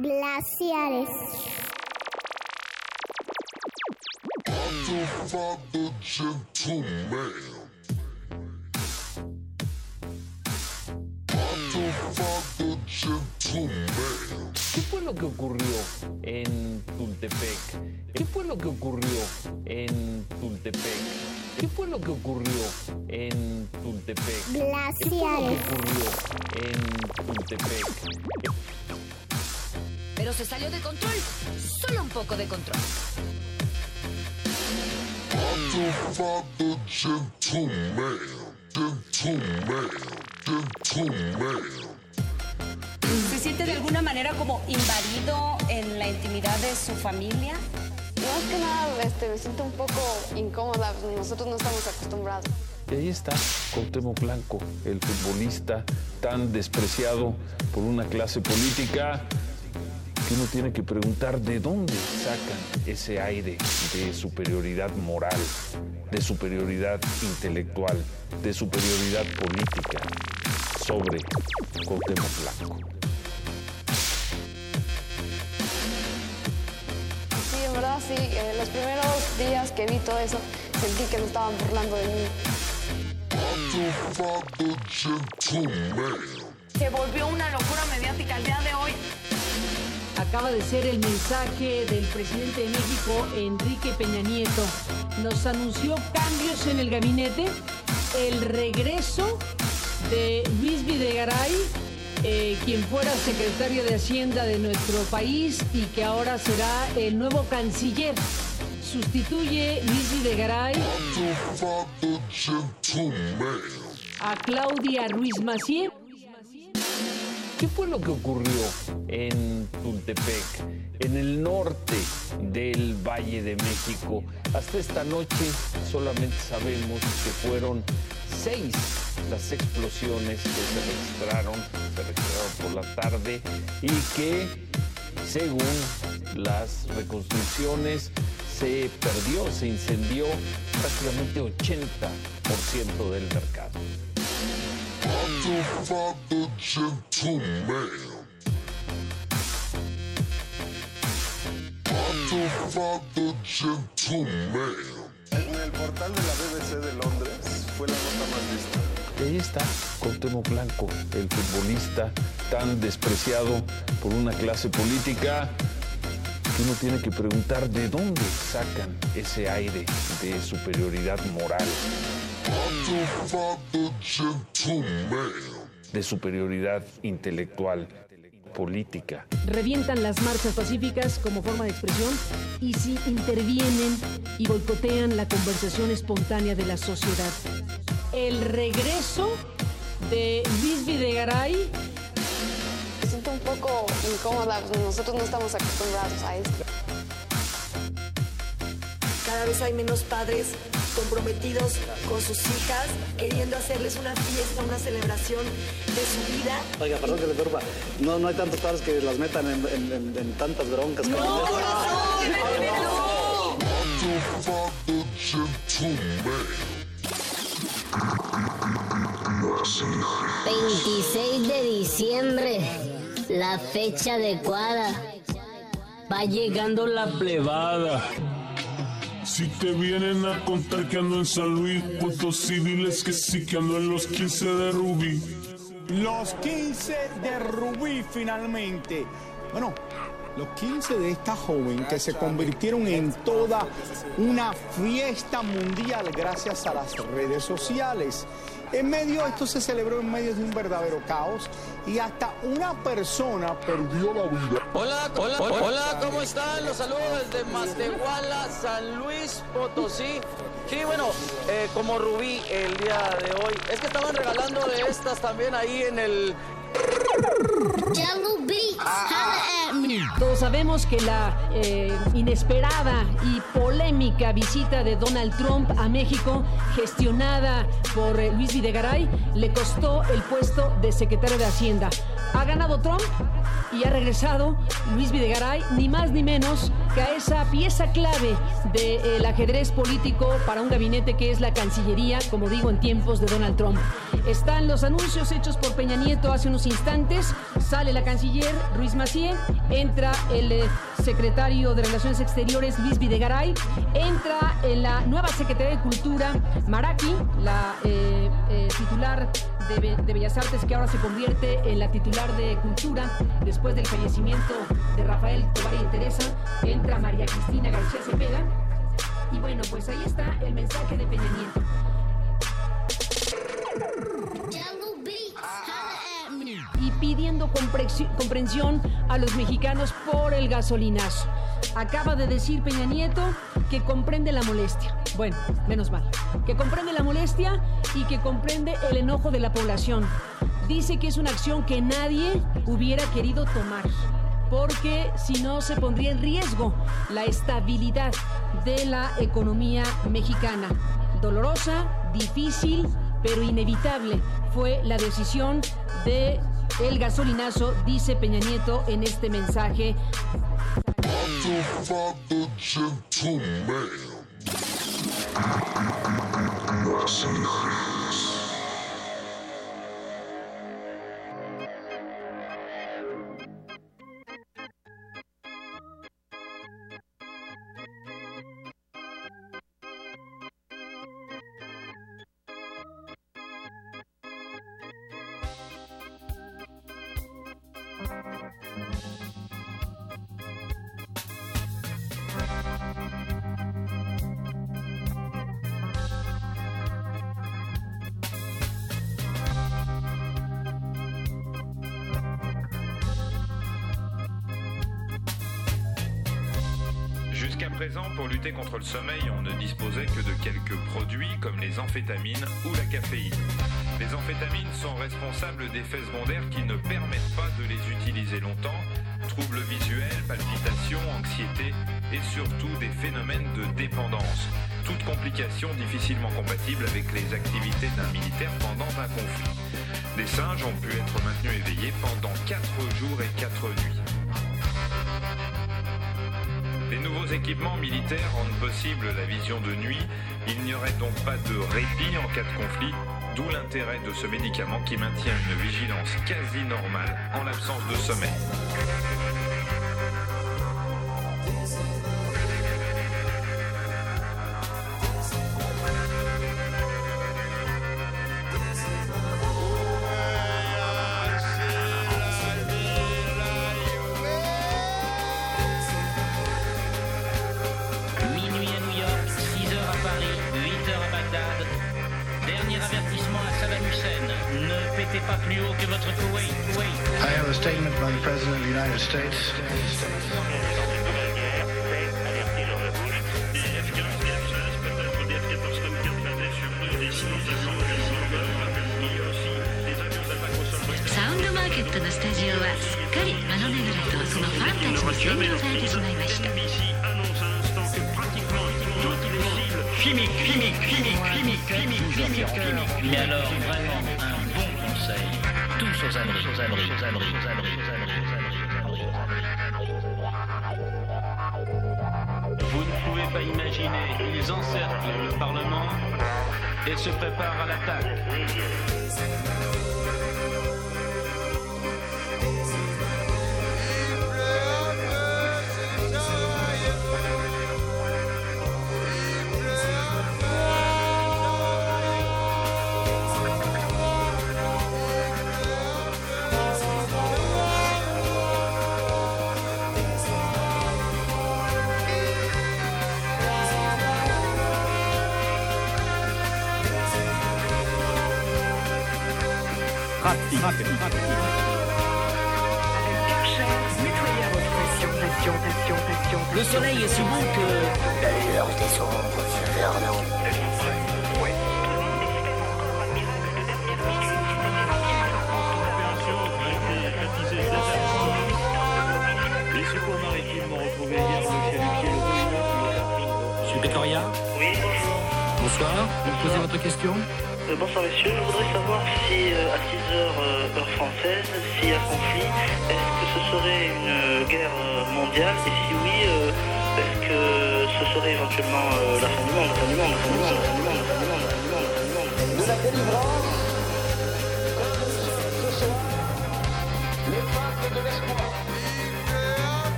Glaciares. ¿Qué fue lo que ocurrió en Tultepec? ¿Qué fue lo que ocurrió en Tultepec? ¿Qué fue lo que ocurrió en Tultepec? ¿Qué fue lo Glaciares. que ocurrió en Tultepec? Pero se salió de control. Solo un poco de control. ¿Se siente de alguna manera como invadido en la intimidad de su familia? Más que nada este, me siento un poco incómoda, nosotros no estamos acostumbrados. Y ahí está Cuauhtémoc Blanco, el futbolista tan despreciado por una clase política que uno tiene que preguntar de dónde sacan ese aire de superioridad moral, de superioridad intelectual, de superioridad política sobre Cuauhtémoc Blanco. Sí, en verdad sí, eh, los primeros días que vi todo eso, sentí que me estaban burlando de mí. Se volvió una locura mediática el día de hoy. Acaba de ser el mensaje del presidente de México, Enrique Peña Nieto. Nos anunció cambios en el gabinete, el regreso de Luis Videgaray, eh, quien fuera secretario de Hacienda de nuestro país y que ahora será el nuevo canciller. Sustituye Luis Videgaray a Claudia Ruiz Macié. ¿Qué fue lo que ocurrió en Tultepec, en el norte del Valle de México? Hasta esta noche solamente sabemos que fueron seis las explosiones que se registraron, se registraron por la tarde y que, según las reconstrucciones, se perdió, se incendió prácticamente 80% del mercado. Gentleman. Gentleman. En el portal de la BBC de Londres fue la nota más vista. Y ahí está Cuauhtémoc Blanco, el futbolista tan despreciado por una clase política que uno tiene que preguntar de dónde sacan ese aire de superioridad moral. De superioridad intelectual, política. revientan las marchas pacíficas como forma de expresión y si intervienen y boicotean la conversación espontánea de la sociedad. El regreso de Luis Videgaray Me siento un poco incómoda, nosotros no estamos acostumbrados a esto. Cada vez hay menos padres comprometidos con sus hijas, queriendo hacerles una fiesta, una celebración de su vida. Oiga, perdón que le turba. No, no hay tantos padres que las metan en, en- en- en tantas broncas. ¡No, como- corazón! Gentleman. 26 de diciembre, la fecha adecuada. Va llegando la plebada. Si te vienen a contar que ando en San Luis, puestos civiles que sí que ando en los 15 de Rubí. Los 15 de Rubí finalmente. Bueno, los 15 de esta joven que se convirtieron en toda una fiesta mundial gracias a las redes sociales. En medio, esto se celebró en medio de un verdadero caos y hasta una persona perdió la vida. Hola, hola, hola, ¿cómo están? Los saludo desde Matehuala, San Luis Potosí. Sí, bueno, eh, como Rubí el día de hoy. Es que estaban regalando de estas también ahí en el Todos sabemos que la eh, inesperada y polémica visita de Donald Trump a México, gestionada por eh, Luis Videgaray, le costó el puesto de secretario de Hacienda. Ha ganado Trump y ha regresado Luis Videgaray, ni más ni menos que a esa pieza clave del ajedrez político para un gabinete que es la Cancillería, como digo, en tiempos de Donald Trump. Están los anuncios hechos por Peña Nieto hace unos instantes, sale la canciller Ruiz Macié, entra el eh, secretario de Relaciones Exteriores Luis Videgaray, entra en la nueva Secretaría de Cultura Maraki, la eh, eh, titular de, Be- de Bellas Artes que ahora se convierte en la titular de Cultura después del fallecimiento de Rafael Tobar y Teresa, entra María Cristina García Cepeda y bueno, pues ahí está el mensaje de Peña. Y pidiendo comprensión a los mexicanos por el gasolinazo. Acaba de decir Peña Nieto que comprende la molestia. Bueno, menos mal. Que comprende la molestia y que comprende el enojo de la población. Dice que es una acción que nadie hubiera querido tomar. Porque si no se pondría en riesgo la estabilidad de la economía mexicana. Dolorosa, difícil, pero inevitable fue la decisión de el gasolinazo, dice Peña Nieto en este mensaje. Le sommeil, on ne disposait que de quelques produits comme les amphétamines ou la caféine. Les amphétamines sont responsables d'effets secondaires qui ne permettent pas de les utiliser longtemps, troubles visuels, palpitations, anxiété et surtout des phénomènes de dépendance. Toutes complications difficilement compatibles avec les activités d'un militaire pendant un conflit. Des singes ont pu être maintenus éveillés pendant 4 jours et 4 nuits. Nouveaux équipements militaires rendent possible la vision de nuit. Il n'y aurait donc pas de répit en cas de conflit, d'où l'intérêt de ce médicament qui maintient une vigilance quasi normale en l'absence de sommeil. ットのスタジオはすっかりマノネグラとそのファンたちに占領されてしまいました Chimique, chimique, chimique, chimique, chimique, chimique, chimique. Mais alors, vraiment, un bon conseil. Tous aux abris, aux abris, aux abris, aux abris, aux abris, Vous ne pouvez pas imaginer, ils encerclent le Parlement et se préparent à l'attaque. Le soleil est si bon que... D'ailleurs, des ombres vers nous. Les secours maritimes ont retrouvé hier le chalutier le Monsieur Pécoria Oui, Bonsoir. Vous posez votre question Euh, bonsoir messieurs, je voudrais savoir si euh, à 6 heures euh, heure française, s'il y a conflit, est-ce que ce serait une euh, guerre euh, mondiale et si oui, est-ce que ce serait éventuellement la fin du monde, la fin du monde, la fin du monde, la fin du monde, la fin du monde, la fin du monde, la fin du monde?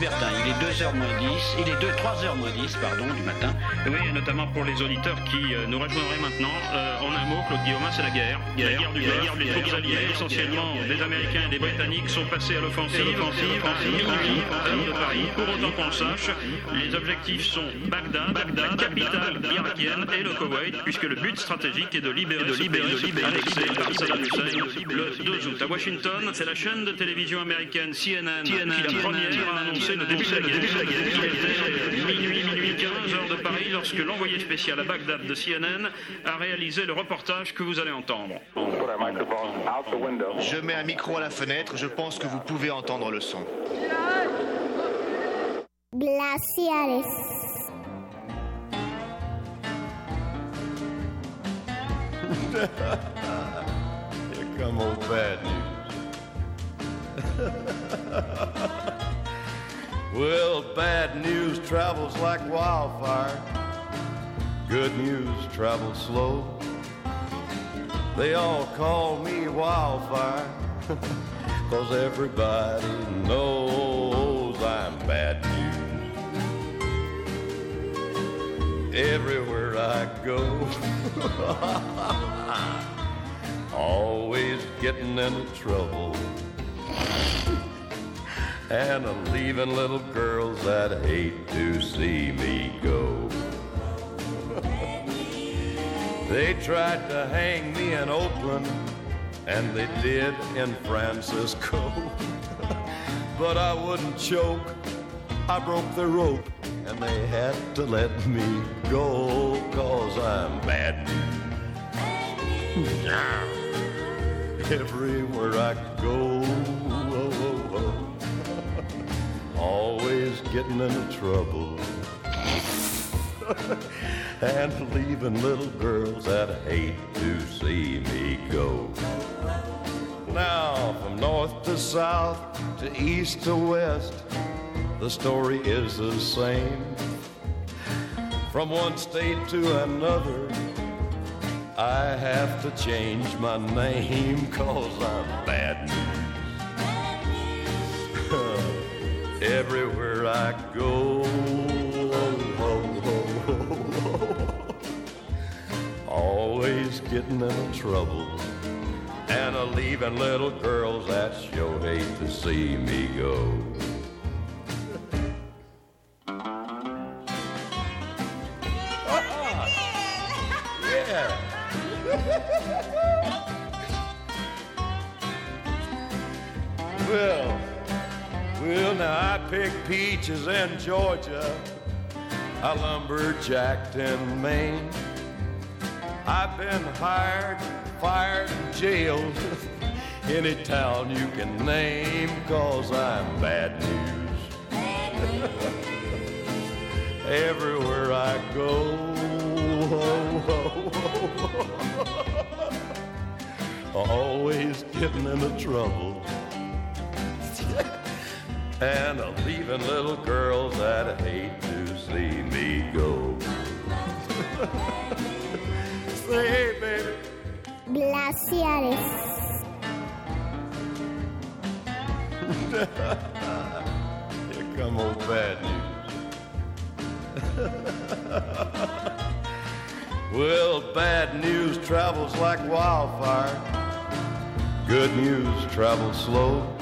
Il est 2h moins 10, il est 2, 3h moins 10, pardon, du matin. Oui, et notamment pour les auditeurs qui euh, nous rejoindraient maintenant. Euh, en un mot, Claude Guillaume, c'est la guerre. La guerre du Golfe. Les troupes alliées, essentiellement des Américains et des Britanniques, sont passés à l'offensive, offensive, à de Paris. Pour autant qu'on le sache, les objectifs sont Bagdad, Bagdad, capitale irakienne, et le Koweït, puisque le but stratégique est de libérer, de libérer, Hussein le 2 août. À Washington, c'est la chaîne de télévision américaine CNN, qui la première a annoncé le début de la guerre. Minuit, minuit 15 heures de Paris lorsque l'envoyé spécial à Bagdad de CNN a réalisé le reportage que vous allez entendre. Je mets un micro à la fenêtre, je pense que vous pouvez entendre le son. Glaciares. Here come old bad news. well, bad news travels like wildfire. Good news travels slow. They all call me wildfire. Cause everybody knows I'm bad news. Everywhere I go. Always getting into trouble. And I'm leaving little girls that hate to see me go. they tried to hang me in Oakland, and they did in Francisco. but I wouldn't choke. I broke the rope, and they had to let me go, cause I'm bad. Everywhere I go, always getting into trouble. and leaving little girls that hate to see me go. Now, from north to south, to east to west, the story is the same. From one state to another, I have to change my name cause I'm bad news. Everywhere I go, always getting into trouble. And a leaving little girls that sure hate to see me go. Well, well, now I picked peaches in Georgia. I lumberjacked in Maine. I've been hired, fired, and jailed. Any town you can name, cause I'm bad news. Everywhere I go, always getting into trouble. And I'm leaving little girls that hate to see me go. Say, hey, baby. Glaciares. Here come old bad news. well, bad news travels like wildfire. Good news travels slow.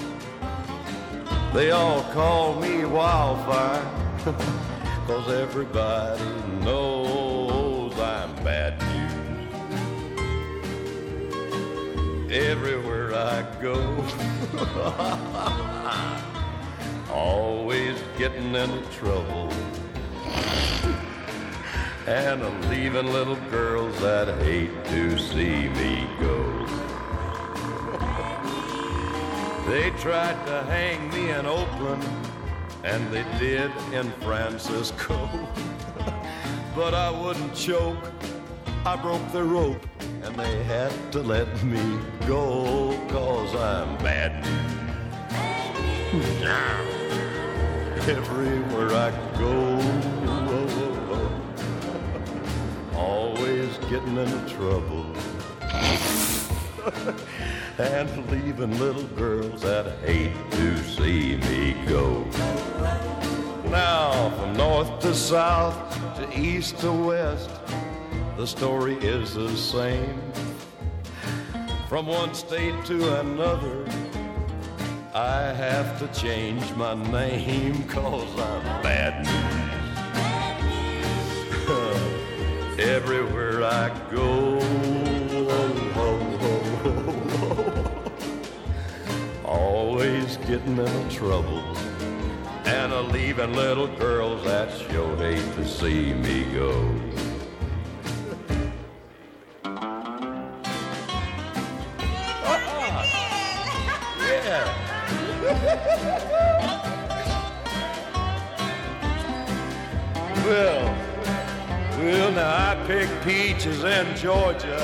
They all call me wildfire, cause everybody knows I'm bad news. Everywhere I go, always getting into trouble. And I'm leaving little girls that hate to see me go. They tried to hang me in Oakland, and they did in Francisco. but I wouldn't choke, I broke the rope, and they had to let me go, cause I'm bad. Everywhere I go, always getting into trouble. And leaving little girls that hate to see me go. Now, from north to south, to east to west, the story is the same. From one state to another, I have to change my name cause I'm bad news. Everywhere I go, getting into trouble. And a leaving little girls that sure hate to see me go. Uh-huh. Well, well, now I picked peaches in Georgia.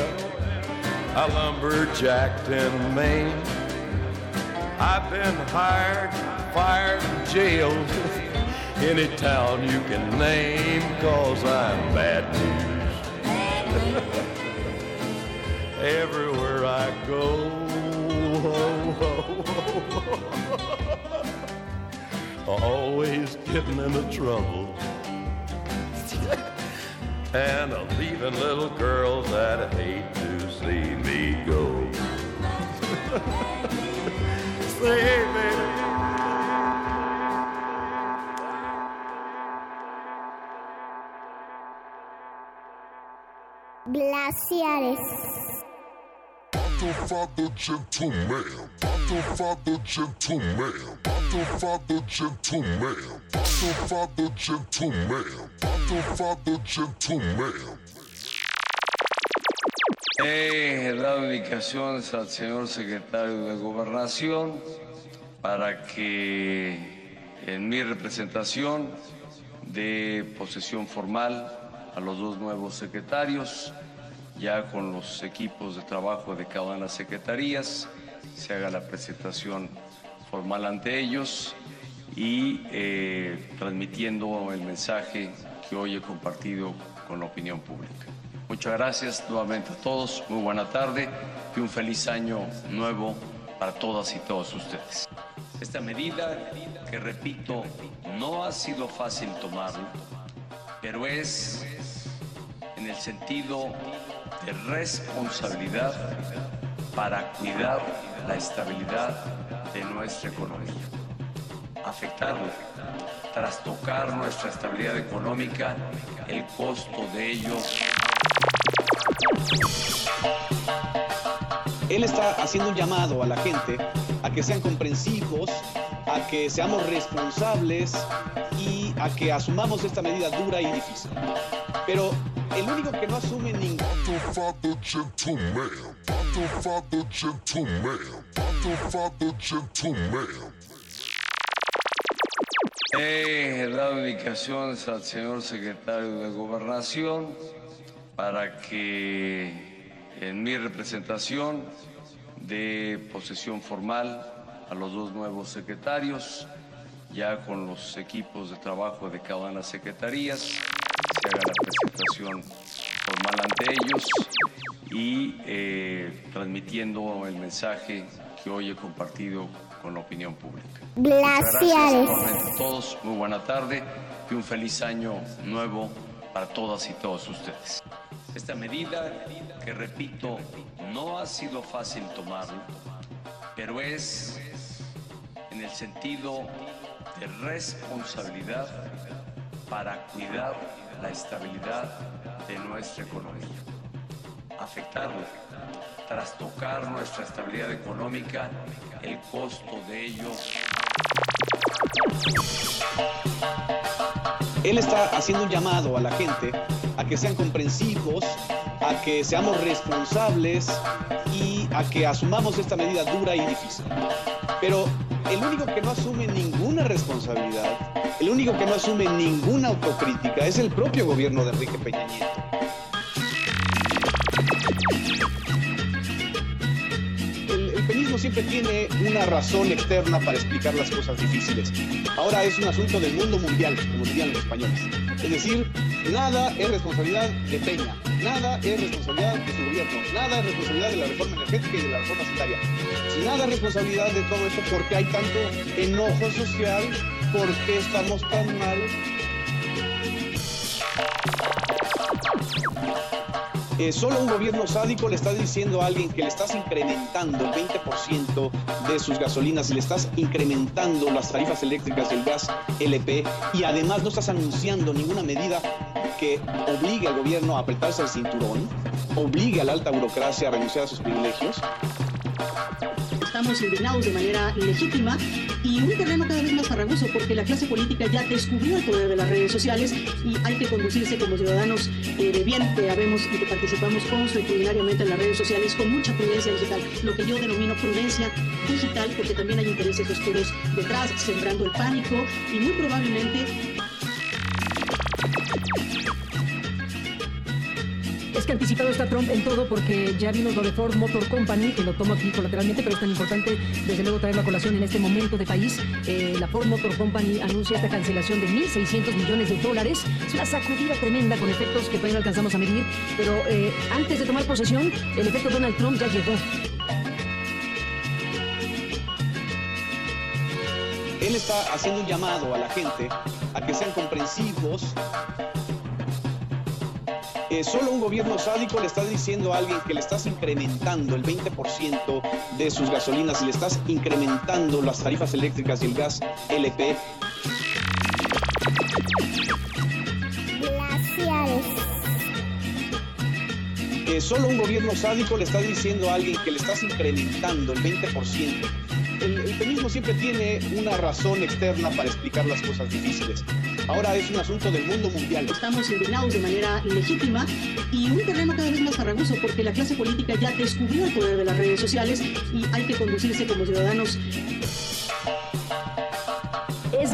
I lumberjacked in Maine. I've been hired, fired, and jailed. Any town you can name, cause I'm bad news. Everywhere I go, always getting into trouble. and I'm leaving little girls that hate to see me go. He dado indicaciones al señor secretario de Gobernación para que en mi representación dé posesión formal a los dos nuevos secretarios, ya con los equipos de trabajo de cada una de las secretarías, se haga la presentación formal ante ellos y eh, transmitiendo el mensaje que hoy he compartido con la opinión pública. Muchas gracias nuevamente a todos, muy buena tarde y un feliz año nuevo para todas y todos ustedes. Esta medida, que repito, no ha sido fácil tomarla, pero es en el sentido responsabilidad para cuidar la estabilidad de nuestra economía. Afectarla, trastocar nuestra estabilidad económica, el costo de ello. Él está haciendo un llamado a la gente a que sean comprensivos, a que seamos responsables y a que asumamos esta medida dura y difícil. Pero el único que no asume ningún... He dado indicaciones al señor secretario de Gobernación para que en mi representación dé posesión formal a los dos nuevos secretarios, ya con los equipos de trabajo de cada una de las secretarías, se haga la presentación formal ante ellos y eh, transmitiendo el mensaje que hoy he compartido con la opinión pública. Gracias nuevamente a todos, muy buena tarde y un feliz año nuevo para todas y todos ustedes. Esta medida, que repito, no ha sido fácil tomarla, pero es en el sentido de responsabilidad para cuidar la estabilidad de nuestra economía. Afectado, trastocar nuestra estabilidad económica, el costo de ello. Él está haciendo un llamado a la gente a que sean comprensivos, a que seamos responsables y a que asumamos esta medida dura y difícil. Pero el único que no asume ninguna responsabilidad, el único que no asume ninguna autocrítica es el propio gobierno de Enrique Peña Nieto. El, peñismo siempre tiene una razón externa para explicar las cosas difíciles. Ahora es un asunto del mundo mundial, como dirían los españoles. Es decir, nada es responsabilidad de Peña, nada es responsabilidad de su gobierno, nada es responsabilidad de la reforma energética y de la reforma sanitaria. Nada es responsabilidad de todo esto, ¿por qué hay tanto enojo social? ¿Por qué estamos tan mal? Eh, solo un gobierno sádico le está diciendo a alguien que le estás incrementando el 20% de sus gasolinas le estás incrementando las tarifas eléctricas y el gas LP y además no estás anunciando ninguna medida que obligue al gobierno a apretarse el cinturón, obligue a la alta burocracia a renunciar a sus privilegios. Indignados de manera legítima y un terreno cada vez más farragoso porque la clase política ya descubrió el poder de las redes sociales y hay que conducirse como ciudadanos eh, de bien que habemos y que participamos consuetudinariamente en las redes sociales con mucha prudencia digital, lo que yo denomino prudencia digital porque también hay intereses oscuros detrás, sembrando el pánico y muy probablemente Es que anticipado está Trump en todo porque ya vimos lo de Ford Motor Company, que lo tomo aquí colateralmente, pero es tan importante desde luego traerlo a colación en este momento de país. Eh, la Ford Motor Company anuncia esta cancelación de 1.600 millones de dólares. Es una sacudida tremenda con efectos que todavía no alcanzamos a medir, pero eh, antes de tomar posesión, el efecto Donald Trump ya llegó. Él está haciendo un llamado a la gente a que sean comprensivos. Eh, solo un gobierno sádico le está diciendo a alguien que le estás incrementando el 20% de sus gasolinas y le estás incrementando las tarifas eléctricas y el gas LP. Eh, solo un gobierno sádico le está diciendo a alguien que le estás incrementando el 20%. El, el peñismo siempre tiene una razón externa para explicar las cosas difíciles. Ahora es un asunto del mundo mundial. Estamos indignados de manera legítima y un terreno cada vez más farragoso porque la clase política ya descubrió el poder de las redes sociales y hay que conducirse como ciudadanos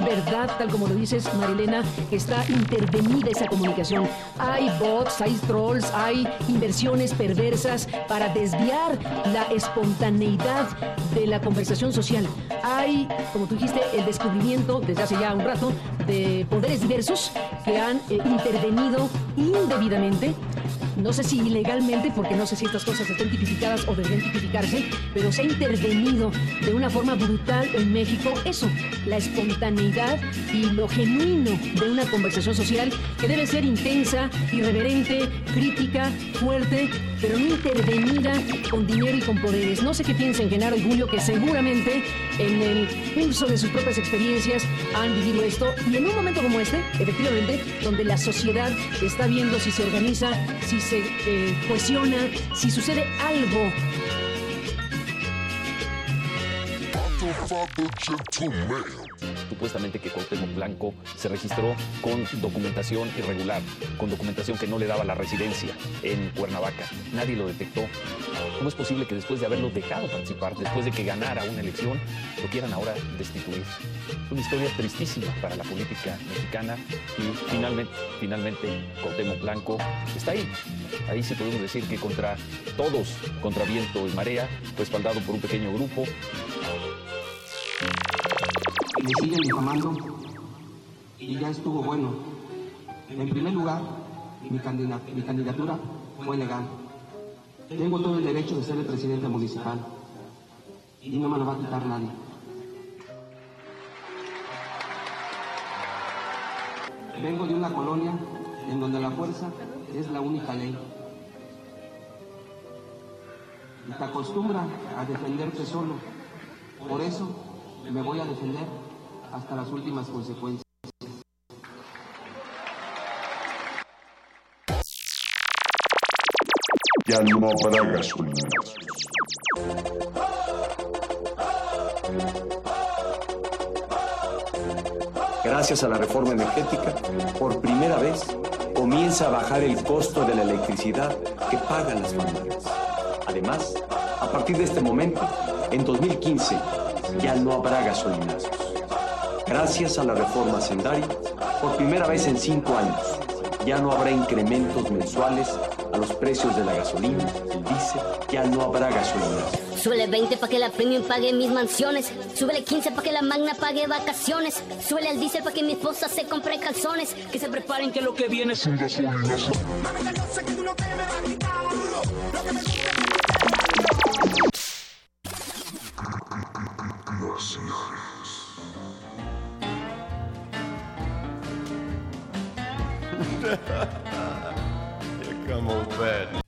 verdad, tal como lo dices, Marilena, está intervenida esa comunicación. Hay bots, hay trolls, hay inversiones perversas para desviar la espontaneidad de la conversación social. Hay, como tú dijiste, el descubrimiento desde hace ya un rato de poderes diversos que han eh, intervenido indebidamente no sé si ilegalmente, porque no sé si estas cosas están tipificadas o deberían tipificarse, pero se ha intervenido de una forma brutal en México eso, la espontaneidad y lo genuino de una conversación social que debe ser intensa, irreverente, crítica, fuerte, pero no intervenida con dinero y con poderes. No sé qué piensen Genaro y Julio, que seguramente en el curso de sus propias experiencias han vivido esto y en un momento como este, efectivamente, donde la sociedad está viendo si se organiza, si se eh, cohesiona, si sucede algo Supuestamente que Cuauhtémoc Blanco se registró con documentación irregular, con documentación que no le daba la residencia en Cuernavaca. Nadie lo detectó. ¿Cómo es posible que después de haberlo dejado participar, después de que ganara una elección, lo quieran ahora destituir? Es una historia tristísima para la política mexicana y finalmente, finalmente Cuauhtémoc Blanco está ahí. Ahí sí podemos decir que contra todos, contra viento y marea, respaldado por un pequeño grupo, me siguen difamando y ya estuvo bueno. En primer lugar, mi, mi candidatura fue legal. Tengo todo el derecho de ser el presidente municipal y no me lo va a quitar nadie. Vengo de una colonia en donde la fuerza es la única ley. Y te acostumbra a defenderte solo. Por eso me voy a defender hasta las últimas consecuencias. Ya no habrá gasolina. Gracias a la reforma energética, por primera vez comienza a bajar el costo de la electricidad que pagan las familias. Además, a partir de este momento, en 2015, ya no habrá gasolinazos. Gracias a la reforma Sendari, por primera vez en cinco años, ya no habrá incrementos mensuales a los precios de la gasolina, el diésel, ya no habrá gasolinazos. Súbele 20 para que la premium pague mis mansiones. Súbele 15 para que la magna pague vacaciones. Súbele al diésel para que mi esposa se compre calzones. Que se preparen que lo que viene es un gasolinazo. Here come old bad.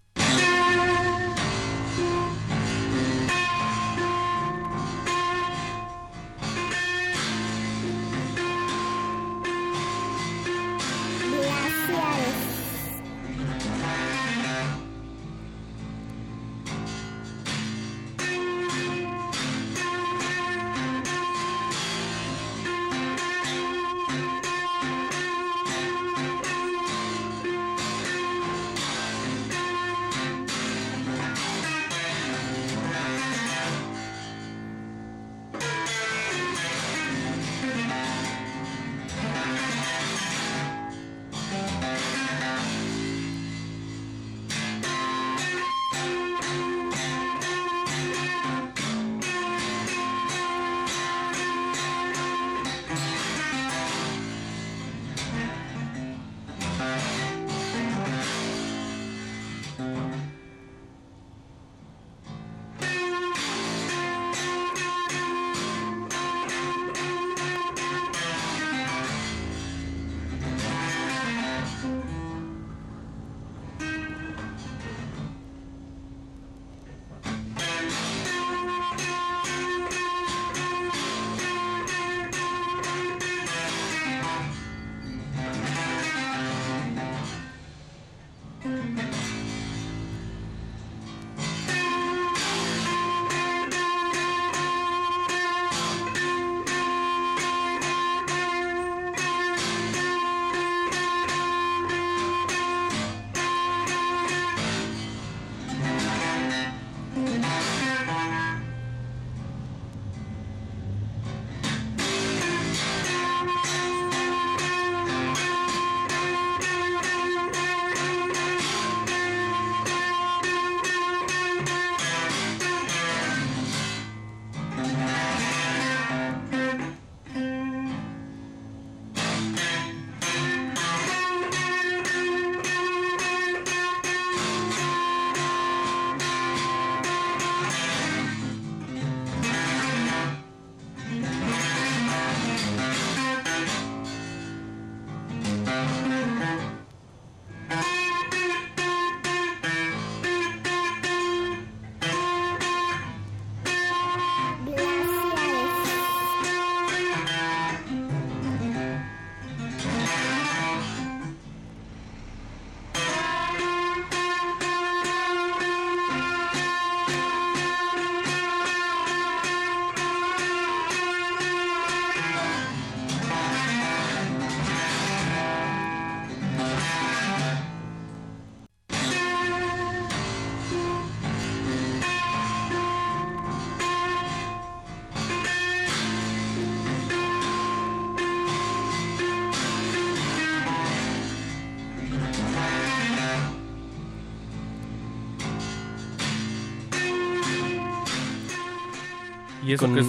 Y eso, Con- que, es-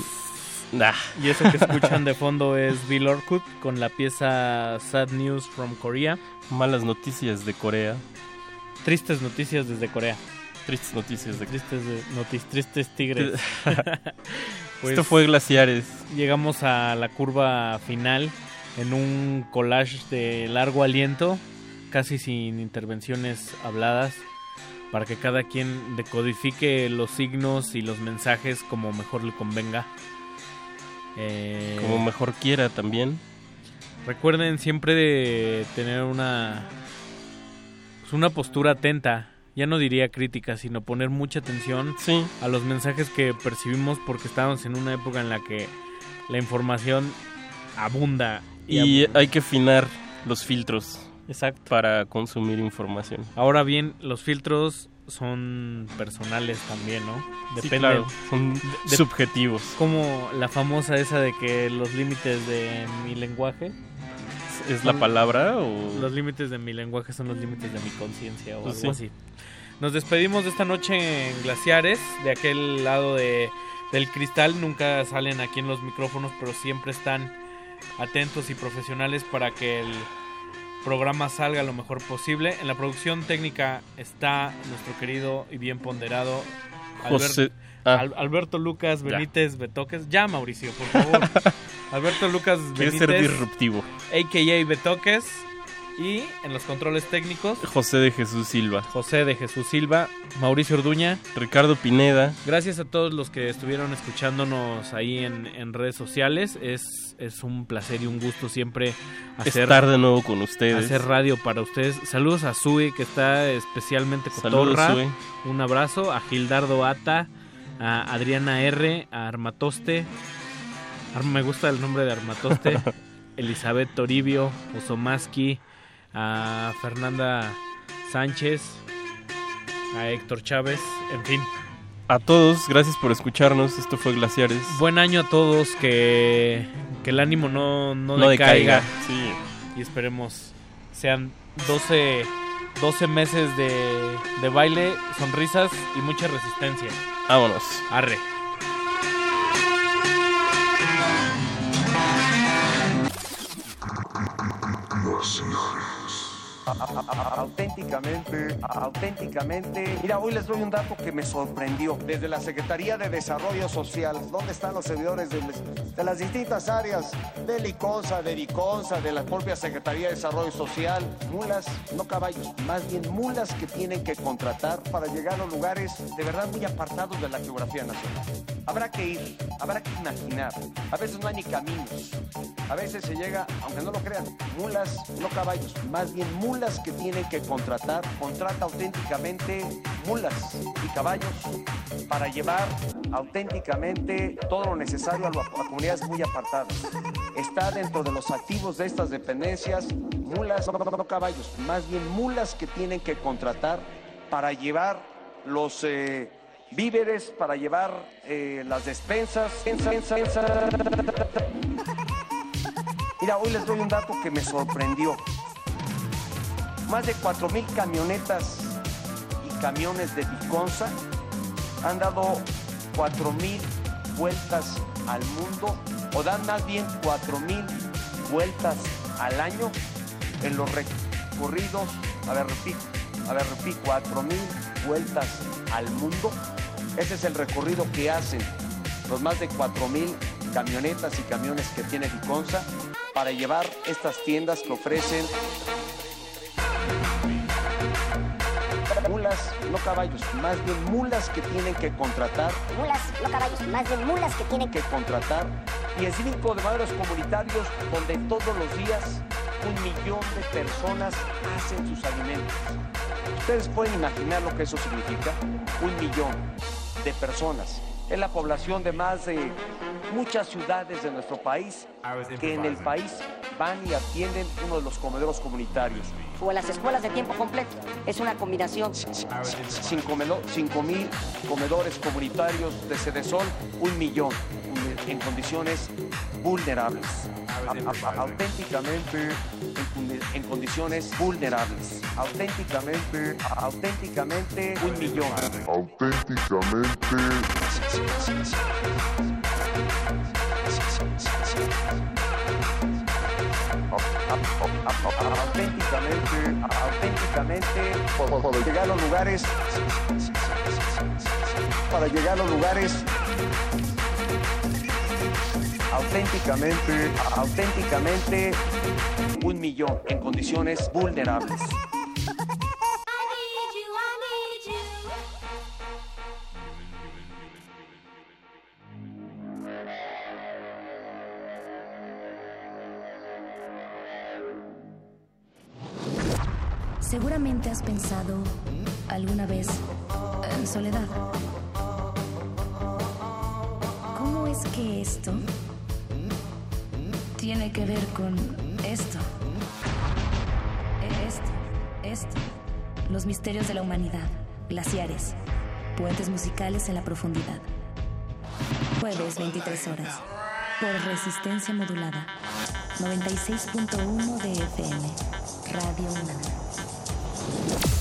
Nah. y eso que escuchan de fondo es Bill Orkut con la pieza Sad News from Korea. Malas noticias de Corea. Tristes noticias desde Corea. Tristes noticias de Tristes, de- notis- tristes tigres. Pues Esto fue Glaciares. Llegamos a la curva final en un collage de largo aliento, casi sin intervenciones habladas, para que cada quien decodifique los signos y los mensajes como mejor le convenga. Eh, Como mejor quiera también. Recuerden siempre de tener una pues, una postura atenta. Ya no diría crítica, sino poner mucha atención a los mensajes que percibimos porque estamos en una época en la que la información abunda. Y abunda. hay que afinar los filtros. Exacto. Para consumir información. Ahora bien, los filtros son personales también, ¿no? Sí, claro, son subjetivos. Como la famosa esa de que los límites de mi lenguaje ¿Es la palabra o...? Los límites de mi lenguaje son los límites de mi conciencia o Pues algo sí. así. Nos despedimos de esta noche en Glaciares, de aquel lado de, del cristal. Nunca salen aquí en los micrófonos, pero siempre están atentos y profesionales para que el programa salga lo mejor posible. En la producción técnica está nuestro querido y bien ponderado José- ah. Al- Alberto Lucas Ya. Benítez Betoques. Ya, Mauricio, por favor. Alberto Lucas Quiere Benítez. ser disruptivo. AKA Betoques. Y en los controles técnicos, José de Jesús Silva. José de Jesús Silva, Mauricio Orduña. Ricardo Pineda. Gracias a todos los que estuvieron escuchándonos ahí en, en redes sociales. Es, es un placer y un gusto siempre hacer, Estar de nuevo con ustedes. hacer radio para ustedes. Saludos a Sui, que está especialmente Saludos, cotorra. Sui. Un abrazo. A Gildardo Ata, a Adriana R, a Armatoste. Ar- me gusta el nombre de Armatoste. Elizabeth Toribio, Osomaski, a Fernanda Sánchez, a Héctor Chávez, en fin. A todos, gracias por escucharnos. Esto fue Glaciares. Buen año a todos, que, que el ánimo no, no, No decaiga. decaiga, sí. Y esperemos sean 12, 12 meses de, de baile, sonrisas y mucha resistencia. Vámonos. Arre. Auténticamente, auténticamente. Mira, hoy les doy un dato que me sorprendió. Desde la Secretaría de Desarrollo Social, ¿dónde están los servidores de, de las distintas áreas? Del ICONSA, de ICONSA, de la propia Secretaría de Desarrollo Social. Mulas, no caballos, más bien mulas que tienen que contratar para llegar a lugares de verdad muy apartados de la geografía nacional. Habrá que ir, habrá que imaginar. A veces no hay ni caminos. A veces se llega, aunque no lo crean, mulas, no caballos, más bien mulas que tienen que contratar. Contrata auténticamente mulas y caballos para llevar auténticamente todo lo necesario a, a comunidades muy apartadas. Está dentro de los activos de estas dependencias mulas, no caballos, más bien mulas que tienen que contratar para llevar los eh, víveres, para llevar eh, las despensas. Mira, hoy les doy un dato que me sorprendió. Más de 4.000 camionetas y camiones de Viconza han dado 4.000 vueltas al mundo, o dan más bien 4.000 vueltas al año en los recorridos, a ver, repito, a ver, repito, 4.000 vueltas al mundo. Ese es el recorrido que hacen los más de 4.000 camionetas y camiones que tiene Viconza para llevar estas tiendas que ofrecen mulas, no caballos, más bien mulas que tienen que contratar. Mulas, no caballos, más bien mulas que tienen que contratar. Y en cinco de varios comunitarios donde todos los días un millón de personas hacen sus alimentos. Ustedes pueden imaginar lo que eso significa. Un millón de personas. Es la población de más de muchas ciudades de nuestro país que en el país van y atienden uno de los comederos comunitarios. o en las escuelas de tiempo completo. Es una combinación. Cinco, melo- cinco mil comedores comunitarios de Sedesol, un millón en condiciones vulnerables. A- a- auténticamente en, en condiciones vulnerables. Auténticamente, auténticamente un millón. auténticamente, auténticamente, para llegar a los lugares, para llegar a los lugares, auténticamente, auténticamente un millón en condiciones vulnerables. Seguramente has pensado alguna vez en soledad. ¿Cómo es que esto tiene que ver con esto? Esto, esto. Los misterios de la humanidad, glaciares, puentes musicales en la profundidad. Jueves 23 horas. Por resistencia modulada. 96.1 de FM. Radio UNAM.